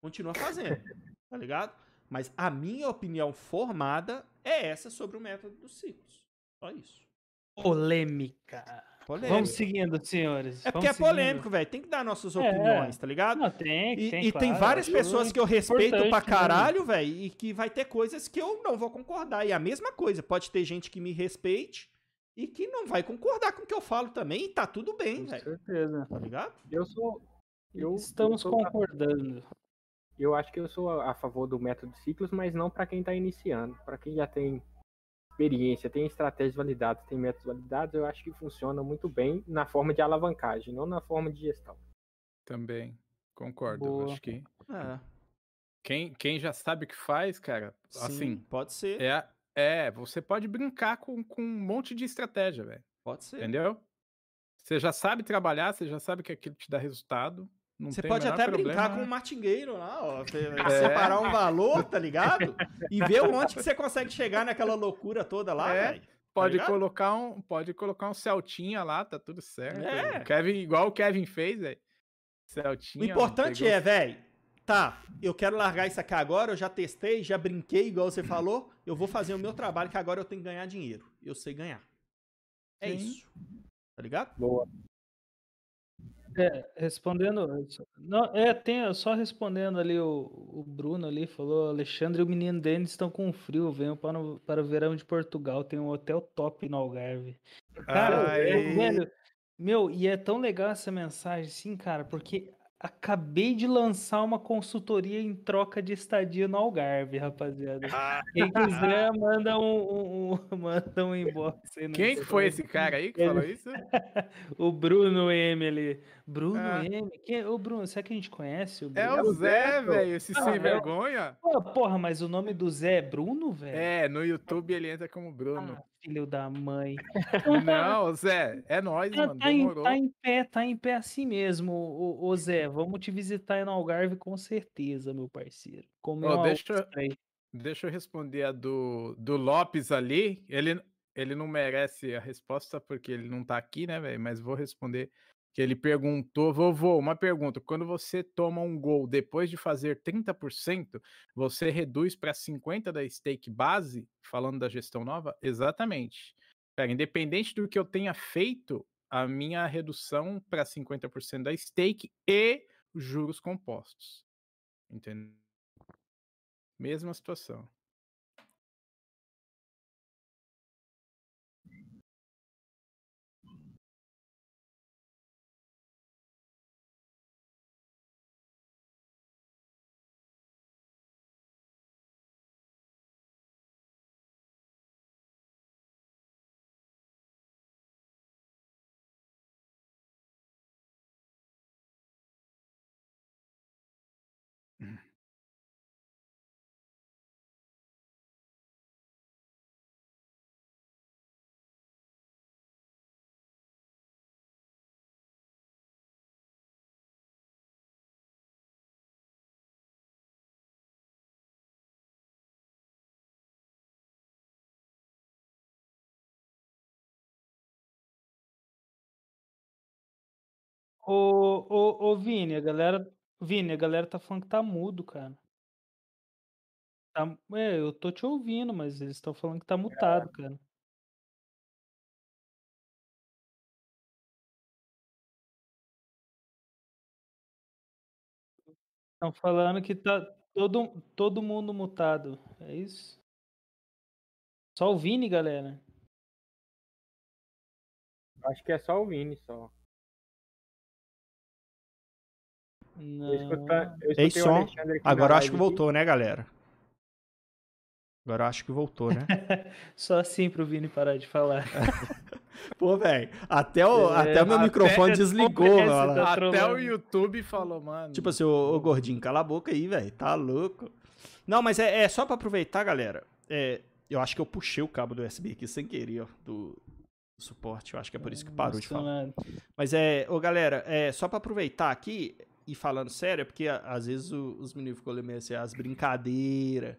continua fazendo, tá ligado? Mas a minha opinião formada é essa sobre o método dos ciclos. Só isso. Polêmica. Polêmica. Vamos seguindo, senhores. É porque é Vamos polêmico, velho. Tem que dar nossas opiniões, É. tá ligado? Não, tem, E, tem, e tem claro, várias acho pessoas que eu respeito pra né? caralho, velho, e que vai ter coisas que eu não vou concordar. E a mesma coisa, pode ter gente que me respeite e que não vai concordar com o que eu falo também, e tá tudo bem, Com velho. certeza. Tá ligado? Eu sou. Eu, Estamos eu, sou a- concordando. eu acho que eu sou a favor do método ciclos, mas não para quem tá iniciando. Para quem já tem experiência, tem estratégias validadas, tem métodos validados, eu acho que funciona muito bem na forma de alavancagem, não na forma de gestão. Também. Concordo. Boa. Acho que É, quem, quem já sabe o que faz, cara, sim, assim, pode ser, é, é, você pode brincar com, com um monte de estratégia, velho. pode ser. Entendeu? Você já sabe trabalhar, você já sabe que aquilo te dá resultado. Não Você tem o pode até problema. brincar com o martingueiro lá, ó. você- É. Separar um valor, tá ligado? E ver onde que você consegue chegar naquela loucura toda lá, É. velho. Pode ligado? colocar um, pode colocar um Celtinha lá, tá tudo certo. É. O Kevin, igual o Kevin fez, velho. O Celtinha. importante pegou- é, velho, tá, eu quero largar isso aqui agora, eu já testei, já brinquei, igual você falou, eu vou fazer o meu trabalho, que agora eu tenho que ganhar dinheiro. Eu sei ganhar. É Sim. isso. Tá ligado? Boa. É, respondendo. Não, é, tem, só respondendo ali, o, o Bruno ali falou: Alexandre e o menino Denis estão com frio, venham para, o- para o verão de Portugal, tem um hotel top no Algarve. Cara, Ai. eu- velho, meu, e é tão legal essa mensagem, sim, cara, porque acabei de lançar uma consultoria em troca de estadia no Algarve, rapaziada. Quem quiser, manda um, um- um- manda um inbox aí no Quem que foi esse cara aí que falou isso? O Bruno M ali. Bruno Ah. M? Quem, ô, Bruno, será que a gente conhece o É Bruno? o Zé, velho, esse Ah, sem é. vergonha. Pô, porra, mas o nome do Zé é Bruno, velho? É, no YouTube ele entra como Bruno. Ah, filho da mãe. Não, Zé, é nóis, Tá, mano. tá em, tá em pé, tá em pé assim mesmo, ô, ô Zé. Vamos te visitar aí no Algarve com certeza, meu parceiro. Ô, uma deixa. Deixa eu responder a do, do Lopes ali. Ele, ele não merece a resposta porque ele não tá aqui, né, velho? Mas vou responder. Que ele perguntou, vovô, uma pergunta. Quando você toma um gol depois de fazer 30%, você reduz para 50% da stake base? Falando da gestão nova? Exatamente. Cara, independente do que eu tenha feito, a minha redução para 50% da stake e juros compostos. Entendeu? Mesma situação. Ô, ô, ô, Vini, a galera. Vini, a galera tá falando que tá mudo, cara. Tá- é, eu tô te ouvindo, mas eles estão falando que tá mutado, cara. Estão falando que tá todo, todo mundo mutado. É isso? Só o Vini, galera? Acho que é só o Vini só. Eu Não. escuta- eu Ei, som. Agora eu acho que live aqui. voltou, né, galera? Agora eu acho que voltou, né? Só assim pro Vini parar de falar. Pô, velho, até o, É, até o meu até- microfone desligou, mano. Tá Até o. YouTube falou, mano. Tipo assim, ô, ô, gordinho, cala a boca aí, velho. Tá louco. Não, mas é, é só pra aproveitar, galera. É, eu acho que eu puxei o cabo do USB aqui sem querer, ó. Do suporte. Eu acho que é por isso que parou de falar. Mas é, ô galera, é só pra aproveitar aqui e falando sério, é porque às vezes o- os meninos ficam meio assim, as brincadeiras.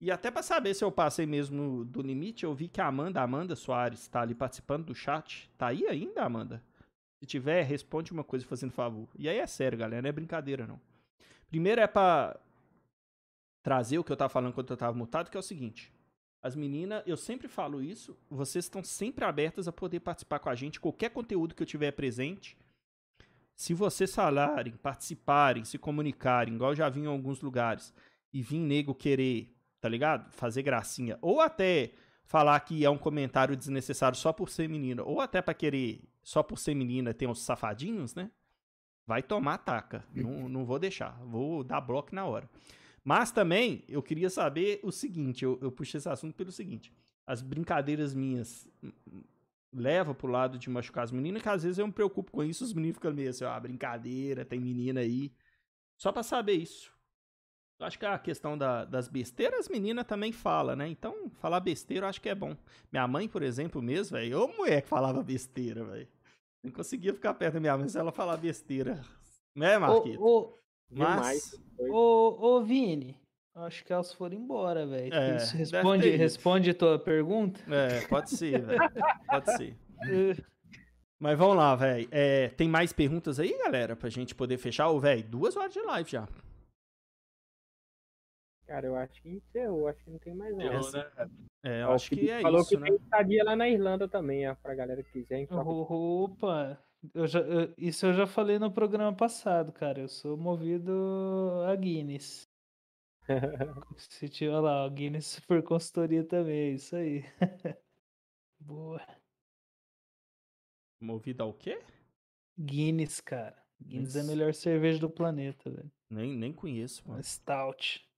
E até pra saber se eu passei mesmo do limite, eu vi que a Amanda, Amanda Soares, tá ali participando do chat. Tá aí ainda, Amanda? Se tiver, responde uma coisa fazendo favor. E aí é sério, galera, não é brincadeira não. Primeiro é pra trazer o que eu tava falando quando eu tava mutado, que é o seguinte. As meninas, eu sempre falo isso, vocês estão sempre abertas a poder participar com a gente, qualquer conteúdo que eu tiver presente. Se vocês falarem, participarem, se comunicarem, igual já vi em alguns lugares, e vir nego querer, tá ligado? Fazer gracinha, ou até falar que é um comentário desnecessário só por ser menina, ou até pra querer, só por ser menina, tem uns safadinhos, né? Vai tomar taca. não, não vou deixar. Vou dar bloco na hora. Mas também eu queria saber o seguinte: eu, eu puxei esse assunto pelo seguinte. As brincadeiras minhas levam pro lado de machucar as meninas, que às vezes eu me preocupo com isso, os meninos ficam meio assim, ó, brincadeira, tem menina aí. Só pra saber isso. Eu acho que a questão da- das besteiras, as meninas também falam, né? Então, falar besteira eu acho que é bom. Minha mãe, por exemplo, mesmo, velho, ô mulher que falava besteira, velho. Nem conseguia ficar perto da minha mãe se ela falar besteira. Né, Marquito? Ô, ô. Mas, ô, ô, Vini, acho que elas foram embora, velho. É, Isso responde, responde tua pergunta. é, pode ser, velho. Pode ser. Mas vamos lá, velho. É, tem mais perguntas aí, galera, pra gente poder fechar? Ô, velho, duas horas de live já. Cara, eu acho que encerrou, acho que não tem mais nada. Né? É, eu Ó, acho que é falou isso, que né? tem estadia lá na Irlanda também, ó, pra galera que quiser. troca Opa, eu já, eu- isso eu já falei no programa passado, cara. Eu sou movido a Guinness. Se tiver lá, o Guinness por consultoria também, é isso aí. Boa. Movido ao quê? Guinness, cara. Guinness é a melhor cerveja do planeta, velho. Nem, nem conheço, mano. Stout.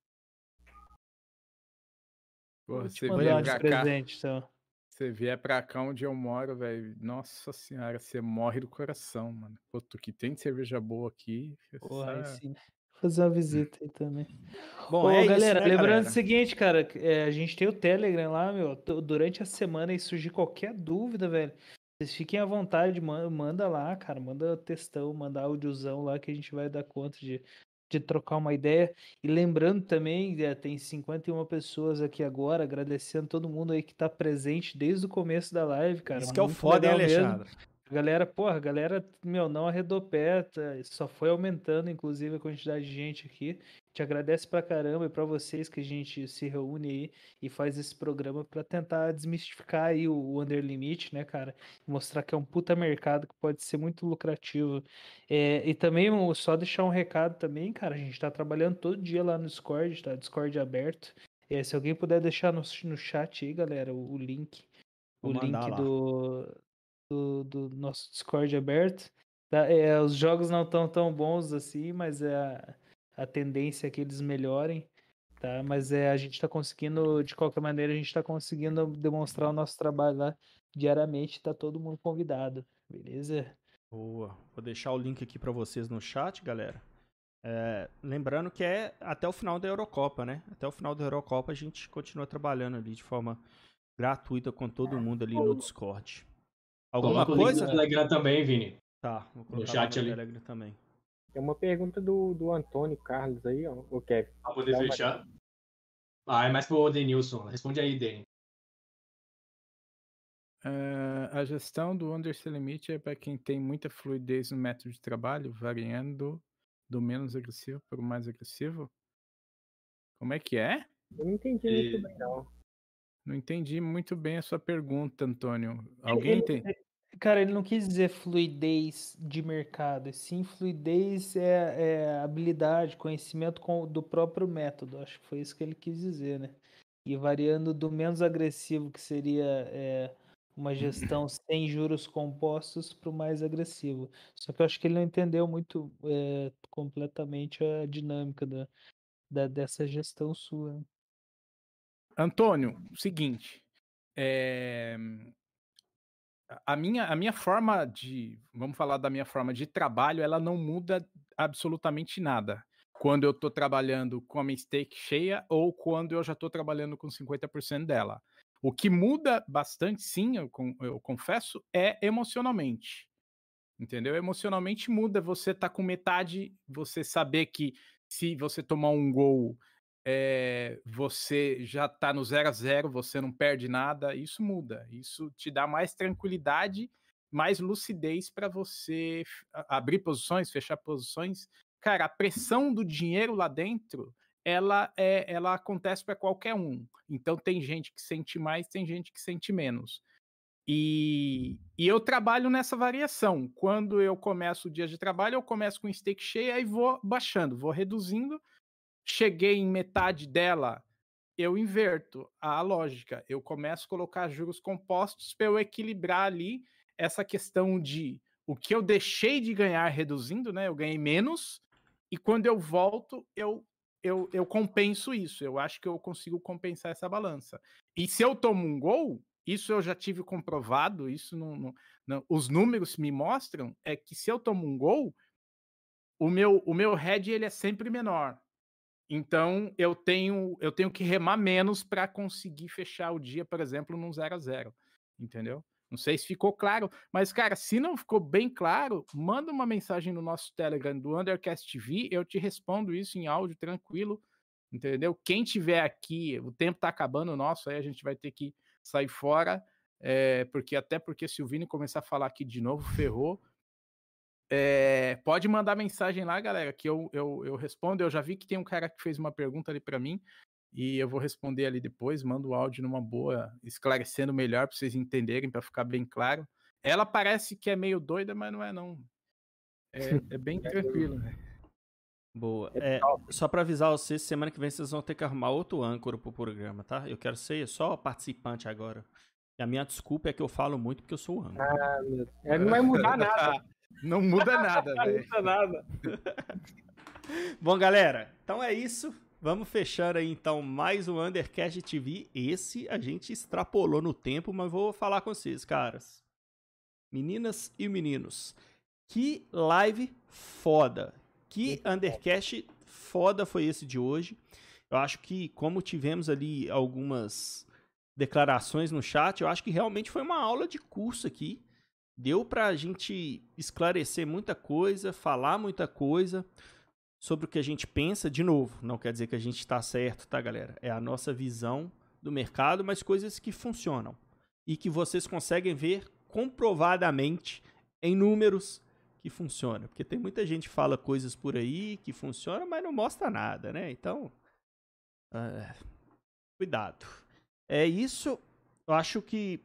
Porra, você vier pra cá, presente, então. você vier pra cá onde eu moro, velho. Nossa senhora, você morre do coração, mano. Pô, tu que tem cerveja boa aqui. Porra, essa- sim. Fazer uma visita aí também. Bom, Ô, é isso, galera, né, lembrando galera? o seguinte, cara, é, a gente tem o Telegram lá, meu. Durante a semana e surgir qualquer dúvida, velho. Vocês fiquem à vontade, man- manda lá, cara. Manda textão, manda áudiozão lá que a gente vai dar conta de, de trocar uma ideia. E lembrando também, é, tem 51 pessoas aqui agora, agradecendo todo mundo aí que tá presente desde o começo da live, cara. Isso que é o foda, hein, legal mesmo. A galera, porra, a galera, meu, não arredou pé, tá, só foi aumentando, inclusive, a quantidade de gente aqui. Te agradece pra caramba e pra vocês que a gente se reúne aí e faz esse programa pra tentar desmistificar aí o, o Under Limit, né, cara? Mostrar que é um puta mercado que pode ser muito lucrativo. É, e também, só deixar um recado também, cara, a gente tá trabalhando todo dia lá no Discord, tá? Discord aberto. É, se alguém puder deixar no, no chat aí, galera, o, o link. O Vou mandar link lá. do, do, do nosso Discord aberto. Tá? É, os jogos não estão tão bons assim, mas é a, a tendência é que eles melhorem. Tá? Mas é, a gente está conseguindo, de qualquer maneira, a gente está conseguindo demonstrar o nosso trabalho lá diariamente. Tá todo mundo convidado, beleza? Boa. Vou deixar o link aqui pra vocês no chat, galera. É, lembrando que é até o final da Eurocopa, né? Até o final da Eurocopa a gente continua trabalhando ali de forma gratuita com todo mundo ali no Discord. Alguma Coloca o link coisa? do Telegram também, Vini. Tá, vou colocar chat no ali. Telegram também. Tem uma pergunta do, do Antônio Carlos aí, ó. O Kevin. Pra poder Dá uma- fechar. Ah, é mais pro Denilson. Responde aí, Deni. Ah, a gestão do Undersea Limit é para quem tem muita fluidez no método de trabalho, variando do menos agressivo para o mais agressivo. Como é que é? Eu não entendi E- muito bem, não. Não entendi muito bem a sua pergunta, Antônio. Alguém Ele- tem? Cara, ele não quis dizer fluidez de mercado, sim fluidez é, é habilidade, conhecimento com- do próprio método. Acho que foi isso que ele quis dizer, né? E variando do menos agressivo, que seria é, uma gestão sem juros compostos, para o mais agressivo. Só que eu acho que ele não entendeu muito é, completamente a dinâmica da, da- dessa gestão sua. né? Antônio, seguinte. é, A minha, a minha forma de. Vamos falar da minha forma de trabalho, ela não muda absolutamente nada. Quando eu estou trabalhando com a minha stake cheia ou quando eu já estou trabalhando com 50% dela. O que muda bastante, sim, eu, eu confesso, é emocionalmente. Entendeu? Emocionalmente muda. Você tá com metade, você saber que se você tomar um gol, é, você já tá no 0 a 0 você não perde nada. Isso muda. Isso te dá mais tranquilidade, mais lucidez para você abrir posições, fechar posições. Cara, a pressão do dinheiro lá dentro ela é, ela acontece para qualquer um. Então tem gente que sente mais, tem gente que sente menos. E, e, eu trabalho nessa variação. Quando eu começo o dia de trabalho, eu começo com stake cheio, aí vou baixando, vou reduzindo. Cheguei em metade dela, eu inverto a lógica. Eu começo a colocar juros compostos para eu equilibrar ali essa questão de o que eu deixei de ganhar reduzindo, né? Eu ganhei menos, e quando eu volto, eu eu, eu compenso isso. Eu acho que eu consigo compensar essa balança. E se eu tomo um gol, isso eu já tive comprovado, isso não, não, não, os números me mostram, é que se eu tomo um gol, o meu, o meu head ele é sempre menor. Então eu tenho eu tenho que remar menos para conseguir fechar o dia, por exemplo, num 0 a 0 entendeu? Não sei se ficou claro, mas, cara, se não ficou bem claro, manda uma mensagem no nosso Telegram do Undercast TV, eu te respondo isso em áudio tranquilo, entendeu? Quem tiver aqui, o tempo tá acabando o nosso, aí a gente vai ter que sair fora, é, porque até porque se o Vini começar a falar aqui de novo, ferrou. É, pode mandar mensagem lá, galera, que eu, eu, eu respondo. Eu já vi que tem um cara que fez uma pergunta ali para mim e eu vou responder ali depois, mando o áudio numa boa, esclarecendo melhor para vocês entenderem, para ficar bem claro. Ela parece que é meio doida, mas não é não. É, é bem tranquilo. Né? Boa. É, só para avisar vocês, semana que vem vocês vão ter que arrumar outro âncora pro programa, tá? Eu quero ser só participante agora. E a minha desculpa é que eu falo muito porque eu sou o âncora. Ah, meu Deus. Não vai mudar nada. Não muda nada, velho. Não muda nada. Bom, galera, então é isso. Vamos fechar aí então mais um Undercast TV. Esse a gente extrapolou no tempo, mas vou falar com vocês, caras. Meninas e meninos, que live foda. Que Undercast foda foi esse de hoje. Eu acho que, como tivemos ali algumas declarações no chat, eu acho que realmente foi uma aula de curso aqui. Deu pra gente esclarecer muita coisa, falar muita coisa sobre o que a gente pensa, de novo, não quer dizer que a gente está certo, tá, galera? É a nossa visão do mercado, mas coisas que funcionam e que vocês conseguem ver comprovadamente em números que funcionam. Porque tem muita gente que fala coisas por aí que funcionam, mas não mostra nada, né? Então, uh, cuidado. É isso. Eu acho que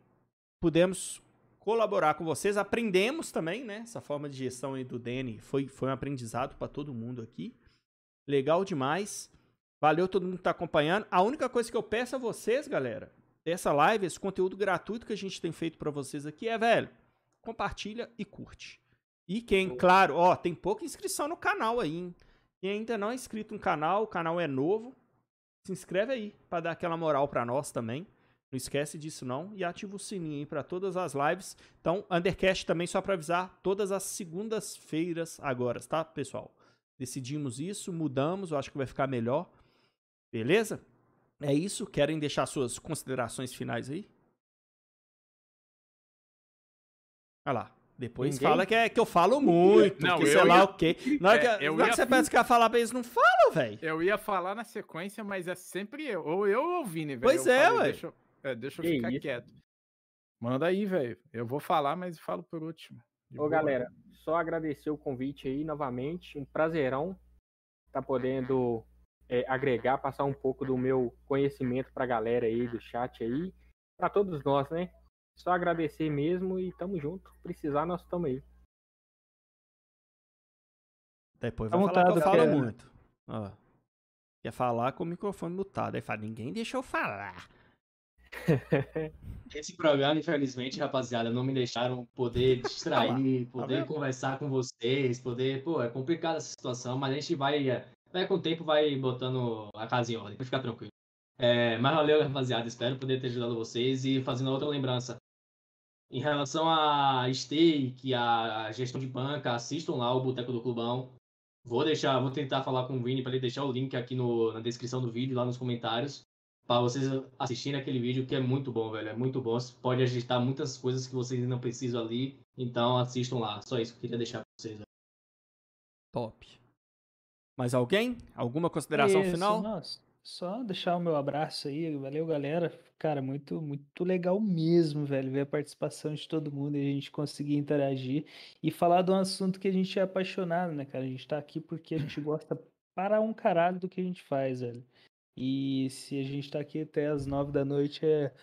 pudemos colaborar com vocês. Aprendemos também, né? Essa forma de gestão aí do Danny foi, foi um aprendizado para todo mundo aqui. Legal demais. Valeu todo mundo que tá acompanhando. A única coisa que eu peço a vocês, galera, dessa live, esse conteúdo gratuito que a gente tem feito para vocês aqui é, velho, compartilha e curte. E quem, claro, ó, tem pouca inscrição no canal aí, hein? Quem ainda não é inscrito no canal, o canal é novo, se inscreve aí para dar aquela moral para nós também. Não esquece disso não e ativa o sininho aí para todas as lives. Então, Undercast também só para avisar, todas as segundas-feiras agora, tá, pessoal? Decidimos isso, mudamos, eu acho que vai ficar melhor. Beleza? É isso, querem deixar suas considerações finais aí? Olha lá. Depois Ninguém? fala que, é, que eu falo muito, não, que sei lá o quê. Na hora que, é, na hora que você pensa que ia falar pra eles, não fala, velho. Eu ia falar na sequência, mas é sempre eu. Ou eu ou o Vini, velho. Pois eu é, ué. Deixa, é, deixa eu que ficar isso? quieto. Manda aí, velho. Eu vou falar, mas falo por último. Ô, boa. galera, só agradecer o convite aí novamente. Um prazerão tá podendo é, agregar, passar um pouco do meu conhecimento pra galera aí do chat aí. Pra todos nós, né? Só agradecer mesmo e tamo junto. Precisar, nós estamos aí. Depois vai falar que eu falo muito. Ó, quer falar com o microfone mutado. Aí fala, ninguém deixou eu falar. Esse programa, infelizmente, rapaziada, não me deixaram poder distrair, tá poder tá conversar com vocês, poder. Pô, é complicada essa situação, mas a gente vai. Vai com o tempo, vai botando a casa em ordem, pra ficar tranquilo. É, mas valeu, rapaziada. Espero poder ter ajudado vocês e fazendo outra lembrança. Em relação a stake, a gestão de banca, assistam lá o Boteco do Clubão. Vou deixar, vou tentar falar com o Vini para ele deixar o link aqui no, na descrição do vídeo, lá nos comentários. Para vocês assistirem aquele vídeo, que é muito bom, velho. É muito bom. Você pode ajustar muitas coisas que vocês não precisam ali. Então assistam lá. Só isso que eu queria deixar pra vocês. velho. Top. Mais alguém? Alguma consideração Isso, final? nossa, só deixar o meu abraço aí, valeu galera. Cara, muito, muito legal mesmo, velho, ver a participação de todo mundo e a gente conseguir interagir e falar de um assunto que a gente é apaixonado, né, cara? A gente tá aqui porque a gente gosta para um caralho do que a gente faz, velho. E se a gente tá aqui até as nove da noite é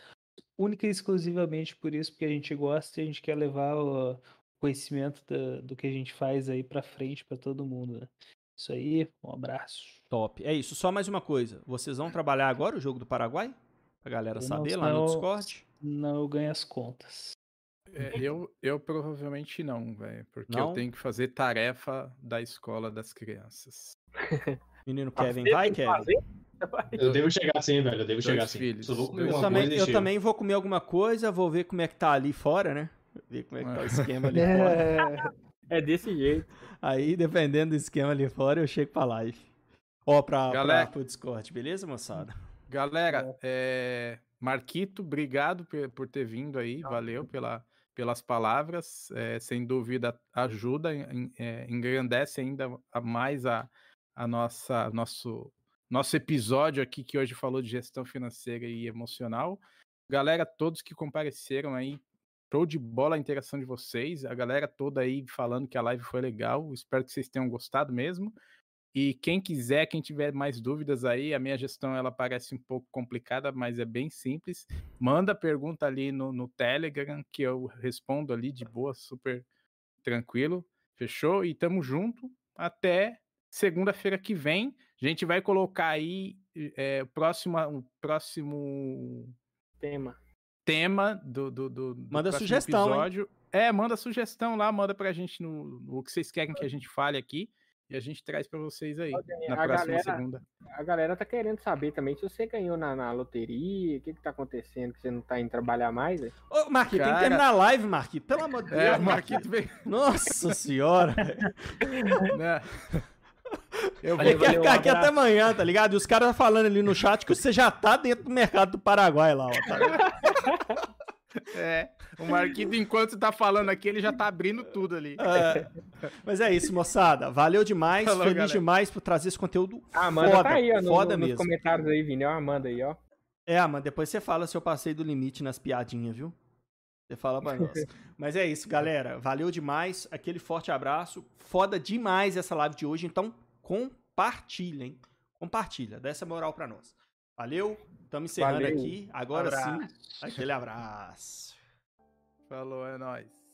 única e exclusivamente por isso, porque a gente gosta e a gente quer levar o conhecimento da- do que a gente faz aí pra frente pra todo mundo, né? Isso aí, um abraço. Top. É isso. Só mais uma coisa. Vocês vão trabalhar agora o jogo do Paraguai? Pra galera Eu saber não- lá no não- Discord? Não eu ganho as contas. É, eu, eu provavelmente não, velho. Porque Não? eu tenho que fazer tarefa da escola das crianças. Menino Tá Kevin, vai, Kevin? Eu devo chegar sim, velho. Eu devo Dois chegar sim. filhos. Só vou comer Eu também, coisa eu chego. também vou comer alguma coisa, vou ver como é que tá ali fora, né? Ver como é que tá o esquema ali fora. É desse jeito. Aí, dependendo do esquema ali fora, eu chego pra live. Ó, pra, Galera- pra, pro Discord, beleza, moçada? Galera, é, Marquito, obrigado por ter vindo aí. Valeu pela, pelas palavras. é, sem dúvida, ajuda, é, engrandece ainda mais a, a nossa nosso, nosso episódio aqui, que hoje falou de gestão financeira e emocional. Galera, todos que compareceram aí, show de bola a interação de vocês. A galera toda aí falando que a live foi legal. Espero que vocês tenham gostado mesmo. E quem quiser, quem tiver mais dúvidas aí, a minha gestão ela parece um pouco complicada, mas é bem simples. Manda pergunta ali no, no Telegram que eu respondo ali de boa, super tranquilo. Fechou? E tamo junto até segunda-feira que vem. A gente vai colocar aí é, o próximo, o próximo Tema. tema do, do, do, do Manda próximo sugestão, hein? episódio. É, manda sugestão lá, manda pra gente no, no o que vocês querem que a gente fale aqui. E a gente traz pra vocês aí na a próxima galera- segunda. A galera tá querendo saber também se você ganhou na, na loteria, o que que tá acontecendo, que você não tá indo trabalhar mais, velho. Ô, Marquinhos, tem que Cara- terminar a live, Marquinhos. Pelo amor de Deus. É, o Marquinhos. Marquito veio. Nossa senhora. né? Eu vou, Valeu, ficar um aqui até amanhã, tá ligado? E os caras falando ali no chat que você já tá dentro do mercado do Paraguai lá, ó. Tá é, o Marquito, enquanto tá falando aqui, ele já tá abrindo tudo ali. É. Mas é isso, moçada. Valeu demais. Falou, Feliz galera. demais por trazer esse conteúdo A Amanda foda. tá aí, ó, foda no- nos mesmo. comentários aí, Vini, ó, a Amanda aí, ó. É, mano, depois você fala se eu passei do limite nas piadinhas, viu? Você fala pra nós. Mas é isso, galera. Valeu demais. Aquele forte abraço. Foda demais essa live de hoje. Então, compartilha, hein? Compartilha. Dá essa moral pra nós. Valeu. Estamos encerrando Valeu. aqui. Agora Abraço. sim, aquele abraço. Falou, é nóis.